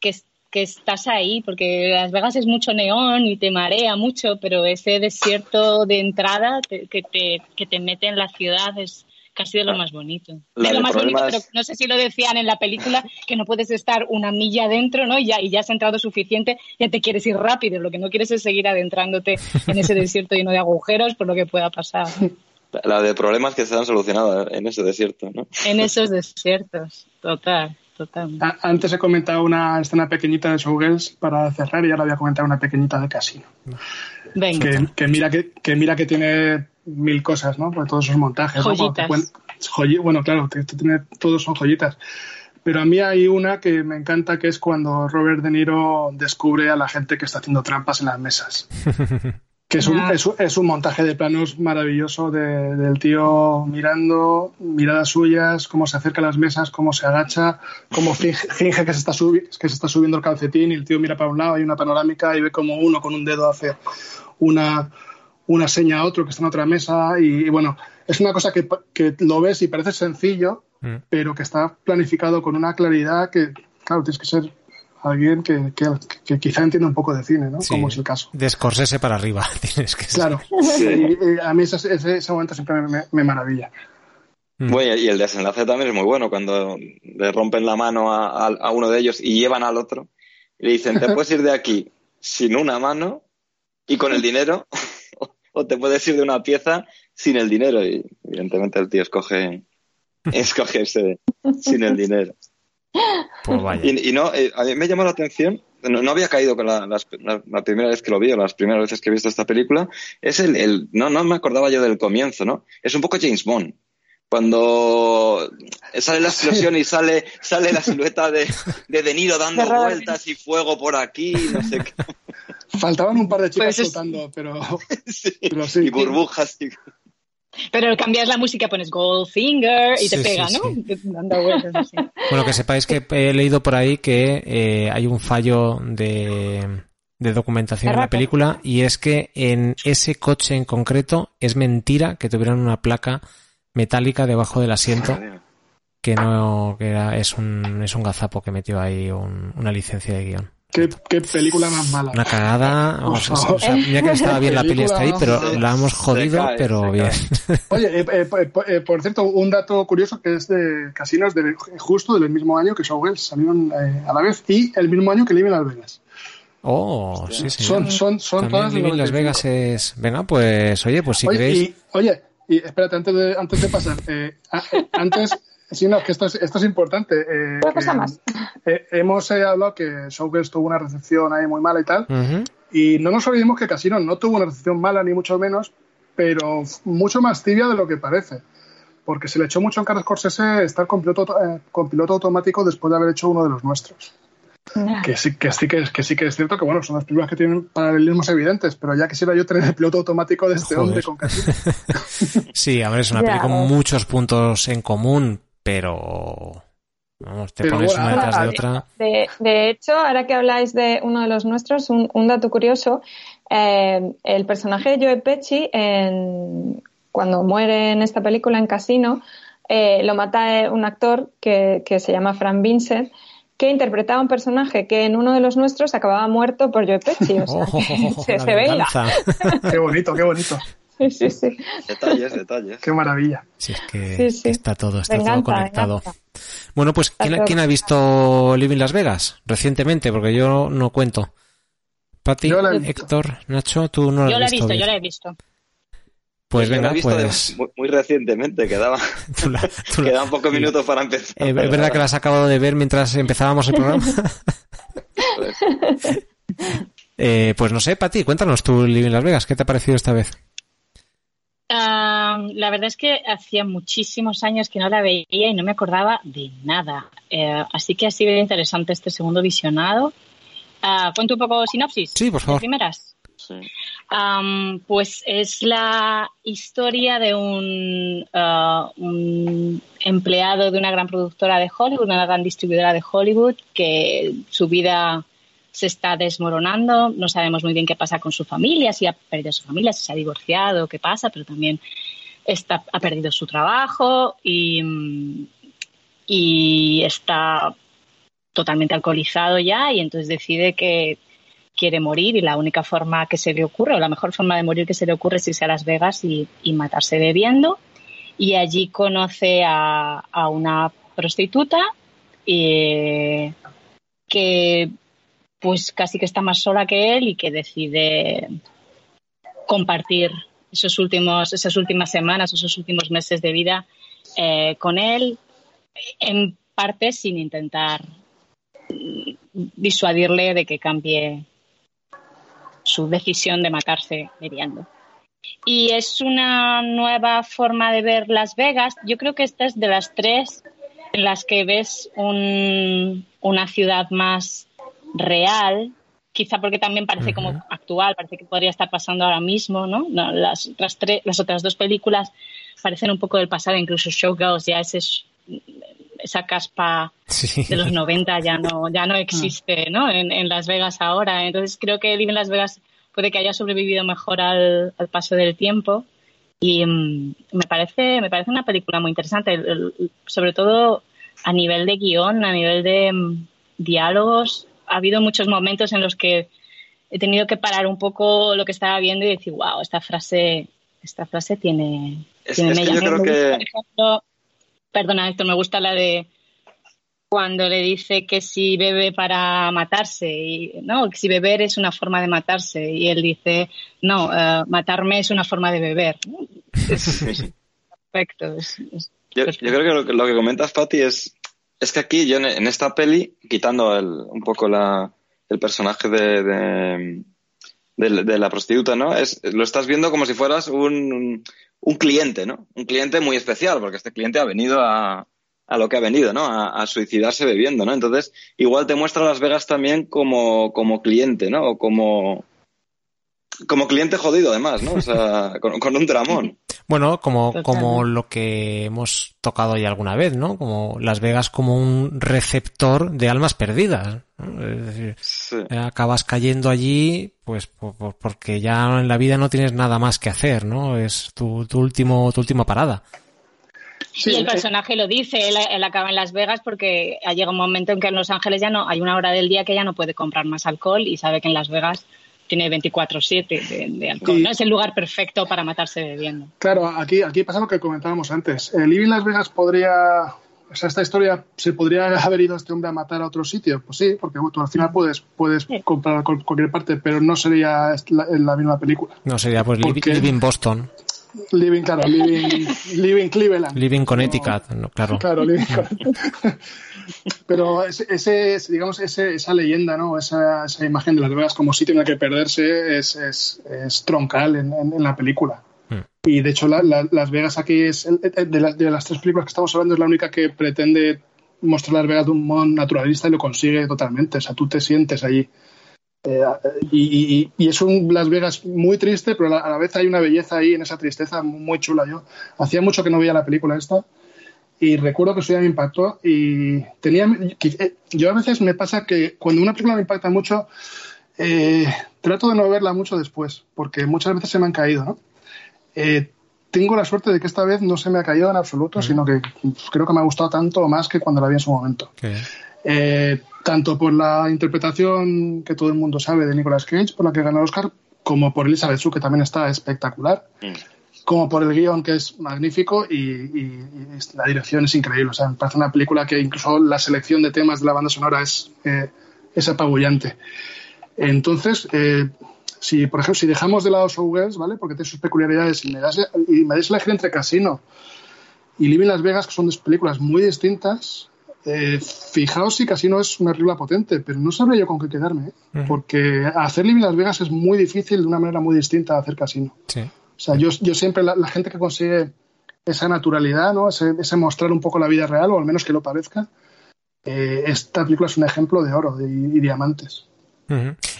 que, que estás ahí, porque Las Vegas es mucho neón y te marea mucho, pero ese desierto de entrada que, te, que te mete en la ciudad es casi de lo más bonito. La de lo más bonito, pero no sé si lo decían en la película, que no puedes estar una milla adentro, ¿no? Y ya, y ya has entrado suficiente, ya te quieres ir rápido. Lo que no quieres es seguir adentrándote en ese desierto lleno de agujeros por lo que pueda pasar La de problemas que se han solucionado en ese desierto, ¿no? en esos desiertos. Total, total. A- Antes he comentado una escena pequeñita de Showgirls para cerrar y ahora voy a comentar una pequeñita de Casino. Venga. que, que mira que, que mira que tiene mil cosas, ¿no? Pues todos esos montajes. ¿no? Joyitas. cuen- joyi- bueno, claro, te- te tiene- todos son joyitas. Pero a mí hay una que me encanta, que es cuando Robert De Niro descubre a la gente que está haciendo trampas en las mesas. Que es un, Ah. es, es un montaje de planos maravilloso de- del tío mirando, miradas suyas, cómo se acerca a las mesas, cómo se agacha, cómo finge, finge que, se está subi- que se está subiendo el calcetín y el tío mira para un lado, hay una panorámica y ve como uno con un dedo hace una, una seña a otro que está en otra mesa y, y bueno, es una cosa que, que lo ves y parece sencillo, Mm. pero que está planificado con una claridad que, claro, tienes que ser alguien que, que, que quizá entienda un poco de cine, ¿no? Sí. Como es el caso. De Scorsese para arriba, tienes que ser. Claro. Y, y a mí ese, ese, ese momento siempre me, me- me maravilla. Mm. Bueno, y el desenlace también es muy bueno cuando le rompen la mano a, a- a uno de ellos y llevan al otro y le dicen, te puedes ir de aquí sin una mano y con el dinero o te puedes ir de una pieza sin el dinero y evidentemente el tío escoge, escoge ese sin el dinero. Pues vaya. Y, y no, eh, a mí me llamó la atención, no, no había caído con la, la- la primera vez que lo vi, o las primeras veces que he visto esta película, es el, el- no, no me acordaba yo del comienzo, ¿no? Es un poco James Bond. Cuando sale la explosión y sale, sale la silueta de, de De Niro dando vueltas y fuego por aquí, no sé qué. Faltaban un par de chicas Pues es- pero, Sí. pero sí. Y burbujas. y- Pero cambias la música, pones Goldfinger y te Sí, pega, sí, ¿no? Dando vueltas así. Bueno, que sepáis que he leído por ahí que eh, hay un fallo de, de documentación en la película y es que en ese coche en concreto es mentira que tuvieran una placa metálica debajo del asiento que no que era, es un es un gazapo que metió ahí un- una licencia de guion. ¿Qué, qué película más mala. Una cagada, o sea, o sea, mira que estaba bien la peli está ahí, pero la hemos jodido, cae, pero bien. Oye, eh, eh, eh, por cierto, un dato curioso que es de casinos de, justo del mismo año que Showgirls salieron eh, a la vez y el mismo año que Living Las Vegas. Oh, sí, sí. Son, son, son También todas Living Las 95. Vegas es. Venga, pues, oye, pues si oye, queréis. y, oye, y espérate, antes de, antes de pasar, eh, a- eh, antes, sí, no, que esto es, esto es importante. eh, que, cosa más. eh, hemos eh, hablado que Showgirls tuvo una recepción ahí muy mala y tal, y no nos olvidemos que Casino no tuvo una recepción mala, ni mucho menos, pero mucho más tibia de lo que parece. Porque se le echó mucho en cara a Scorsese estar con piloto, eh, con piloto automático después de haber hecho uno de los nuestros. Que sí que, sí que, es, que sí que es cierto que bueno, son las películas que tienen paralelismos evidentes, pero ya quisiera yo tener el piloto automático de este Joder. hombre con Casino. Sí, a ver, es una Ya, peli con vamos. muchos puntos en común, pero. Vamos, te Pero pones bueno, una detrás de otra. De, de hecho, ahora que habláis de uno de los nuestros, un, un dato curioso, eh, el personaje de Joe Pesci, en, cuando muere en esta película, en Casino, eh, lo mata eh, un actor que, que se llama Frank Vincent, que interpretaba un personaje que en uno de los nuestros acababa muerto por Joe Pesci. O sea, Oh, se, la se venga. Qué bonito, qué bonito. Sí, sí, sí. Detalles, detalles. Qué maravilla. Sí, es que, Sí, sí. que está todo, está Venganza, todo conectado. venganza. Bueno, pues, ¿quién, ha visto Living Las Vegas recientemente? Porque yo no cuento. Pati, Yo la he visto. Héctor, Nacho, tú no Yo la la has he visto. visto, yo la he visto. Pues venga, he visto de- pues. muy, muy recientemente, quedaba, tú la- tú la- quedaban pocos minutos para empezar. Eh, ¿Es verdad que la has acabado de ver mientras empezábamos el programa? Eh, pues no sé, Pati, cuéntanos tú Living Las Vegas, ¿qué te ha parecido esta vez? Ah, la verdad es que hacía muchísimos años que no la veía y no me acordaba de nada. Eh, así que ha sido interesante este segundo visionado. Ah, ¿Cuento un poco sinopsis? Sí, por favor. ¿De primeras? Pues es la historia de un, ah, un empleado de una gran productora de Hollywood, una gran distribuidora de Hollywood, que su vida se está desmoronando, no sabemos muy bien qué pasa con su familia, si ha perdido su familia, si se ha divorciado, qué pasa, pero también está, ha perdido su trabajo y está totalmente alcoholizado ya y entonces decide que quiere morir y la única forma que se le ocurre, o la mejor forma de morir que se le ocurre es irse a Las Vegas y, matarse bebiendo. Y allí conoce a, a una prostituta eh, que pues casi que está más sola que él y que decide compartir esos últimos, esas últimas semanas, esos últimos meses de vida eh, con él, en parte sin intentar mm, disuadirle de que cambie su decisión de matarse bebiendo. Y es una nueva forma de ver Las Vegas. Yo creo que esta es de las tres en las que ves una ciudad más real, quizá porque también parece como actual, parece que podría estar pasando ahora mismo, ¿no? las, las, otras dos películas parecen un poco del pasado, incluso Showgirls ya ese, esa caspa de los 90 ya no, ya no existe, ¿no? En, Las Vegas ahora. Entonces creo que Living Las Vegas puede que haya sobrevivido mejor al, paso del tiempo. Y mm, me parece, me parece una película muy interesante, sobre todo a nivel de guion, a nivel de mm, diálogos. Ha habido muchos momentos en los que he tenido que parar un poco lo que estaba viendo y decir, wow, esta frase, esta frase tiene, tiene yo creo que... perdona, esto me gusta la de cuando le dice que si bebe para matarse, y, ¿no? Que si beber es una forma de matarse. Y él dice, no, eh, matarme es una forma de beber. perfecto. yo, creo que lo, que lo, que comentas, Patti, es, es que aquí, yo en, esta peli, quitando el, un poco la, el personaje de, de, la prostituta, ¿no? Es, lo estás viendo como si fueras un, un cliente, ¿no? Un cliente muy especial, porque este cliente ha venido a, a lo que ha venido, ¿no? A, suicidarse bebiendo, ¿no? Entonces, igual te muestra Las Vegas también como, como cliente, ¿no? O como, como cliente jodido, además, ¿no? O sea, con, un dramón. Bueno, como, como lo que hemos tocado ya alguna vez, ¿no? Como Las Vegas como un receptor de almas perdidas. Es decir, acabas cayendo allí, pues, porque ya en la vida no tienes nada más que hacer, ¿no? Es tu, tu último, tu última parada y el personaje lo dice, él, acaba en Las Vegas porque ha llegado un momento en que en Los Ángeles ya no hay una hora del día que ya no puede comprar más alcohol y sabe que en Las Vegas tiene 24/7 de, alcohol. ¿no? Es el lugar perfecto para matarse bebiendo. Claro, aquí, aquí pasa lo que comentábamos antes. El Living Las Vegas podría... O sea, esta historia, ¿se podría haber ido este hombre a matar a otro sitio? Pues sí, porque tú al final puedes, puedes comprar cualquier parte, pero no sería la, la misma película. No sería pues Living Boston. Living, claro, Living, living Cleveland. Living Connecticut, claro. Claro, Living Pero ese, digamos, ese, esa leyenda, ¿no? Esa, esa, imagen de Las Vegas como sitio en el que perderse es, es, es troncal en, en, la película. Hmm. Y de hecho, Las Vegas aquí es, de, las, de las tres películas que estamos hablando, es la única que pretende mostrar Las Vegas de un modo naturalista y lo consigue totalmente. O sea, tú te sientes allí. Eh, y, es un Las Vegas muy triste, pero a la vez hay una belleza ahí en esa tristeza muy chula. Yo hacía mucho que no veía la película esta y recuerdo que eso ya me impactó y tenía eh, yo a veces me pasa que cuando una película me impacta mucho eh, trato de no verla mucho después porque muchas veces se me han caído ¿no? tengo la suerte de que esta vez no se me ha caído en absoluto sino que creo que me ha gustado tanto o más que cuando la vi en su momento tanto por la interpretación que todo el mundo sabe de Nicolas Cage, por la que ganó el Oscar, como por Elizabeth Shue, que también está espectacular, mm. como por el guion, que es magnífico, y, la dirección es increíble. O sea, me parece una película que incluso la selección de temas de la banda sonora es, eh, es apabullante. Entonces, eh, si, por ejemplo, si dejamos de lado Showgirls, ¿vale? Porque tiene sus peculiaridades, y me das, y me das elegir entre Casino y Living Las Vegas, que son dos películas muy distintas, eh, fijaos si Casino es una regla potente, pero no sabría yo con qué quedarme, ¿eh? porque hacer Living Las Vegas es muy difícil de una manera muy distinta a hacer Casino. O sea, yo, yo siempre, la, gente que consigue esa naturalidad, ¿no? Ese, mostrar un poco la vida real, o al menos que lo parezca, eh, esta película es un ejemplo de oro y diamantes.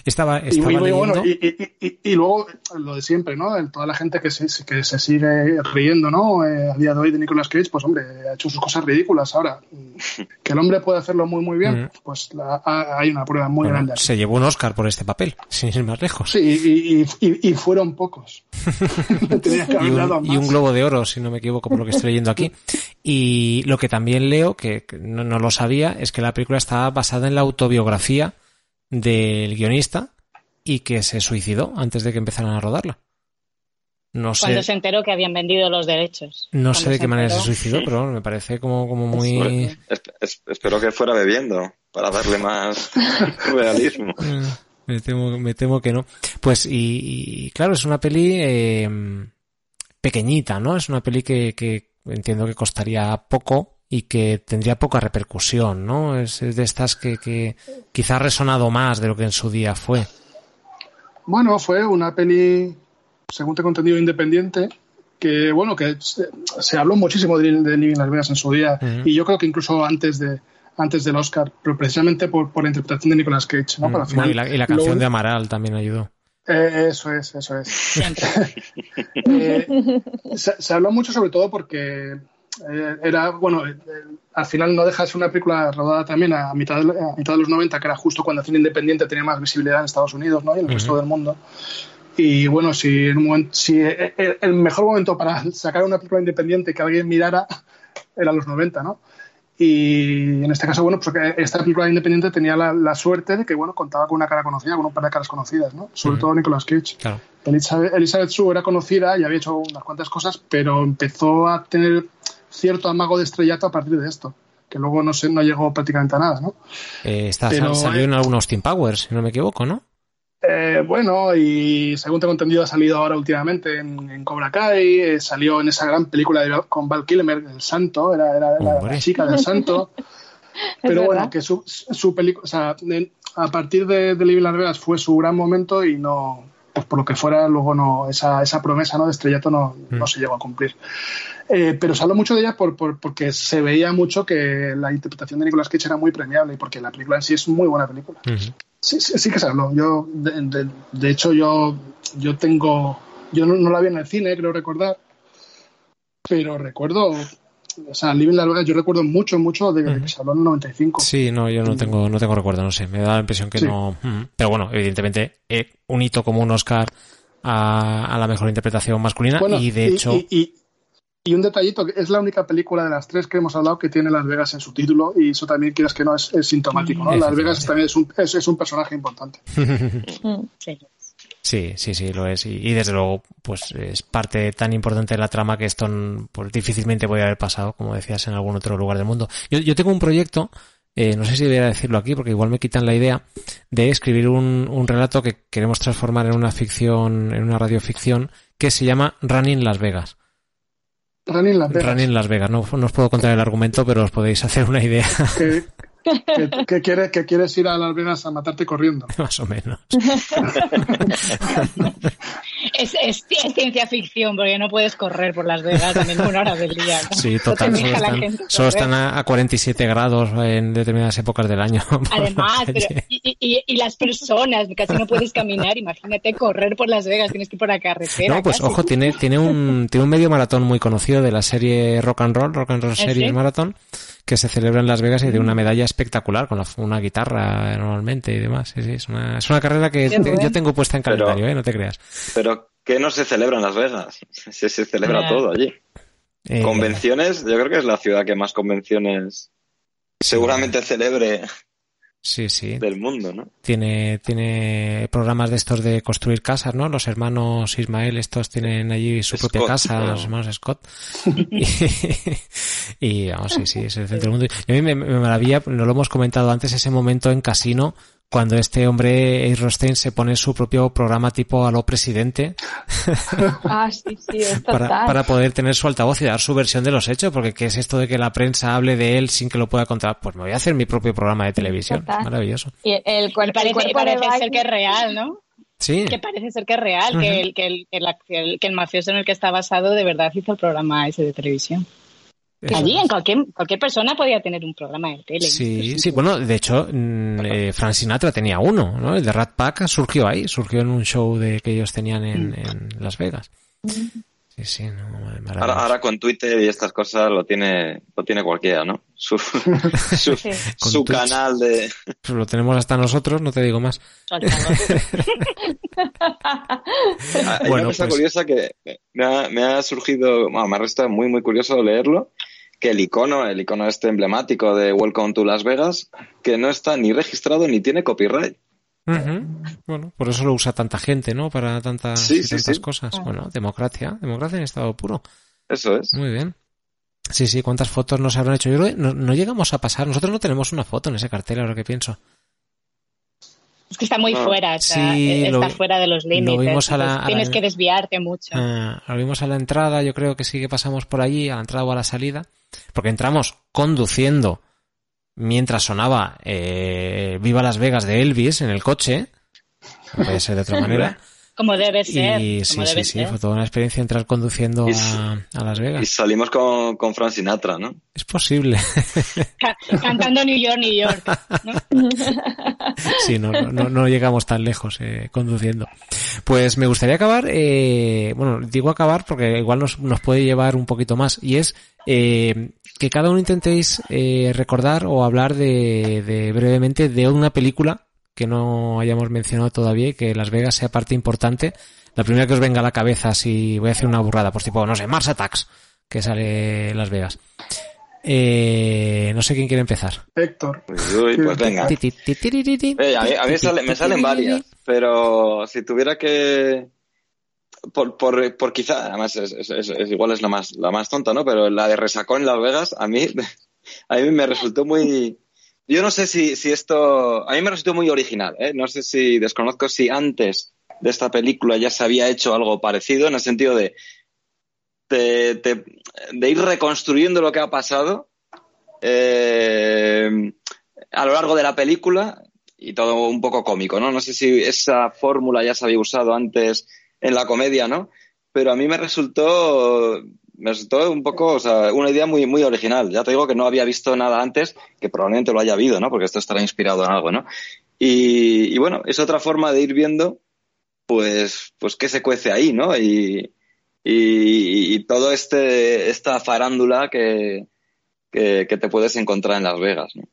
Estaba, estaba y, bueno, y, luego lo de siempre, ¿no? toda la gente que se, que se sigue riendo, ¿no? Eh, a día de hoy de Nicolas Cage, pues hombre, ha hecho sus cosas ridículas. Ahora, que el hombre puede hacerlo muy, muy bien, pues hay una prueba muy grande. Se llevó un Oscar por este papel, sin ir más lejos. Sí, y, fueron pocos. y, un, globo de oro, si no me equivoco, por lo que estoy leyendo aquí. Y lo que también leo, que, no, no lo sabía, es que la película está basada en la autobiografía del guionista y que se suicidó antes de que empezaran a rodarla. No sé, Cuando se enteró que habían vendido los derechos. No sé de qué manera se suicidó, pero me parece como, como muy... espero que fuera bebiendo para darle más realismo. Me temo, me temo que no. Pues y, claro, es una peli eh, pequeñita, ¿no? Es una peli que, que entiendo que costaría poco y que tendría poca repercusión, ¿no? Es, de estas que, que quizá ha resonado más de lo que en su día fue. Bueno, fue una peli, según tengo entendido, independiente, que bueno, que se, se habló muchísimo de, de Living Las Vegas en su día, y yo creo que incluso antes de antes del Oscar, pero precisamente por, por la interpretación de Nicolas Cage, ¿no? Mm, final, y, la, y la lo canción de Amaral también ayudó. eh, eso es, eso es. Eh, se, se habló mucho sobre todo porque eh, era, bueno, eh, al final no deja de ser una película rodada también a mitad, de, a mitad de los 90, que era justo cuando el cine independiente tenía más visibilidad en Estados Unidos ¿no? y en el resto del mundo. Y bueno, si, en un momento, si eh, eh, el mejor momento para sacar una película independiente que alguien mirara era los 90, ¿no? Y en este caso, bueno, pues esta película independiente tenía la, la suerte de que, bueno, contaba con una cara conocida, con un par de caras conocidas, ¿no? Sobre Ujú. todo Nicolas Cage. Claro. Elizabeth, Elizabeth Shue era conocida y había hecho unas cuantas cosas, pero empezó a tener cierto amago de estrellato a partir de esto, que luego no, se, no llegó prácticamente a nada, ¿no? Eh, está, Pero, salió eh, en algunos Team Powers, si no me equivoco, ¿no? Eh, bueno, y según tengo entendido ha salido ahora últimamente en, en Cobra Kai, eh, salió en esa gran película de- con Val Kilmer, El Santo, era, era la- chica del Santo. Pero bueno, que su, su película, o sea, de- a partir de, de Living Las Vegas fue su gran momento y no, pues por lo que fuera, luego no, esa, esa promesa ¿no? de estrellato no, Mm. no se llegó a cumplir. Eh, pero se habló mucho de ella por, por- porque se veía mucho que la interpretación de Nicolas Cage era muy premiable y porque la película en sí es muy buena película. Sí, sí, sí que se habló. Yo, de, de- de hecho, yo, yo tengo. Yo no, no la vi en el cine, creo recordar. Pero recuerdo. O sea, Living Las Vegas, yo recuerdo mucho, mucho de, que se habló en el 95. Sí, no, yo no tengo, no tengo recuerdo, no sé, me da la impresión que Sí. no. Pero bueno, evidentemente, eh, un hito como un Oscar a, a la mejor interpretación masculina Bueno, y de hecho. Y, y- un detallito, que es la única película de las tres que hemos hablado que tiene Las Vegas en su título y eso también, quieras que no, es, es sintomático. ¿no? Las Vegas también es un, es, es un personaje importante. Mm. Sí. Sí, sí, sí, lo es. Y, y desde luego, pues es parte tan importante de la trama que esto pues, difícilmente puede haber pasado, como decías, en algún otro lugar del mundo. Yo, yo tengo un proyecto, eh, no sé si debería decirlo aquí, porque igual me quitan la idea, de escribir un, un relato que queremos transformar en una ficción, en una radioficción, que se llama Running Las Vegas. Running Las Vegas. Running Las Vegas. No, no os puedo contar el argumento, pero os podéis hacer una idea, Que, que, que quiere- que quieres ir a Las Vegas a matarte corriendo. más o menos. Es, es, es ciencia ficción porque no puedes correr por Las Vegas a ninguna hora del día. ¿no? Sí, total. Solo están, solo están a, a 47 grados en determinadas épocas del año. Además, pero, y, y- y las personas, casi no puedes caminar, imagínate correr por Las Vegas, tienes que ir por la carretera. No, pues casi. ojo, tiene, tiene un, tiene un medio maratón muy conocido de la serie Rock and Roll, Rock and Roll ¿Ah, Series sí? Marathon, que se celebra en Las Vegas y tiene una medalla espectacular con la- una guitarra normalmente y demás. Sí, sí, es una, es una carrera que te- yo tengo puesta en Pero- calendario, ¿eh? no te creas. Pero, ¿qué no se celebra en Las Vegas? Se, se celebra Ya. todo allí. Eh, Convenciones, yo creo que es la ciudad que más convenciones seguramente celebre Sí, sí. del mundo, ¿no? Tiene, tiene programas de estos de construir casas, ¿no? Los hermanos Ismael, estos tienen allí su propia casa, los hermanos Scott. y, y, vamos, sí, sí, es el centro del mundo. Y a mí me, me maravilla, no lo hemos comentado antes, ese momento en Casino, cuando este hombre, Ace Rostein, se pone su propio programa tipo a lo presidente Ah, sí, sí, es total. para, para poder tener su altavoz y dar su versión de los hechos, porque ¿qué es esto de que la prensa hable de él sin que lo pueda contar? Pues me voy a hacer mi propio programa de televisión. Total. Maravilloso. Y el, parece, cuerpo de parece ser que es real, ¿no? Sí. Que parece ser que es real, que, el, que, el, que, la- que el- que el mafioso en el que está basado de verdad hizo el programa ese de televisión. Eso Allí, es. en cualquier, cualquier persona podía tener un programa de tele. Sí, sí, bueno, de hecho, mm, eh, Frank Sinatra tenía uno, ¿no? El de Rat Pack surgió ahí, surgió en un show de que ellos tenían en, en Las Vegas. Sí, sí, no, maravilloso. Ahora, ahora con Twitter y estas cosas lo tiene, lo tiene cualquiera, ¿no? Su, su, Sí. Canal de... Pues lo tenemos hasta nosotros, no te digo más. Hay Bueno, una cosa pues- curiosa que me ha, me ha surgido, bueno, me ha resultado muy, muy curioso leerlo, que el icono, el icono este emblemático de Welcome to Las Vegas, que no está ni registrado ni tiene copyright. Bueno, por eso lo usa tanta gente, ¿no? Para tantas, Sí, y sí, tantas sí. cosas. Bueno, democracia, democracia en estado puro. Eso es. Muy bien. Sí, sí, ¿cuántas fotos nos habrán hecho? Yo creo que no, no llegamos a pasar. Nosotros no tenemos una foto en ese cartel, ahora que pienso. Es que está muy Ah, fuera, está, sí, está lo- fuera de los límites. vimos a la- entonces a la- tienes que desviarte mucho. Ah, lo vimos a la entrada, yo creo que sí que pasamos por allí, a la entrada o a la salida, porque entramos conduciendo mientras sonaba eh, Viva Las Vegas de Elvis en el coche, no puede ser de otra manera. Como debe ser. Y como sí, sí, sí, ser. fue toda una experiencia entrar conduciendo Y a, a Las Y Vegas. salimos con, con Frank Sinatra, ¿no? Es posible. Ca- cantando New York, New York. ¿no? Sí, no, no, no- no llegamos tan lejos eh, conduciendo. Pues me gustaría acabar, eh, bueno, digo acabar porque igual nos, nos puede llevar un poquito más, y es eh, que cada uno intentéis eh, recordar o hablar de, de brevemente de una película que no hayamos mencionado todavía y que Las Vegas sea parte importante. La primera que os venga a la cabeza, si voy a hacer una burrada, pues tipo, no sé, Mars Attacks, que sale Las Vegas. Eh, no sé quién quiere empezar. Héctor. Uy, uy, pues venga. Eh, a mí, a mí sale- me salen varias, pero si tuviera que... Por, por, por quizá, además es, es- es- es- igual es la más, la más tonta, ¿no? Pero la de Resacón en Las Vegas, a mí, a mí me resultó muy... Yo no sé si, si esto... A mí me resultó muy original, ¿eh? No sé si desconozco si antes de esta película ya se había hecho algo parecido, en el sentido de, de, de- de ir reconstruyendo lo que ha pasado eh, a lo largo de la película y todo un poco cómico, ¿no? No sé si esa fórmula ya se había usado antes en la comedia, ¿no? Pero a mí me resultó, me resultó un poco, o sea, una idea muy, muy original. Ya te digo que no había visto nada antes, que probablemente lo haya habido, ¿no? Porque esto estará inspirado en algo, ¿no? Y, y bueno, es otra forma de ir viendo, pues, pues qué se cuece ahí, ¿no? Y, y, y todo este, esta farándula que, que, que te puedes encontrar en Las Vegas, ¿no?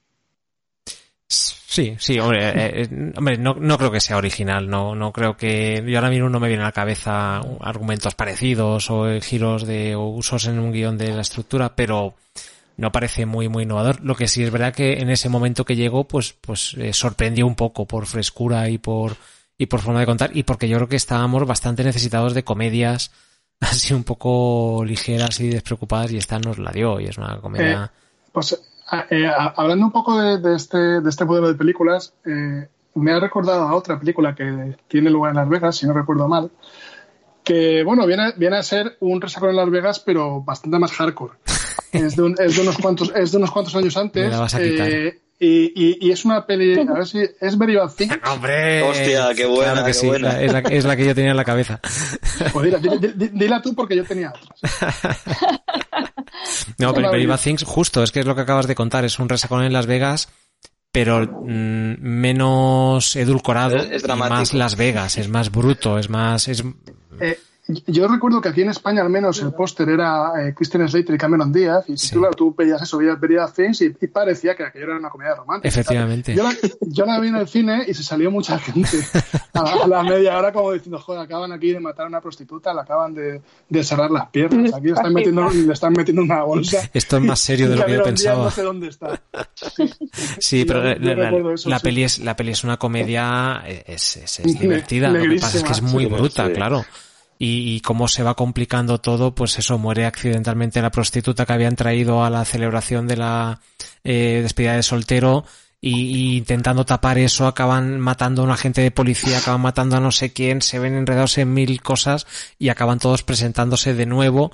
Sí, sí, hombre, eh, eh, hombre no, creo que sea original, no, no creo que, yo ahora mismo no me viene a la cabeza argumentos parecidos o eh, giros de o usos en un guion de la estructura, pero no parece muy, muy innovador. Lo que sí es verdad que en ese momento que llegó, pues, pues eh, sorprendió un poco por frescura y por, y por forma de contar y porque yo creo que estábamos bastante necesitados de comedias así un poco ligeras y despreocupadas y esta nos la dio y es una comedia. Pues eh, a- hablando un poco de, de este, de este modelo de películas, eh, me ha recordado a otra película que tiene lugar en Las Vegas, si no recuerdo mal, que bueno, viene, viene a ser un resacón en Las Vegas, pero bastante más hardcore. Es de, un- es de unos cuantos, es de unos cuantos años antes. Me la vas a quitar. eh, y, y- y es una peli, a ver si es Very Bad Things. ¡Hombre! Hostia, qué buena, Claro que qué sí, buena. es, la, es la que yo tenía en la cabeza. Pues dila, dila- dila- dila tú porque yo tenía otras. No, pero. Very Bad Things, justo, es que es lo que acabas de contar, es un resacón en Las Vegas, pero mm, menos edulcorado, Es- es y dramático. más Las Vegas, es más bruto, es más... Es, Eh, yo recuerdo que aquí en España al menos el póster era eh, Christian Slater y Cameron Díaz y si Sí. tú, claro, tú veías eso, veías Bad Things y, y parecía que aquello era una comedia romántica. Efectivamente. Yo la, yo la vi en el cine y se salió mucha gente a la, a la media hora como diciendo, joder, acaban aquí de matar a una prostituta, le acaban de, de cerrar las piernas, aquí le están metiendo, le están metiendo una bolsa. esto es más serio de lo que yo pensaba. No sé dónde está. Sí, pero yo- yo la, la- recuerdo eso, la sí. peli es, la peli es una comedia, es, es, es divertida, lo que pasa es que es muy bruta, sí. claro. Y, y cómo se va complicando todo, pues eso, muere accidentalmente la prostituta que habían traído a la celebración de la eh, despedida de soltero y, intentando tapar eso acaban matando a un agente de policía, acaban matando a no sé quién, se ven enredados en mil cosas y acaban todos presentándose de nuevo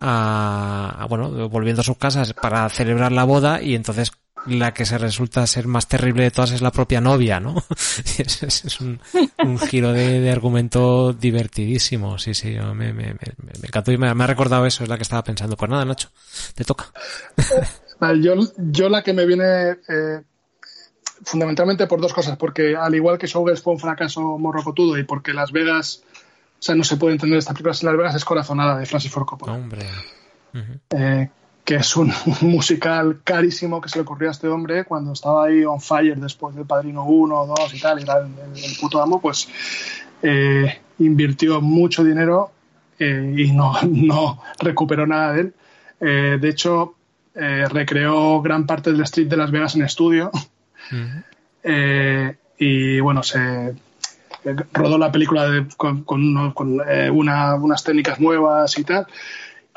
a, bueno, volviendo a sus casas para celebrar la boda y entonces la que se resulta ser más terrible de todas es la propia novia, ¿no? Es, es- es un, un giro de, de argumento divertidísimo, sí, sí, yo me, me, me, me encantó y me, ha recordado eso, es la que estaba pensando. Pues nada, Nacho, te toca. Yo, yo la que me viene eh, fundamentalmente por dos cosas, porque al igual que Showgirls fue un fracaso morrocotudo y porque Las Vegas, o sea, no se puede entender esta película sin Las Vegas, es Corazonada de Francis Ford Coppola. Hombre. Eh, que es un, un musical carísimo que se le ocurrió a este hombre cuando estaba ahí on fire después del Padrino 1, 2 y tal, y era el, el- puto amo, pues eh, invirtió mucho dinero eh, y no, no recuperó nada de él. Eh, de hecho, eh, recreó gran parte del Street de Las Vegas en estudio Ujú. eh, y bueno, se eh, rodó la película de- con, con uno- con, eh, una- unas técnicas nuevas y tal,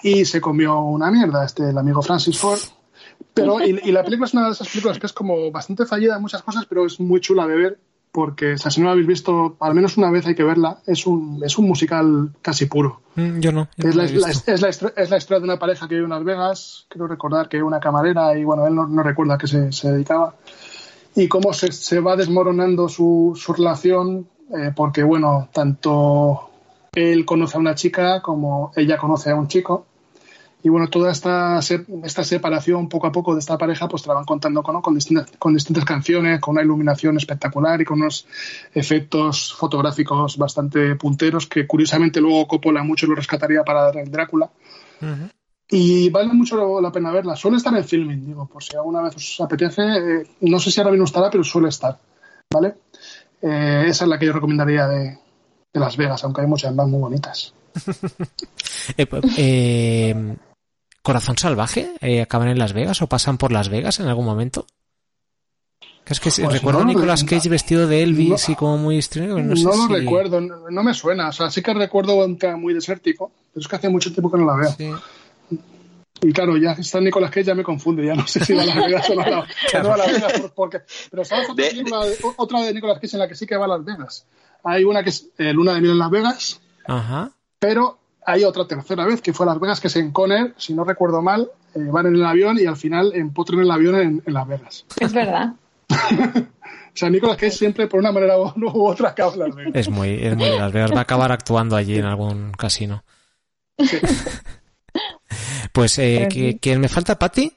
y se comió una mierda este el amigo Francis Ford. Pero, y, y la película es una de esas películas que es como bastante fallida en muchas cosas, pero es muy chula de ver, porque o sea, si no la habéis visto, al menos una vez hay que verla, es un, es un musical casi puro. Mm, Yo no. yo Es no la, la- es, la, historia- es la historia de una pareja que vive en Las Vegas, creo recordar que una camarera y bueno, él no, no recuerda a qué se, se dedicaba, y cómo se, se va desmoronando su, su relación eh, porque, bueno, tanto él conoce a una chica como ella conoce a un chico. Y bueno, toda esta, esta separación poco a poco de esta pareja, pues te la van contando con, con, distintas, con distintas canciones, con una iluminación espectacular y con unos efectos fotográficos bastante punteros que curiosamente luego Coppola mucho lo rescataría para el Drácula. Y vale mucho la pena verla. Suele estar en filming, digo, por si alguna vez os apetece. Eh, no sé si ahora mismo estará, pero suele estar. ¿Vale? Eh, esa es la que yo recomendaría de, de Las Vegas, aunque hay muchas más muy bonitas. Eh, pues, eh, ¿Corazón salvaje? Eh, ¿Acaban en Las Vegas o pasan por Las Vegas en algún momento? Es que pues recuerdo a Nicolas Cage vestido de Elvis y como muy extraño. No, no lo recuerdo, no, me suena. O sea, sí que recuerdo un tema muy desértico, pero es que hace mucho tiempo que no la veo. Sí. Y claro, ya está Nicolas Cage, ya me confunde, ya no sé si va a Las Vegas o no, no, no va a Las Vegas. Porque, pero ¿sabes otra, de, otra de Nicolas Cage en la que sí que va a Las Vegas? Hay una que es eh, Luna de Miel en Las Vegas, Ajá. pero hay otra tercera vez que fue a Las Vegas, que es en Conner, si no recuerdo mal, eh, van en el avión y al final empotran el avión en, en Las Vegas. Es verdad. o sea, Nicolas Cage siempre, por una manera u otra, acaba en Las Vegas. Es muy, es muy de Las Vegas. Va a acabar actuando allí en algún casino. Sí. Pues, eh, ¿quién me falta, Patti?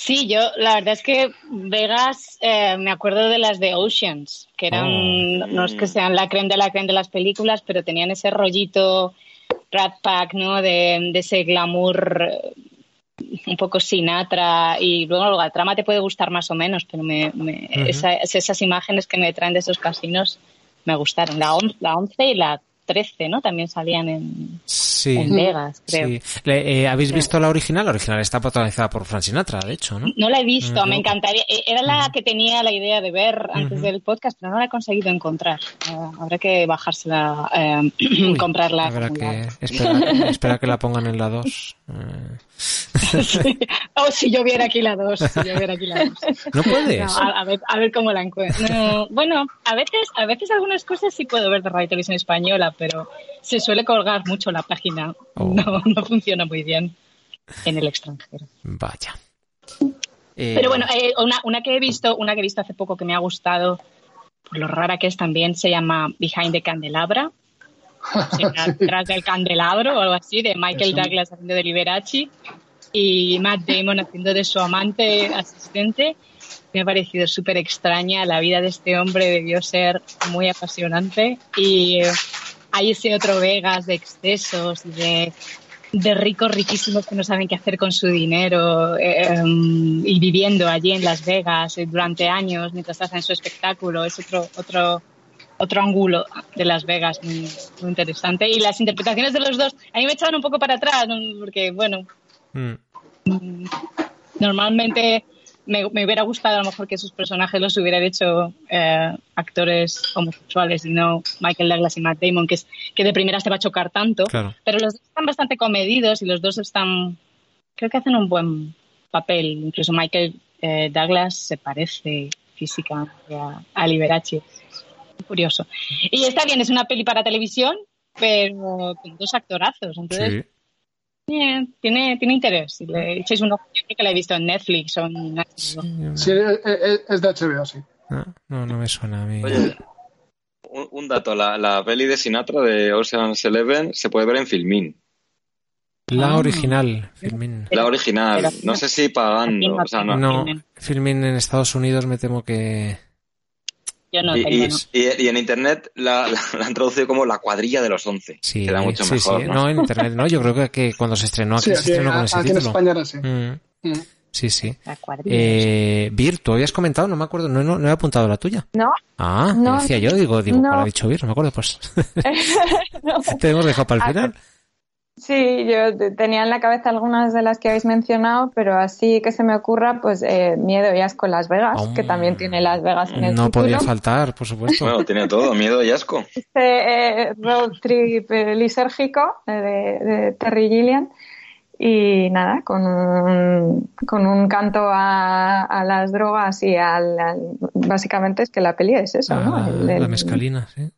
Sí, yo la verdad es que Vegas eh, me acuerdo de las de Oceans, que eran, Oh. no es que sean la creen de la creen de las películas, pero tenían ese rollito Rat Pack, ¿no? De, de ese glamour eh, un poco Sinatra y luego la trama te puede gustar más o menos, pero me, me- esa- esas imágenes que me traen de esos casinos me gustaron. La, on- la 11 y la 13, ¿no? También salían en, Sí. en Vegas, creo. sí. Le- eh, ¿Habéis visto la original? La original está protagonizada por Frank Sinatra, de hecho, ¿no? No la he visto, me encantaría. E- Era la que tenía la idea de ver antes Ujú. del podcast, pero no la he conseguido encontrar. Eh, habrá que bajársela, eh, Uy, comprarla. Habrá que esperar, esperar que la pongan en la 2. Sí. Oh, si yo viera aquí la 2. Si yo viera aquí la 2. ¿No puedes? No, a, a ver, a ver cómo la encuentro. No, bueno, a veces, a veces algunas cosas sí puedo ver de Radio Televisión Española, pero se suele colgar mucho la página. Oh. No, no funciona muy bien en el extranjero. Vaya. Eh, Pero bueno, eh, una, una que he visto, una que he visto hace poco que me ha gustado, por lo rara que es también, se llama Behind the Candelabra. O sea, Detrás del candelabro o algo así, de Michael Eso. Douglas haciendo de Liberace y Matt Damon haciendo de su amante asistente. Me ha parecido súper extraña. La vida de este hombre debió ser muy apasionante. Y eh, hay ese otro Vegas de excesos, de, de ricos riquísimos que no saben qué hacer con su dinero eh, y viviendo allí en Las Vegas eh, durante años mientras hacen su espectáculo. Es otro, otro, otro ángulo de Las Vegas muy, muy interesante. Y las interpretaciones de los dos, a mí me echaban un poco para atrás, porque, bueno, Mm, normalmente me, me hubiera gustado a lo mejor que sus personajes los hubieran hecho eh, actores homosexuales y no Michael Douglas y Matt Damon, que, es, que de primera se va a chocar tanto. claro. Pero los dos están bastante comedidos y los dos están, creo que hacen un buen papel. Incluso Michael eh, Douglas se parece físicamente a, a Liberace. Curioso. Y está bien, es una peli para televisión, pero con dos actorazos. Entonces, Sí. Bien, tiene, tiene interés. Si le echáis un ojo, que la he visto en Netflix o en HBO. Sí, eh, eh, es de HBO, sí. No, no, no me suena a mí. Oye, un, un dato, la, la peli de Sinatra de Ocean's Eleven se puede ver en Filmin. La Ah. original, Filmin. La original, no sé si pagando, o sea, no. No. Filmin en Estados Unidos me temo que... Yo no Y, tengo. y- no. y- y en internet la, la- la han traducido como la cuadrilla de los once. Sí, Queda mucho sí, mejor. sí. ¿no? No, en internet no. Yo creo que, que cuando se estrenó aquí Sí, se estrenó con ese aquí en. España era así. Mm, Mm. sí, sí. La cuadrilla. Eh, Bir, tú habías comentado, no me acuerdo, no, no, no he apuntado la tuya. ¿No? Ah, No, ¿qué decía yo, digo, digo, no. ¿cuál ha dicho Bir? No me acuerdo, pues. No. Te hemos dejado para el final. Sí, yo te- tenía en la cabeza algunas de las que habéis mencionado, pero así que se me ocurra, pues eh, Miedo y Asco en Las Vegas, que también tiene Las Vegas en el No título. podía faltar, por supuesto. Bueno, tiene todo, miedo y asco. Este eh, road trip eh, lisérgico eh, de, de Terry Gilliam. Y nada, con un, con un canto a, a las drogas y al, al- Básicamente es que la peli es eso, ¿no? Ah, El- el- la mescalina, sí.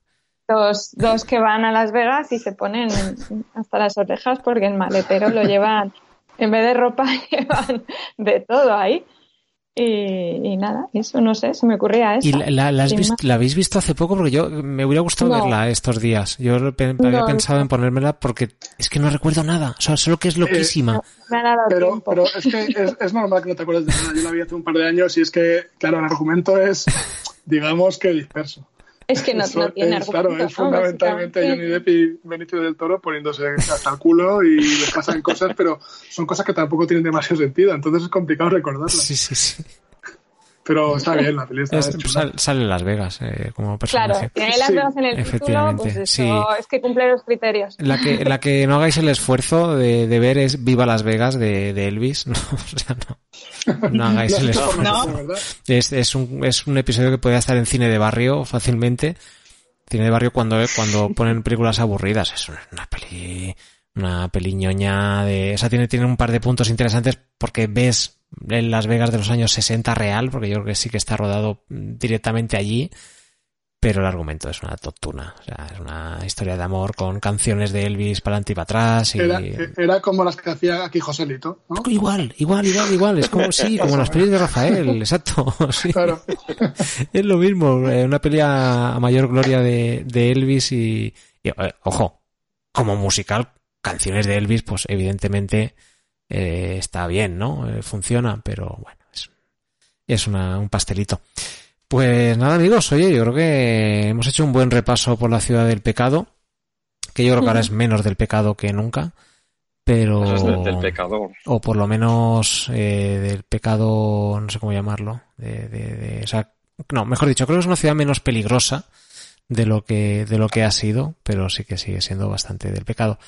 Dos, dos que van a Las Vegas y se ponen hasta las orejas porque el maletero lo llevan, en vez de ropa, llevan de todo ahí. Y, nada, eso no sé, se me ocurría eso. ¿Y la, la, has visto, la, habéis visto hace poco? Porque yo me hubiera gustado verla estos días. Yo había pensado en ponérmela porque es que no recuerdo nada. O sea, solo que es eh, loquísima. pero, pero, es que es, es, normal que no te acuerdes de nada. Yo la vi hace un par de años y es que, claro, el argumento es, digamos que disperso. Es que no, no tiene es, Claro, es fundamentalmente Johnny Depp y Benicio del Toro poniéndose hasta el culo y les pasan cosas, pero son cosas que tampoco tienen demasiado sentido, entonces es complicado recordarlas. Sí, sí, sí. Pero está bien, la película es, sale, en Las Vegas eh, como personaje. Claro, tiene Las Vegas en el título, pues eso, sí. es que cumple los criterios. La que, la que no hagáis el esfuerzo de, de ver es Viva Las Vegas de, de Elvis, no, o sea, no. No hagáis el esfuerzo. ¿No? Es, es, un, es un episodio que puede estar en cine de barrio fácilmente. Cine de barrio cuando, cuando ponen películas aburridas. Es una peli, una peliñoña de, o sea, tiene, tiene un par de puntos interesantes porque ves en Las Vegas de los años 60 real, porque yo creo que sí que está rodado directamente allí, pero el argumento es una totuna. O sea, es una historia de amor con canciones de Elvis para adelante y para atrás. Y... Era, como las que hacía aquí Joselito, ¿no? Igual, igual, igual, igual. Es como, sí, como las pelis de Rafael, exacto. Sí. Claro. es lo mismo, eh, una pelea a mayor gloria de, de Elvis y, y, eh, ojo, como musical, canciones de Elvis, pues evidentemente eh, está bien, ¿no? Eh, funciona, pero bueno, es, es una, un pastelito. Pues nada, amigos, oye, yo creo que hemos hecho un buen repaso por la ciudad del pecado, que yo creo que ahora es menos del pecado que nunca, pero... del pecado. O por lo menos eh, del pecado, no sé cómo llamarlo, de, de, de, o sea, no, mejor dicho, creo que es una ciudad menos peligrosa de lo que, de lo que ha sido, pero sí que sigue siendo bastante del pecado.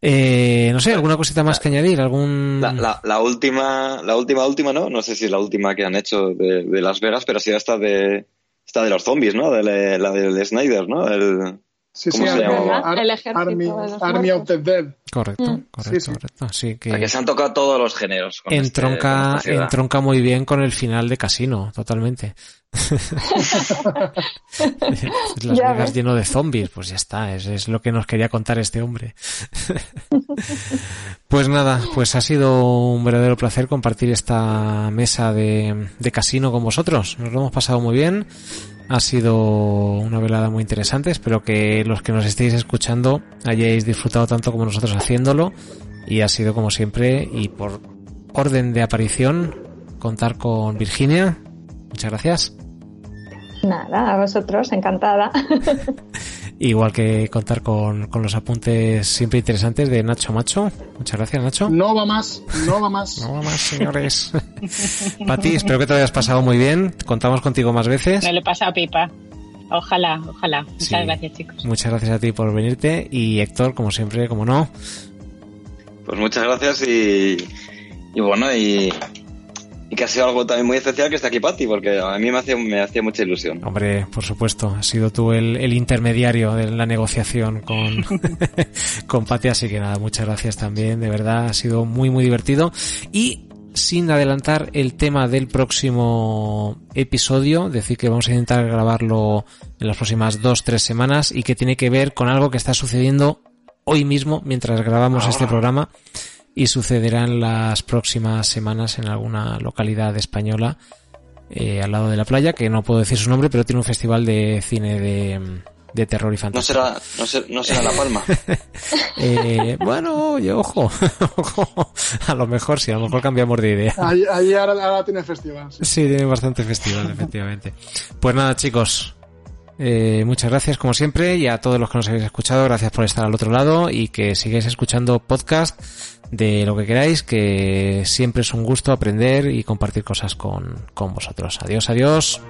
Eh, no sé, ¿alguna cosita más que añadir? ¿Algún... La, la, última, la última, última, ¿no? No sé si es la última que han hecho de, de Las Vegas, pero ha sido esta de, esta de los zombies, ¿no? De, la del Snyder, ¿no? El, Sí, ¿Cómo se llama? el Army, Army of the Dead. Correcto, mm. correcto, sí, correcto. Así que, que se han tocado todos los géneros. Con entronca, este, entronca muy bien con el final de Casino, totalmente. Las Vegas lleno de zombies, pues ya está, es, es lo que nos quería contar este hombre. pues nada, pues ha sido un verdadero placer compartir esta mesa de, de casino con vosotros. Nos lo hemos pasado muy bien. Ha sido una velada muy interesante. Espero que los que nos estéis escuchando hayáis disfrutado tanto como nosotros haciéndolo. Y ha sido como siempre y por orden de aparición contar con Virginia. Muchas gracias. Nada, a vosotros, encantada. Igual que contar con, con, los apuntes siempre interesantes de Nacho Macho. Muchas gracias, Nacho. No va más, no va más. no va más, señores. Pati, espero que te hayas pasado muy bien. Contamos contigo más veces. Me lo he pasado pipa. Ojalá, ojalá. Muchas gracias, chicos. Muchas gracias a ti por venirte. Y Héctor, como siempre, como no. Pues muchas gracias y, y bueno, y y que ha sido algo también muy especial que está aquí Patti, porque a mí me hacía, me hacía mucha ilusión. Hombre, por supuesto, has sido tú el, el intermediario de la negociación con, con Patti, así que nada, muchas gracias también, de verdad, ha sido muy, muy divertido. Y sin adelantar el tema del próximo episodio, decir que vamos a intentar grabarlo en las próximas dos, tres semanas y que tiene que ver con algo que está sucediendo hoy mismo mientras grabamos este programa y sucederá en las próximas semanas en alguna localidad española eh, al lado de la playa, que no puedo decir su nombre, pero tiene un festival de cine de, de terror y fantasía. ¿No será, no, será, La Palma? eh, bueno, oye, ojo, a lo mejor sí, a lo mejor cambiamos de idea. Allí, ahora, tiene festival. Sí. sí, tiene bastante festival, efectivamente. Pues nada, chicos, eh, muchas gracias como siempre y a todos los que nos habéis escuchado, gracias por estar al otro lado y que sigáis escuchando podcast de lo que queráis, que siempre es un gusto aprender y compartir cosas con, con vosotros. Adiós, adiós.